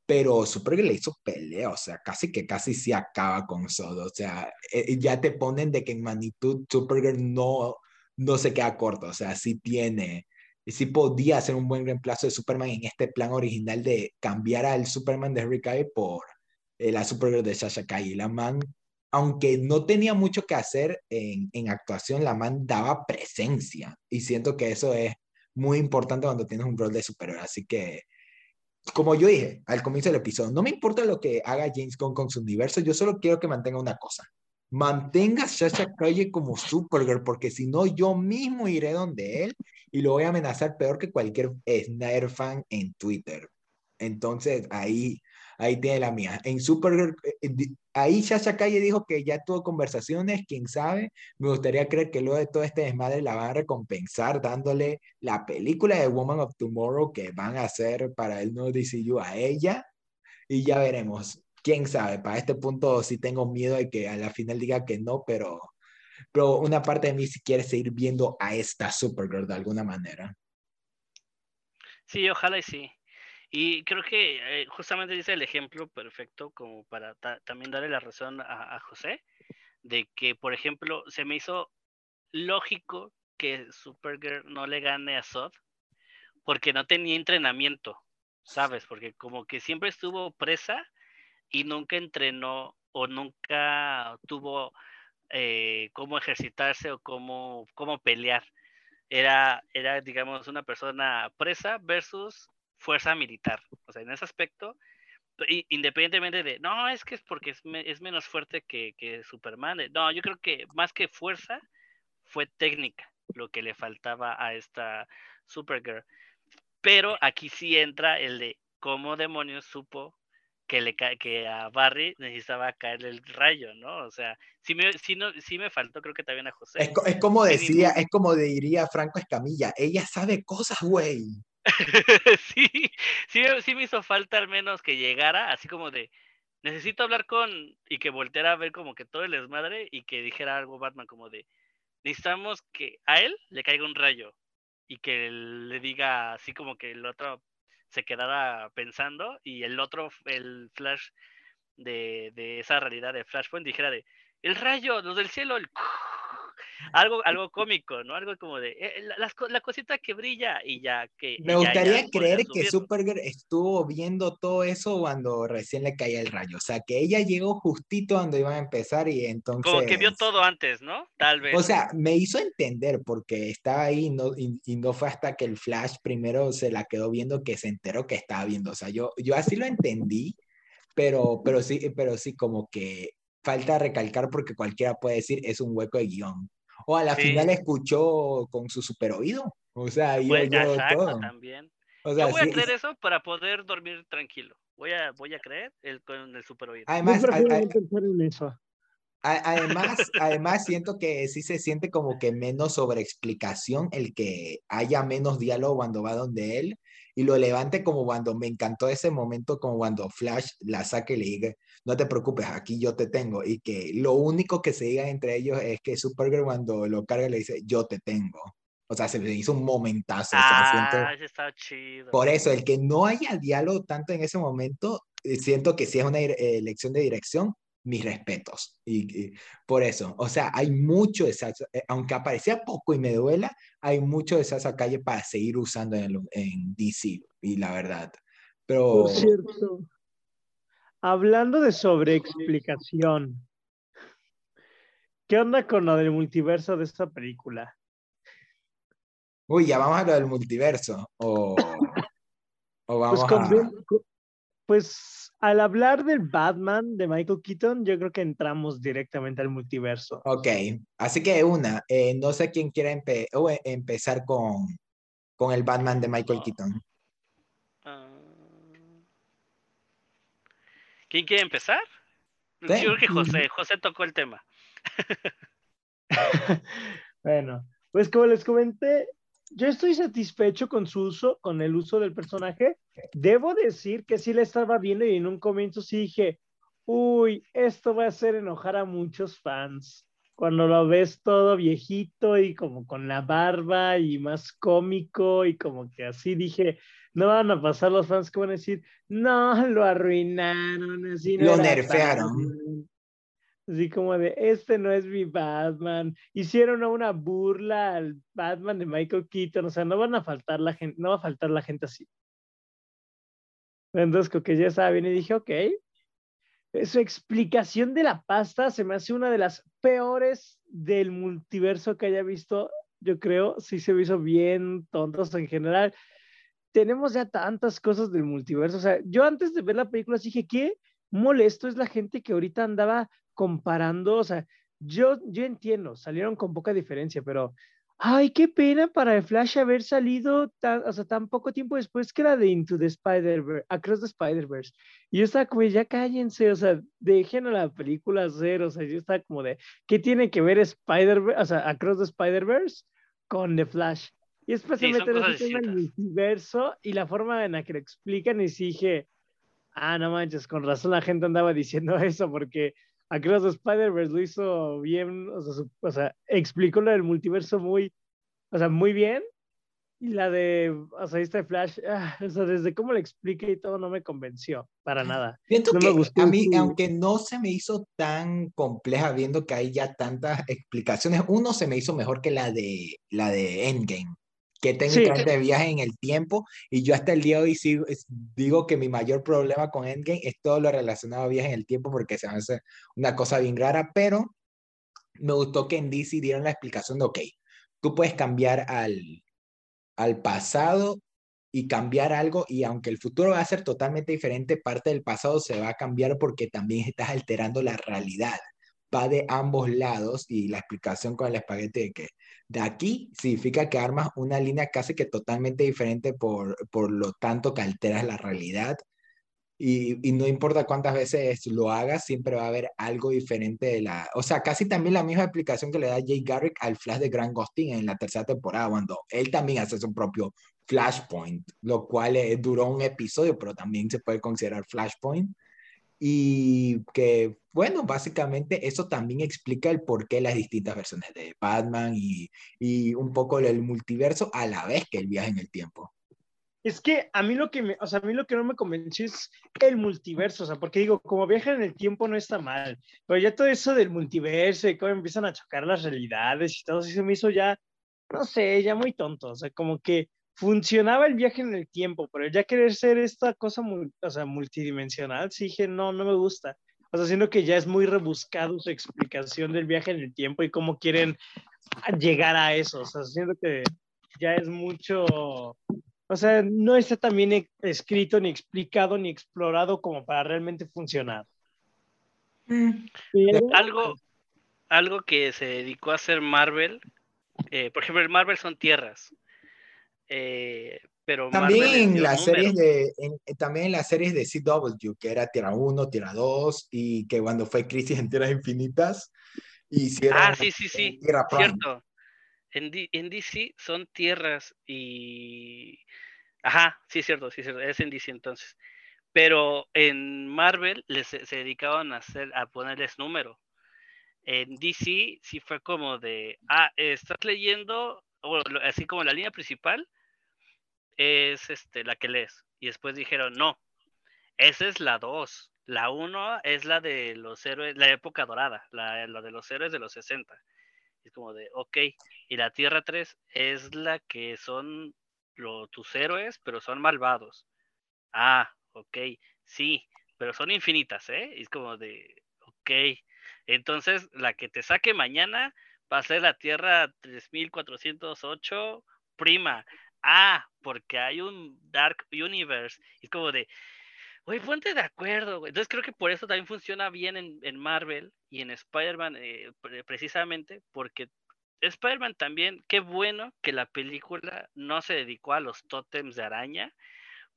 pero Supergirl le hizo pelea, o sea, casi que casi sí acaba con Zod, o sea, eh, ya te ponen de que en magnitud Supergirl no no se queda corto, o sea, sí tiene, sí podía ser un buen reemplazo de Superman en este plan original de cambiar al Superman de Henry Cavill por eh, la Supergirl de Sasha Calle. La man, aunque no tenía mucho que hacer en, en actuación, la man daba presencia y siento que eso es muy importante cuando tienes un rol de superhéroe, así que como yo dije al comienzo del episodio, no me importa lo que haga James Gunn con su universo, yo solo quiero que mantenga una cosa, mantenga a Sasha Calle como Supergirl, porque si no, yo mismo iré donde él y lo voy a amenazar peor que cualquier Snyder fan en Twitter. Entonces, ahí, Ahí tiene la mía. En Supergirl, eh, eh, ahí Sasha Calle dijo que ya tuvo conversaciones, quién sabe. Me gustaría creer que luego de todo este desmadre la van a recompensar dándole la película de Woman of Tomorrow que van a hacer para el nuevo DCU a ella. Y ya veremos. Quién sabe, para este punto sí tengo miedo de que a la final diga que no, pero, pero una parte de mí sí quiere seguir viendo a esta Supergirl de alguna manera. Sí, ojalá y sí. Y creo que eh, justamente dice el ejemplo perfecto como para también darle la razón a, José, de que, por ejemplo, se me hizo lógico que Supergirl no le gane a Sod porque no tenía entrenamiento, ¿sabes? Porque como que siempre estuvo presa y nunca entrenó o nunca tuvo eh, cómo ejercitarse o cómo, cómo pelear. Era, era, digamos, una persona presa versus fuerza militar. O sea, en ese aspecto, independientemente de, no, es que es porque es, menos fuerte que, Superman. No, yo creo que más que fuerza, fue técnica lo que le faltaba a esta Supergirl. Pero aquí sí entra el de cómo demonios supo que, le que a Barry necesitaba caerle el rayo, ¿no? O sea, sí me, sí no, sí me faltó, creo que también a José. Es, es como decía, es como diría Franco Escamilla, ella sabe cosas, güey. sí, sí, me hizo falta al menos que llegara, así como de, necesito hablar con, y que volteara a ver como que todo el desmadre y que dijera algo Batman como de, necesitamos que a él le caiga un rayo y que le diga así como que el otro se quedara pensando y el otro, el flash de, de esa realidad de Flashpoint dijera de, el rayo, los del cielo, el algo, algo cómico, ¿no? Algo como de eh, la, cosita que brilla y ya que. Me gustaría creer que Supergirl estuvo viendo todo eso cuando recién le caía el rayo. O sea, que ella llegó justito cuando iban a empezar y entonces. Como que vio todo antes, ¿no? Tal vez. O sea, me hizo entender porque estaba ahí y no, y, no fue hasta que el Flash primero se la quedó viendo que se enteró que estaba viendo. O sea, yo, yo así lo entendí, pero, pero sí, pero sí, como que falta recalcar porque cualquiera puede decir es un hueco de guion. O a la final escuchó con su super oído. O sea, yo, pues, yo todo. También. yo voy a creer eso para poder dormir tranquilo. Voy a, voy a creer el, con el super oído. Además, Además, además siento que sí se siente como que menos sobreexplicación el que haya menos diálogo cuando va donde él y lo levante como cuando me encantó ese momento como cuando Flash la saque y le diga, no te preocupes, aquí yo te tengo y que lo único que se diga entre ellos es que Supergirl cuando lo carga le dice, yo te tengo. O sea, se le hizo un momentazo. Ah, está chido. Por eso, el que no haya diálogo tanto en ese momento, eh, siento que sí es una elección de dirección, mis respetos. Y, por eso, o sea, hay mucho de esa, eh, aunque aparecía poco y me duela, hay mucho de esa calle para seguir usando en, en DC, y la verdad. Pero... Por cierto, hablando de sobreexplicación, ¿qué onda con lo del multiverso de esta película? Uy, ya vamos a lo del multiverso. O, o vamos pues, a... pues al hablar del Batman de Michael Keaton, yo creo que entramos directamente al multiverso. Ok, así que una, eh, no sé quién quiere empezar con, con el Batman de Michael Keaton. Ah. ¿Quién quiere empezar? Yo creo que José, José tocó el tema. bueno, pues como les comenté, yo estoy satisfecho con su uso, con el uso del personaje. Debo decir que sí le estaba viendo y en un comienzo sí dije, uy, esto va a hacer enojar a muchos fans. Cuando lo ves todo viejito y como con la barba y más cómico y como que así dije, no van a pasar los fans que van a decir, no, lo arruinaron, así lo nerfearon. Así como de, este no es mi Batman. Hicieron una burla al Batman de Michael Keaton. O sea, no van a faltar la gente, no va a faltar la gente así. Entonces, que ya estaba bien y dije, ok. Su explicación de la pasta se me hace una de las peores del multiverso que haya visto. Yo creo, sí se me hizo bien tontos en general. Tenemos ya tantas cosas del multiverso. O sea, yo antes de ver la película dije, ¿qué molesto es la gente que ahorita andaba comparando, o sea, yo, yo entiendo, salieron con poca diferencia, pero ay, qué pena para el Flash haber salido tan, o sea, tan poco tiempo después que era de Into the Spider-Verse, Across the Spider-Verse. Y yo estaba como, ya cállense, o sea, dejen a la película hacer, o sea, yo estaba como de, ¿qué tiene que ver Spider-Verse, o sea, Across the Spider-Verse con The Flash? Y después se meten en el multiverso y la forma en la que lo explican y dije, ah, no manches, con razón la gente andaba diciendo eso, porque Across the Spider-Verse lo hizo bien, o sea, o sea, explicó lo del multiverso muy, o sea, muy bien. Y la de, o sea, este Flash, ah, o sea, desde cómo le expliqué y todo no me convenció para nada. Siento que a mí, aunque no se me hizo tan compleja viendo que hay ya tantas explicaciones, uno se me hizo mejor que la de, la de Endgame que técnicamente sí. viaje en el tiempo y yo hasta el día de hoy sigo, digo que mi mayor problema con Endgame es todo lo relacionado a viaje en el tiempo porque se hace una cosa bien rara, pero me gustó que en DC dieron la explicación de, ok, tú puedes cambiar al, al pasado y cambiar algo y aunque el futuro va a ser totalmente diferente, parte del pasado se va a cambiar porque también estás alterando la realidad va de ambos lados y la explicación con el espagueti de que de aquí significa que armas una línea casi que totalmente diferente por, por lo tanto que alteras la realidad. Y, y, no importa cuántas veces lo hagas, siempre va a haber algo diferente de la... O sea, casi también la misma explicación que le da Jay Garrick al Flash de Grant Gustin en la tercera temporada, cuando él también hace su propio Flashpoint, lo cual eh, duró un episodio, pero también se puede considerar Flashpoint y que, bueno, básicamente eso también explica el por qué las distintas versiones de Batman y, y un poco el multiverso a la vez que el viaje en el tiempo. Es que a mí lo que me, o sea, a mí lo que no me convenció es el multiverso, o sea, porque digo, como viajan en el tiempo no está mal, pero ya todo eso del multiverso y cómo empiezan a chocar las realidades y todo eso me hizo ya, no sé, ya muy tonto, o sea, como que funcionaba el viaje en el tiempo, pero ya querer ser esta cosa o sea, multidimensional, sí dije, no, no me gusta. O sea, siendo que ya es muy rebuscado su explicación del viaje en el tiempo y cómo quieren llegar a eso. O sea, siento que ya es mucho, o sea, no está tan bien escrito, ni explicado, ni explorado como para realmente funcionar. Mm. algo, algo que se dedicó a hacer Marvel, eh, por ejemplo, el Marvel son tierras. Eh, pero también en las series de también en las series de CW que era Tierra 1, Tierra 2 y que cuando fue Crisis en Tierras Infinitas hicieron Ah, sí, sí, sí. Cierto. En, en, DC son tierras y Ajá, sí es cierto, sí es cierto, es en DC entonces. Pero en Marvel les, se dedicaban a hacer a ponerles número. En DC sí fue como de, ah, estás leyendo, así como la línea principal, es este, la que lees. Y después dijeron, no, esa es la 2. La 1 es la de los héroes, la época dorada, la, de los héroes de los 60. Es como de, ok. Y la Tierra 3 es la que son tus héroes, pero son malvados. Ah, ok. Sí, pero son infinitas, ¿eh? es como de, ok. Entonces, la que te saque mañana va a ser la Tierra 3408 prima ah, porque hay un Dark Universe. Y es como de, güey, ponte de acuerdo, Entonces creo que por eso también funciona bien en, Marvel y en Spider-Man eh, precisamente, porque Spider-Man también, qué bueno que la película no se dedicó a los tótems de araña,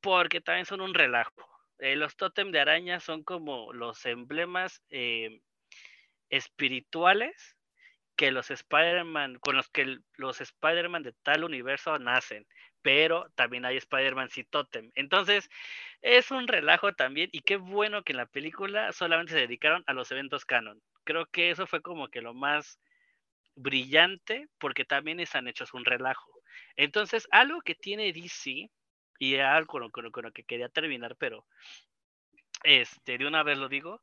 porque también son un relajo. Eh, los tótems de araña son como los emblemas eh, espirituales que los Spider-Man, con los que los Spider-Man de tal universo nacen, pero también hay Spider-Man Totem. Entonces, es un relajo también, y qué bueno que en la película solamente se dedicaron a los eventos canon. Creo que eso fue como que lo más brillante, porque también están hechos un relajo. Entonces, algo que tiene DC, y algo con lo, que quería terminar, pero este, de una vez lo digo,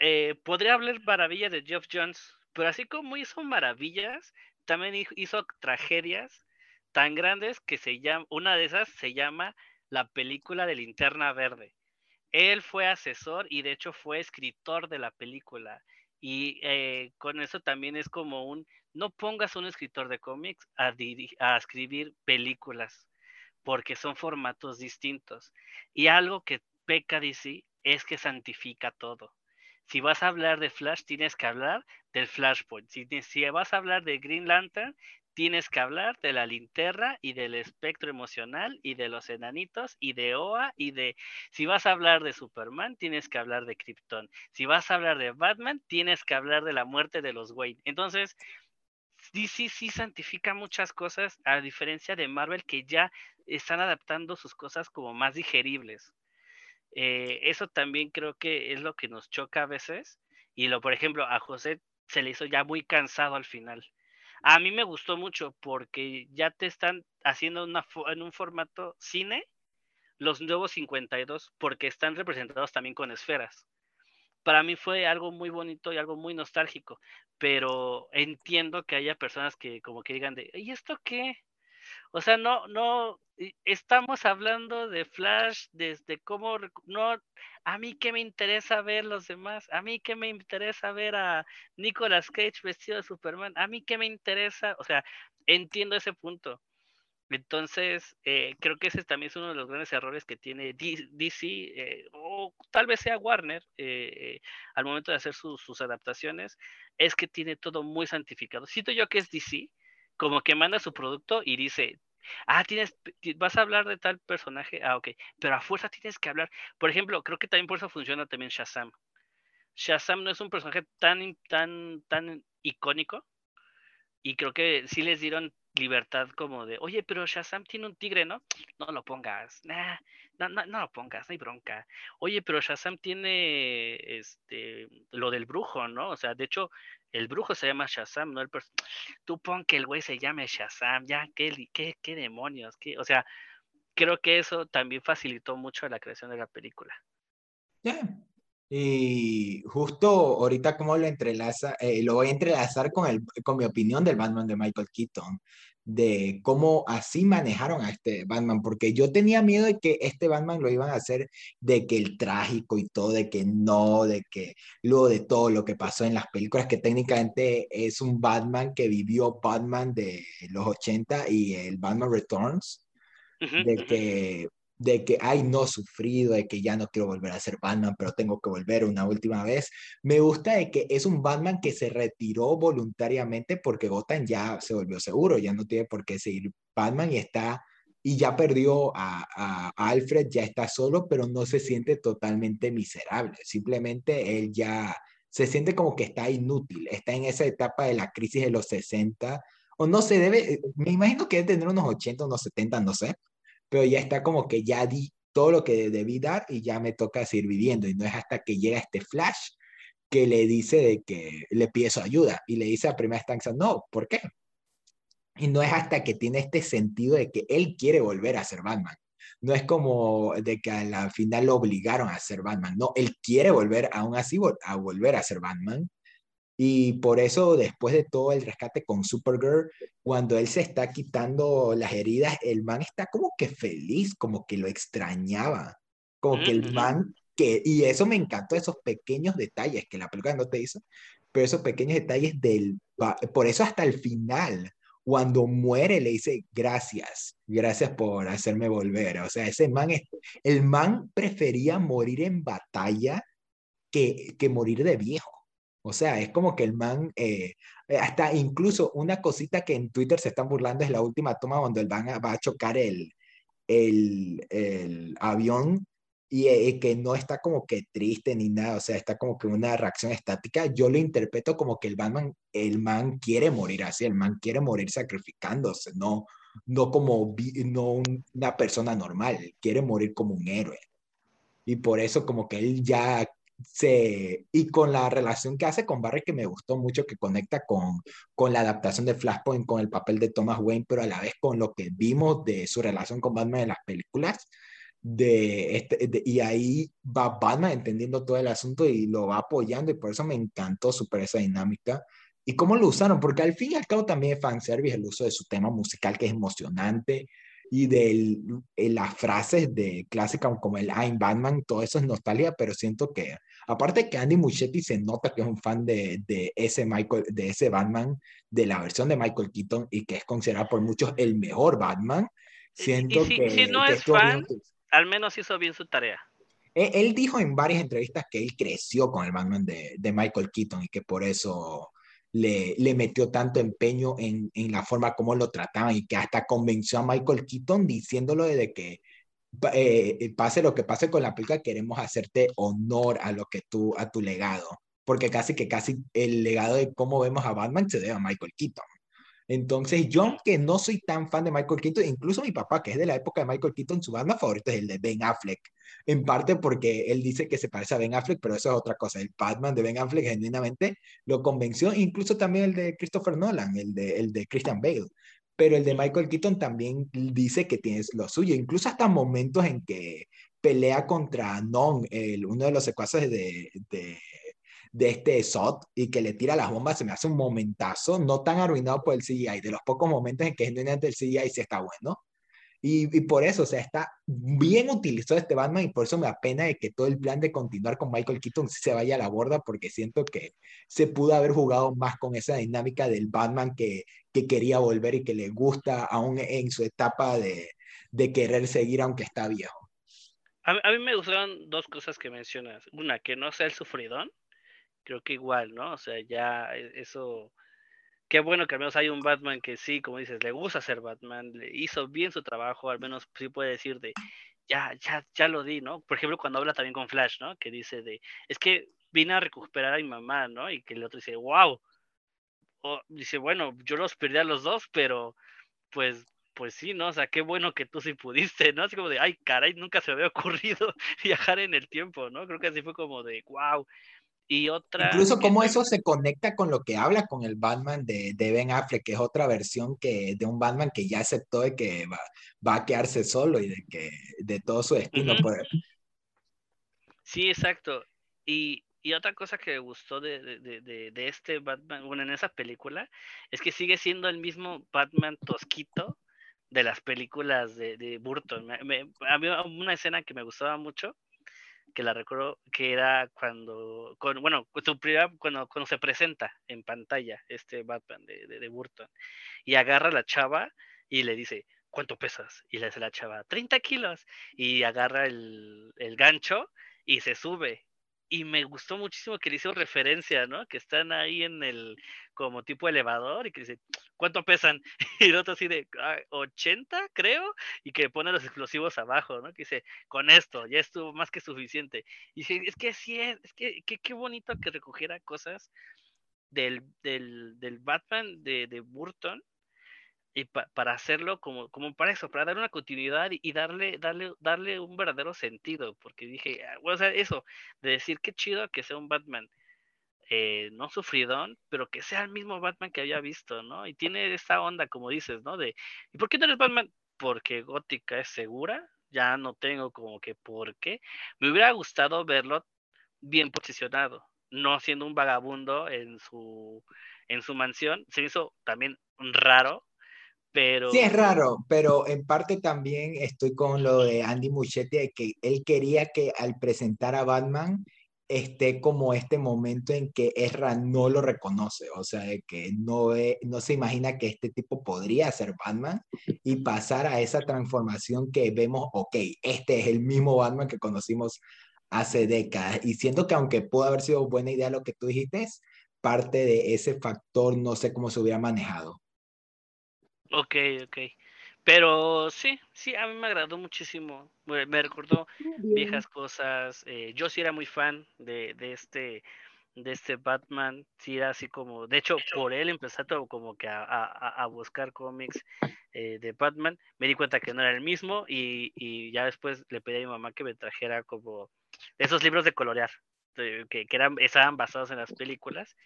eh, podría hablar maravilla de Jeff Jones, pero así como hizo maravillas, también hizo tragedias tan grandes que se llama, una de esas se llama la película de Linterna Verde. Él fue asesor y de hecho fue escritor de la película. Y eh, con eso también es como un, no pongas un escritor de cómics a, a escribir películas, porque son formatos distintos. Y algo que peca DC es que santifica todo si vas a hablar de Flash, tienes que hablar del Flashpoint. Si, vas a hablar de Green Lantern, tienes que hablar de la linterna y del espectro emocional y de los enanitos y de OA y de, si vas a hablar de Superman, tienes que hablar de Krypton. Si vas a hablar de Batman, tienes que hablar de la muerte de los Wayne. Entonces, DC sí santifica muchas cosas, a diferencia de Marvel, que ya están adaptando sus cosas como más digeribles. Eh, eso también creo que es lo que nos choca a veces. Y lo, por ejemplo, a José se le hizo ya muy cansado al final. A mí me gustó mucho porque ya te están haciendo una en un formato cine los nuevos 52 porque están representados también con esferas. Para mí fue algo muy bonito y algo muy nostálgico, pero entiendo que haya personas que como que digan de, ¿y esto qué? O sea, no, no, estamos hablando de Flash desde cómo, no, a mí qué me interesa ver los demás, a mí qué me interesa ver a Nicolas Cage vestido de Superman, a mí qué me interesa, o sea, entiendo ese punto. Entonces, eh, creo que ese también es uno de los grandes errores que tiene DC, eh, o tal vez sea Warner, eh, al momento de hacer sus adaptaciones, es que tiene todo muy santificado. Siento yo que es DC, como que manda su producto y dice, ah, tienes, vas a hablar de tal personaje, ah, ok, pero a fuerza tienes que hablar. Por ejemplo, creo que también por eso funciona también Shazam. Shazam no es un personaje tan, tan, tan icónico y creo que sí les dieron libertad como de, oye, pero Shazam tiene un tigre, ¿no? No lo pongas, no, no, no lo pongas, no hay bronca. Oye, pero Shazam tiene este, lo del brujo, ¿no? O sea, de hecho, el brujo se llama Shazam, ¿no? El Tú pon que el güey se llame Shazam, ya, qué, qué, qué demonios, qué, o sea, creo que eso también facilitó mucho la creación de la película. Y justo ahorita como lo entrelaza, eh, lo voy a entrelazar con, el, con mi opinión del Batman de Michael Keaton de cómo así manejaron a este Batman, porque yo tenía miedo de que este Batman lo iban a hacer de que el trágico y todo, de que no, de que luego de todo lo que pasó en las películas, que técnicamente es un Batman que vivió Batman de los 80 y el Batman Returns, de que de que, ay, no sufrido, de que ya no quiero volver a ser Batman, pero tengo que volver una última vez. Me gusta de que es un Batman que se retiró voluntariamente porque Gotham ya se volvió seguro, ya no tiene por qué seguir Batman y está, y ya perdió a, a, Alfred, ya está solo, pero no se siente totalmente miserable, simplemente él ya se siente como que está inútil, está en esa etapa de la crisis de los 60, o no se debe, me imagino que debe tener unos 80, unos 70, no sé, pero ya está como que ya di todo lo que debí dar y ya me toca seguir viviendo. Y no es hasta que llega este flash que le dice de que le pide ayuda y le dice a primera instancia, no, ¿por qué? Y no es hasta que tiene este sentido de que él quiere volver a ser Batman. No es como de que al final lo obligaron a ser Batman. No, él quiere volver aún así a volver a ser Batman. Y por eso, después de todo el rescate con Supergirl, cuando él se está quitando las heridas, el man está como que feliz, como que lo extrañaba. Como que el man, que, y eso me encantó, esos pequeños detalles que la película no te hizo, pero esos pequeños detalles del, por eso hasta el final, cuando muere le dice gracias, gracias por hacerme volver. O sea, ese man, el man prefería morir en batalla que, que morir de viejo. O sea, es como que el man, eh, eh, hasta incluso una cosita que en Twitter se están burlando es la última toma donde el van va a chocar el, el, el avión y eh, que no está como que triste ni nada, o sea, está como que una reacción estática. Yo lo interpreto como que el Batman, el man quiere morir así, el man quiere morir sacrificándose, no, no como no una persona normal, quiere morir como un héroe. Y por eso como que él ya se, y con la relación que hace con Barry, que me gustó mucho, que conecta con, con la adaptación de Flashpoint, con el papel de Thomas Wayne, pero a la vez con lo que vimos de su relación con Batman en las películas. De este, y ahí va Batman entendiendo todo el asunto y lo va apoyando, y por eso me encantó super esa dinámica. Y cómo lo usaron, porque al fin y al cabo también es fanservice el uso de su tema musical, que es emocionante, y de eh, las frases de clásica como el I'm Batman, todo eso es nostalgia, pero siento que, aparte que Andy Muschietti se nota que es un fan de, de, ese Michael, de ese Batman, de la versión de Michael Keaton y que es considerado por muchos el mejor Batman, siento si, que... Si no es fan, al menos hizo bien su tarea. Él, él, dijo en varias entrevistas que él creció con el Batman de, de Michael Keaton y que por eso le, metió tanto empeño en, en la forma como lo trataban y que hasta convenció a Michael Keaton diciéndolo de que eh, pase lo que pase con la película, queremos hacerte honor a lo que tú, a tu legado, porque casi que casi el legado de cómo vemos a Batman se debe a Michael Keaton. Entonces, yo, aunque no soy tan fan de Michael Keaton, incluso mi papá, que es de la época de Michael Keaton, su banda favorita es el de Ben Affleck. En parte porque él dice que se parece a Ben Affleck, pero eso es otra cosa. El Batman de Ben Affleck genuinamente lo convenció, incluso también el de Christopher Nolan, el de, el de Christian Bale. Pero el de Michael Keaton también dice que tiene lo suyo, incluso hasta momentos en que pelea contra Non, el, uno de los secuaces de, de de este SOT y que le tira las bombas, se me hace un momentazo, no tan arruinado por el CGI, de los pocos momentos en que genuinamente el CGI sí está bueno. Y, y, por eso, o sea, está bien utilizado este Batman y por eso me apena de que todo el plan de continuar con Michael Keaton se vaya a la borda porque siento que se pudo haber jugado más con esa dinámica del Batman que, que quería volver y que le gusta aún en su etapa de, de querer seguir aunque está viejo. A, a mí me gustaron dos cosas que mencionas. Una, que no sea el sufridón, creo que igual, ¿no? O sea, ya e, eso, qué bueno que al menos hay un Batman que sí, como dices, le gusta ser Batman, le hizo bien su trabajo, al menos sí puede decir de, ya, ya, ya lo di, ¿no? Por ejemplo, cuando habla también con Flash, ¿no? Que dice de, es que vine a recuperar a mi mamá, ¿no? Y que el otro dice, wow. O dice, bueno, yo los perdí a los dos, pero pues pues sí, ¿no? O sea, qué bueno que tú sí pudiste, ¿no? Así como de, ay, caray, nunca se me había ocurrido viajar en el tiempo, ¿no? Creo que así fue como de, wow, y otra. Incluso cómo eso se conecta con lo que habla con el Batman de, de, Ben Affleck, que es otra versión que, de un Batman que ya aceptó de que va, va a quedarse solo y de que de todo su destino. Uh -huh. pues. Sí, exacto. Y, y, otra cosa que me gustó de, de, de, de, este Batman, bueno, en esa película, es que sigue siendo el mismo Batman tosquito de las películas de, de Burton. Me, me, había una escena que me gustaba mucho que la recuerdo que era cuando, con, bueno, su primera, cuando, cuando se presenta en pantalla este Batman de, de, Burton y agarra a la chava y le dice, ¿cuánto pesas? Y le dice la chava, 30 kilos. Y agarra el, el gancho y se sube y me gustó muchísimo que le hizo referencia, ¿no? Que están ahí en el, como tipo elevador y que dice, ¿cuánto pesan? Y el otro así de, 80 ah, creo, y que pone los explosivos abajo, ¿no? Que dice, con esto, ya estuvo más que suficiente. Y dice, es que sí es, es que qué bonito que recogiera cosas del, del, del Batman de, de Burton y pa para hacerlo como, como para eso, para dar una continuidad y, darle, darle, darle un verdadero sentido, porque dije, ah, bueno, o sea, eso, de decir qué chido que sea un Batman eh, no sufridón, pero que sea el mismo Batman que había visto, ¿no? Y tiene esta onda, como dices, ¿no? De, ¿y por qué no eres Batman? Porque Gótica es segura, ya no tengo como que por qué. Me hubiera gustado verlo bien posicionado, no siendo un vagabundo en su, en su mansión. Se hizo también raro pero... Sí, es raro, pero en parte también estoy con lo de Andy Muschietti, de que él quería que al presentar a Batman esté como este momento en que Ezra no lo reconoce, o sea, que no, no se imagina que este tipo podría ser Batman y pasar a esa transformación que vemos, ok, este es el mismo Batman que conocimos hace décadas. Y siento que aunque pudo haber sido buena idea lo que tú dijiste, parte de ese factor no sé cómo se hubiera manejado. Ok, ok. Pero sí, sí, a mí me agradó muchísimo. Me recordó Bien. viejas cosas. Eh, yo sí era muy fan de, de, este de este Batman. Sí, era así como. De hecho, por él empecé todo como que a, a, a buscar cómics eh, de Batman. Me di cuenta que no era el mismo. Y, y, ya después le pedí a mi mamá que me trajera como esos libros de colorear. Que, que eran, estaban basados en las películas.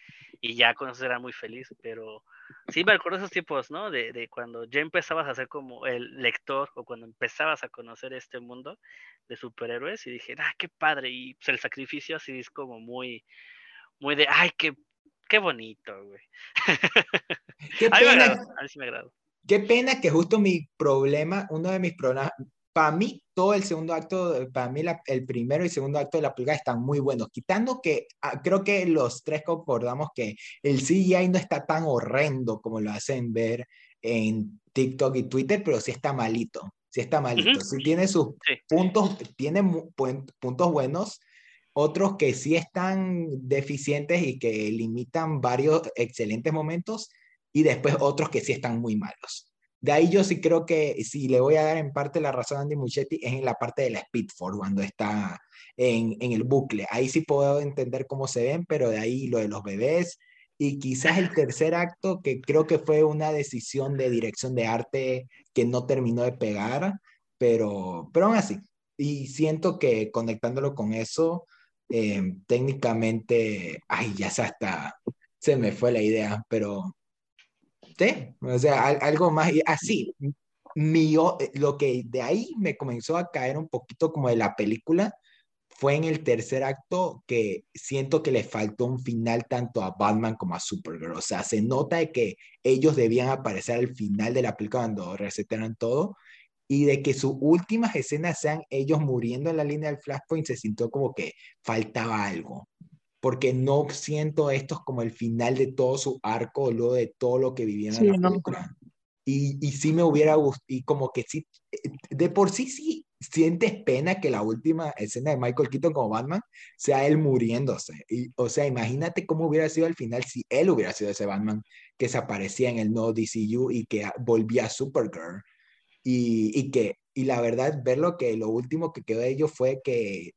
Y ya con eso era muy feliz. Pero Sí, me acuerdo esos tiempos, ¿no? De, de, cuando ya empezabas a ser como el lector o cuando empezabas a conocer este mundo de superhéroes y dije, ah, qué padre. Y pues, el sacrificio así es como muy, muy de, ay, qué, qué bonito, güey. Qué pena, a mí sí me agrado. Qué pena que justo mi problema, uno de mis problemas, para mí todo el segundo acto, para mí la, el primero y segundo acto de la película están muy buenos, quitando que ah, creo que los tres concordamos que el CGI no está tan horrendo como lo hacen ver en TikTok y Twitter, pero sí está malito, sí está malito, uh -huh. sí tiene sus sí. puntos, tiene puntos buenos, otros que sí están deficientes y que limitan varios excelentes momentos, y después otros que sí están muy malos. De ahí yo sí creo que si le voy a dar en parte la razón a Andy Muchetti es en la parte de la Speedford, cuando está en, en el bucle. Ahí sí puedo entender cómo se ven, pero de ahí lo de los bebés y quizás el tercer acto, que creo que fue una decisión de dirección de arte que no terminó de pegar, pero, pero aún así. Y siento que conectándolo con eso, eh, técnicamente, ay, ya se se me fue la idea, pero o sea, algo más, así, mío, lo que de ahí me comenzó a caer un poquito como de la película, fue en el tercer acto que siento que le faltó un final tanto a Batman como a Supergirl. O sea, se nota de que ellos debían aparecer al final de la película cuando reseteran todo y de que sus últimas escenas sean ellos muriendo en la línea del Flashpoint, se sintió como que faltaba algo. Porque no siento esto como el final de todo su arco, o luego de todo lo que vivieron en la película. Y, y sí me hubiera gustado, y como que sí, de por sí sí sientes pena que la última escena de Michael Keaton como Batman sea él muriéndose. Y, o sea, imagínate cómo hubiera sido al final si él hubiera sido ese Batman que se aparecía en el no DCU y que volvía a Supergirl. Y, y que, y la verdad, verlo que lo último que quedó de ellos fue que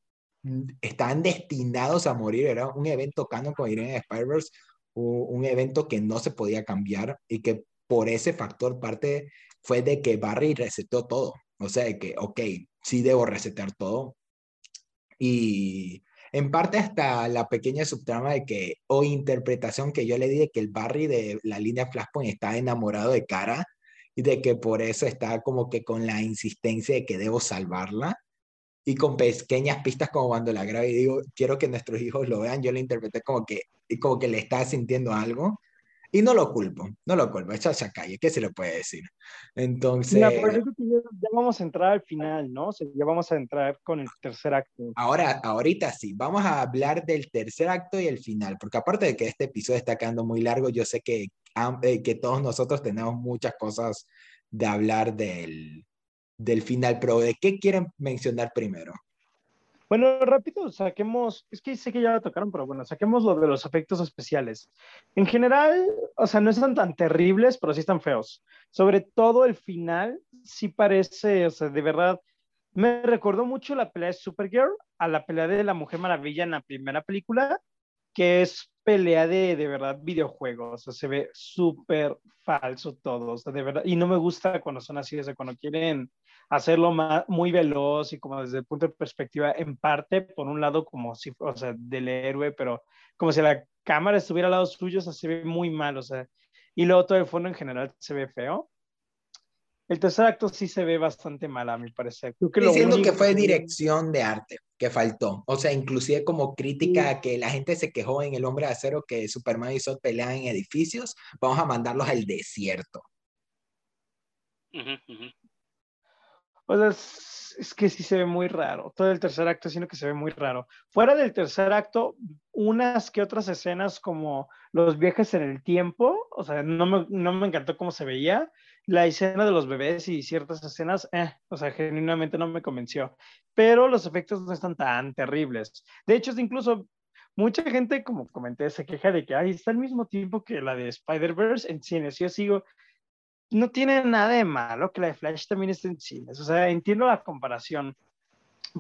estaban destinados a morir. Era un evento canon con Irene Spider-Verse, un evento que no se podía cambiar y que por ese factor parte fue de que Barry resetó todo. O sea, de que, ok, sí debo resetar todo. Y en parte hasta la pequeña subtrama de que, o interpretación que yo le di de que el Barry de la línea Flashpoint está enamorado de Cara y de que por eso está como que con la insistencia de que debo salvarla y con pequeñas pistas como cuando la grabo y digo, quiero que nuestros hijos lo vean, yo lo interpreté como que, como que le está sintiendo algo y no lo culpo, no lo culpo, echa esa calle, ¿qué se le puede decir? Entonces... ya, vamos a entrar al final, ¿no? ya vamos a entrar con el tercer acto. Ahora, ahorita sí, vamos a hablar del tercer acto y el final, porque aparte de que este episodio está quedando muy largo, yo sé que, eh, que todos nosotros tenemos muchas cosas de hablar del, del final, pero ¿de qué quieren mencionar primero? Bueno, rápido, saquemos, es que sé que ya lo tocaron, pero bueno, saquemos lo de los efectos especiales. En general, o sea, no están tan terribles, pero sí están feos. Sobre todo el final, sí parece, o sea, de verdad, me recordó mucho la pelea de Supergirl a la pelea de la Mujer Maravilla en la primera película, que es pelea de, de verdad videojuegos, o sea, se ve súper falso todo, o sea, de verdad, y no me gusta cuando son así, o sea, cuando quieren hacerlo más, muy veloz y como desde el punto de perspectiva, en parte, por un lado, como si, o sea, del héroe, pero como si la cámara estuviera al lado suyo, o sea, se ve muy mal, o sea, y luego todo el fondo en general se ve feo. El tercer acto sí se ve bastante mal, a mi parecer. Creo que Diciendo que fue dirección de arte que faltó. O sea, inclusive como crítica a que la gente se quejó en El Hombre de Acero que Superman y Zod pelean en edificios, vamos a mandarlos al desierto. O sea, es, que sí se ve muy raro. Todo el tercer acto, sino que se ve muy raro. Fuera del tercer acto, unas que otras escenas como los viajes en el tiempo, o sea, no me, no me encantó cómo se veía. La escena de los bebés y ciertas escenas, eh, o sea, genuinamente no me convenció. Pero los efectos no están tan terribles. De hecho, incluso mucha gente, como comenté, se queja de que ahí está al mismo tiempo que la de Spider-Verse en cines. Yo sigo, no tiene nada de malo que la de Flash también esté en cines. O sea, entiendo la comparación.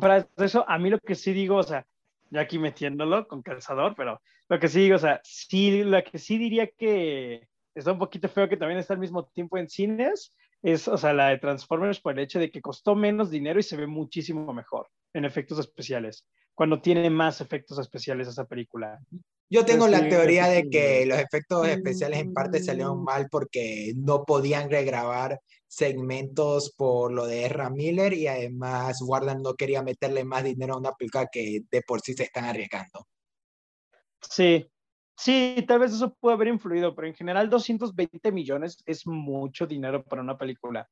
Para eso, a mí lo que sí digo, o sea, ya aquí metiéndolo con calzador, pero lo que sí digo, o sea, sí, lo que sí diría que está un poquito feo que también está al mismo tiempo en cines, es, o sea, la de Transformers por el hecho de que costó menos dinero y se ve muchísimo mejor en efectos especiales, cuando tiene más efectos especiales esa película. Yo tengo la teoría de que los efectos especiales en parte salieron mal porque no podían regrabar segmentos por lo de Ezra Miller y además Warner no quería meterle más dinero a una película que de por sí se están arriesgando. Sí, sí, tal vez eso pudo haber influido, pero en general 220 millones es mucho dinero para una película,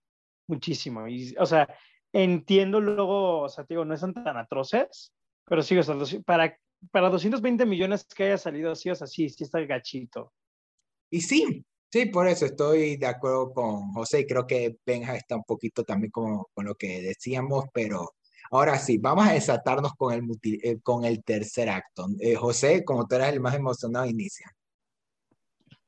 muchísimo. Y, o sea, entiendo luego, o sea, digo, no son tan atroces, pero sí, o sea, para para 220 millones que haya salido así, o sea, sí, sí está el gachito. Y sí, sí, por eso estoy de acuerdo con José y creo que Benja está un poquito también como con lo que decíamos, pero Ahora sí, vamos a desatarnos con el, eh, con el tercer acto. Eh, José, como tú eras el más emocionado, inicia.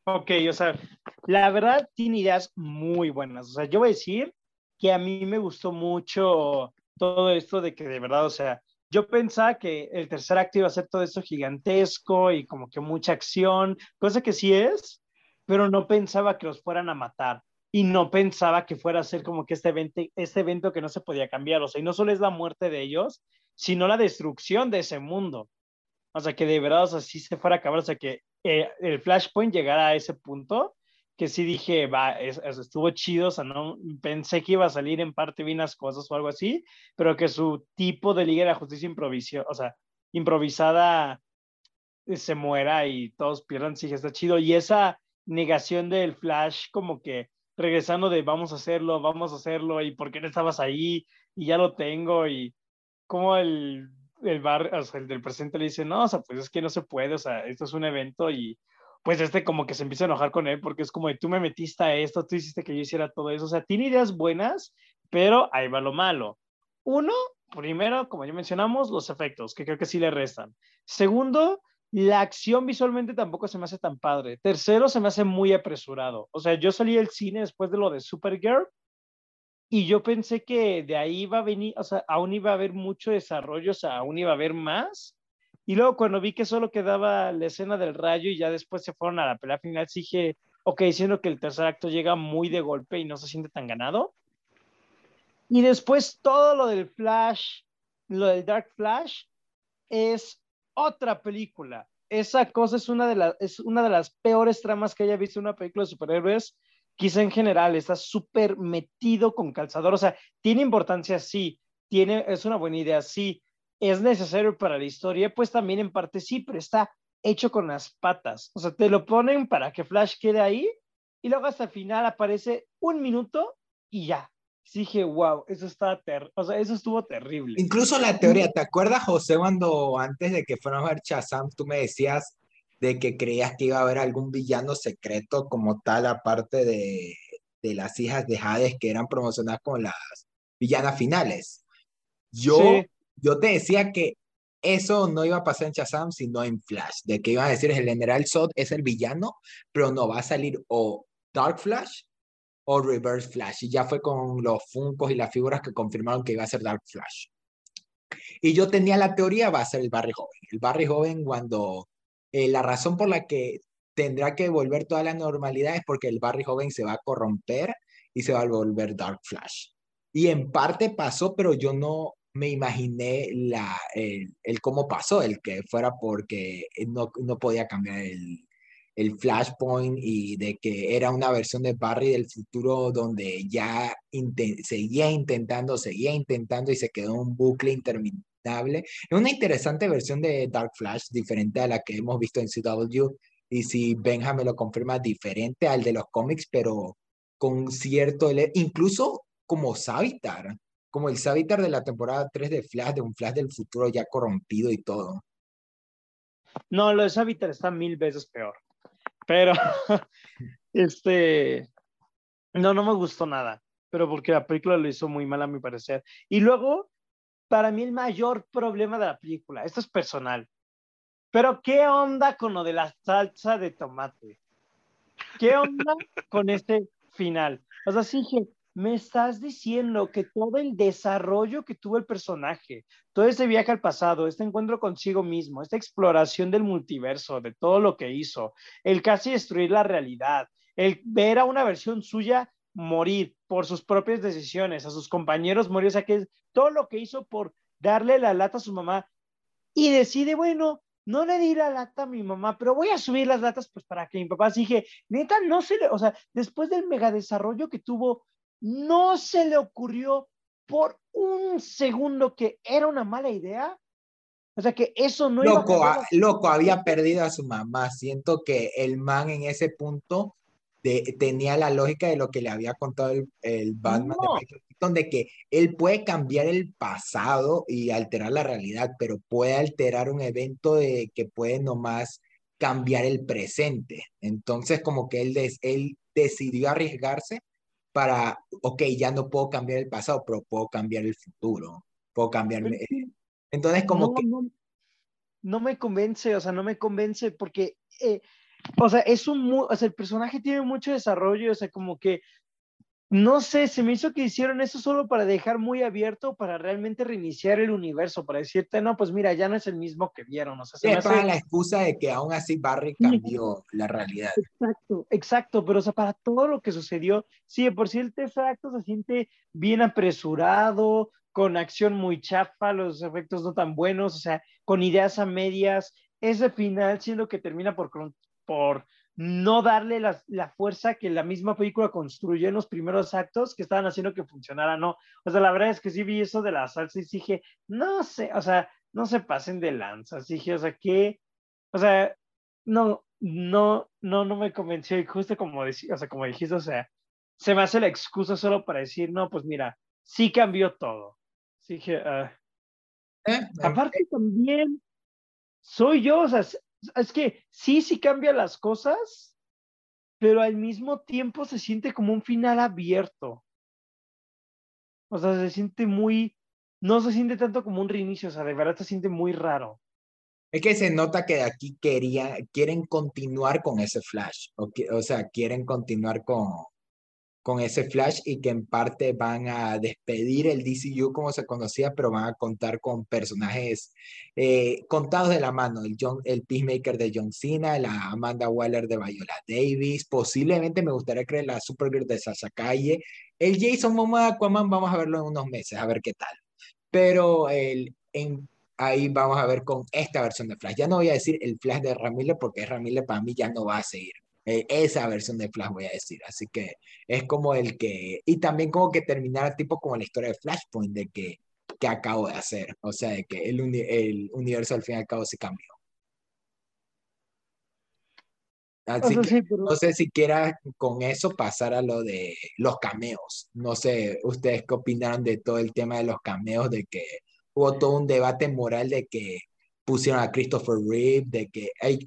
Ok, o sea, la verdad tiene ideas muy buenas. O sea, yo voy a decir que a mí me gustó mucho todo esto de que de verdad, o sea, yo pensaba que el tercer acto iba a ser todo esto gigantesco y como que mucha acción, cosa que sí es, pero no pensaba que los fueran a matar y no pensaba que fuera a ser como que este evento, este evento que no se podía cambiar. O sea, y no solo es la muerte de ellos, sino la destrucción de ese mundo. O sea, que de verdad, o se fuera a acabar, o sea, que eh, el Flashpoint llegara a ese punto, que sí dije, va, estuvo chido, o sea, no pensé que iba a salir en parte bien las cosas o algo así, pero que su tipo de Liga de la Justicia o sea, improvisada eh, se muera y todos pierdan, sí, está chido. Y esa negación del Flash, como que regresando de vamos a hacerlo, vamos a hacerlo, y por qué no estabas ahí, y ya lo tengo, y como el, el bar, o sea, el del presente le dice, no, o sea, pues es que no se puede, o sea, esto es un evento y pues este como que se empieza a enojar con él porque es como de tú me metiste a esto, tú hiciste que yo hiciera todo eso, o sea, tiene ideas buenas, pero ahí va lo malo. Uno, primero, como ya mencionamos, los efectos, que creo que sí le restan. Segundo, la acción visualmente tampoco se me hace tan padre. Tercero, se me hace muy apresurado. O sea, yo salí del cine después de lo de Supergirl y yo pensé que de ahí iba a venir, o sea, aún iba a haber mucho desarrollo, o sea, aún iba a haber más. Y luego cuando vi que solo quedaba la escena del rayo y ya después se fueron a la pelea final, dije, ok, siendo que el tercer acto llega muy de golpe y no se siente tan ganado. Y después todo lo del Flash, lo del Dark Flash, es otra película. Esa cosa es una de, las es una de las peores tramas que haya visto en una película de superhéroes, quizá en general, está súper metido con calzador, o sea, tiene importancia, sí, tiene, es una buena idea, sí, es necesario para la historia, pues también en parte sí, pero está hecho con las patas, o sea, te lo ponen para que Flash quede ahí y luego hasta el final aparece un minuto y ya, dije, wow, eso está o sea, eso estuvo terrible. Incluso la teoría, ¿te acuerdas, José, cuando antes de que fuéramos a ver Shazam, tú me decías de que creías que iba a haber algún villano secreto como tal, aparte de, de las hijas de Hades que eran promocionadas como las villanas finales? Yo, yo te decía que eso no iba a pasar en Shazam, sino en Flash, de que iban a decir el general Zod es el villano, pero no va a salir o Dark Flash o Reverse Flash. Y ya fue con los funcos y las figuras que confirmaron que iba a ser Dark Flash. Y yo tenía la teoría, va a ser el Barry Joven. El Barry Joven cuando eh, la razón por la que tendrá que volver toda la normalidad es porque el Barry Joven se va a corromper y se va a volver Dark Flash. Y en parte pasó, pero yo no me imaginé la, el, el cómo pasó, el que fuera porque no, no podía cambiar el, el Flashpoint y de que era una versión de Barry del futuro donde ya seguía intentando, seguía intentando y se quedó un bucle interminable. Es una interesante versión de Dark Flash, diferente a la que hemos visto en CW. Y si Benjamin lo confirma, diferente al de los cómics, pero con cierto, incluso como Savitar, como el Savitar de la temporada 3 de Flash, de un Flash del futuro ya corrompido y todo. No, lo de Savitar está mil veces peor. Pero, este, no, no me gustó nada, pero porque la película lo hizo muy mal a mi parecer. Y luego, para mí el mayor problema de la película, esto es personal, pero ¿qué onda con lo de la salsa de tomate? ¿Qué onda con este final? O sea, sí me estás diciendo que todo el desarrollo que tuvo el personaje, todo ese viaje al pasado, este encuentro consigo mismo, esta exploración del multiverso, de todo lo que hizo, el casi destruir la realidad, el ver a una versión suya morir por sus propias decisiones, a sus compañeros morir, o sea que todo lo que hizo por darle la lata a su mamá y decide, bueno, no le di la lata a mi mamá, pero voy a subir las latas pues para que mi papá dije, neta, no se le, o sea, después del mega desarrollo que tuvo no se le ocurrió por un segundo que era una mala idea. O sea que eso no loco, iba loco, había perdido a su mamá. Siento que el man en ese punto de, tenía la lógica de lo que le había contado el, el Batman donde que él puede cambiar el pasado y alterar la realidad, pero puede alterar un evento de que puede nomás cambiar el presente. Entonces, como que él, él decidió arriesgarse para, ok, ya no puedo cambiar el pasado, pero puedo cambiar el futuro. puedo cambiarme. Entonces, como que... No, me convence, o sea, no me convence porque, eh, o sea, es un, o sea, el personaje tiene mucho desarrollo, o sea, como que no sé, se me hizo que hicieron eso solo para dejar muy abierto, para realmente reiniciar el universo, para decirte, no, pues mira, ya no es el mismo que vieron. O sea, se para la excusa de que aún así Barry cambió la realidad. Exacto, exacto, pero o sea, para todo lo que sucedió, sí, por si el Tefacto se siente bien apresurado, con acción muy chafa, los efectos no tan buenos, o sea, con ideas a medias, ese final siendo que termina por, por no darle la, la, fuerza que la misma película construyó en los primeros actos que estaban haciendo que funcionara, no. O sea, la verdad es que sí vi eso de la salsa y dije, no sé, o sea, no se pasen de lanzas. Dije, o sea, que, o sea, no, no, no, no me convenció. Y justo como, o sea, como dijiste, o sea, se me hace la excusa solo para decir, no, pues mira, sí cambió todo. Dije, ah". eh, eh. aparte también, soy yo, o sea, es que sí, sí cambia las cosas, pero al mismo tiempo se siente como un final abierto. O sea, se siente muy, no se siente tanto como un reinicio, o sea, de verdad se siente muy raro. Es que se nota que aquí quería, quieren continuar con ese flash, o, o sea, quieren continuar con, con ese Flash y que en parte van a despedir el DCU como se conocía, pero van a contar con personajes eh, contados de la mano, el, John, el Peacemaker de John Cena, la Amanda Waller de Viola Davis, posiblemente me gustaría creer la Supergirl de Sasha Calle, el Jason Momoa Aquaman vamos a verlo en unos meses, a ver qué tal, pero el, en, ahí vamos a ver con esta versión de Flash, ya no voy a decir el Flash de Ramírez porque Ramírez para mí ya no va a seguir, eh, esa versión de Flash voy a decir. Así que es como el que, y también como que terminar tipo como la historia de Flashpoint, de que, que acabo de hacer. O sea, de que el, el universo al fin y al cabo se cambió. Así que no sé si quiera con eso pasar a lo de los cameos. No sé, ustedes qué opinaron de todo el tema de los cameos, de que hubo todo un debate moral de que pusieron a Christopher Reeve, de que hay,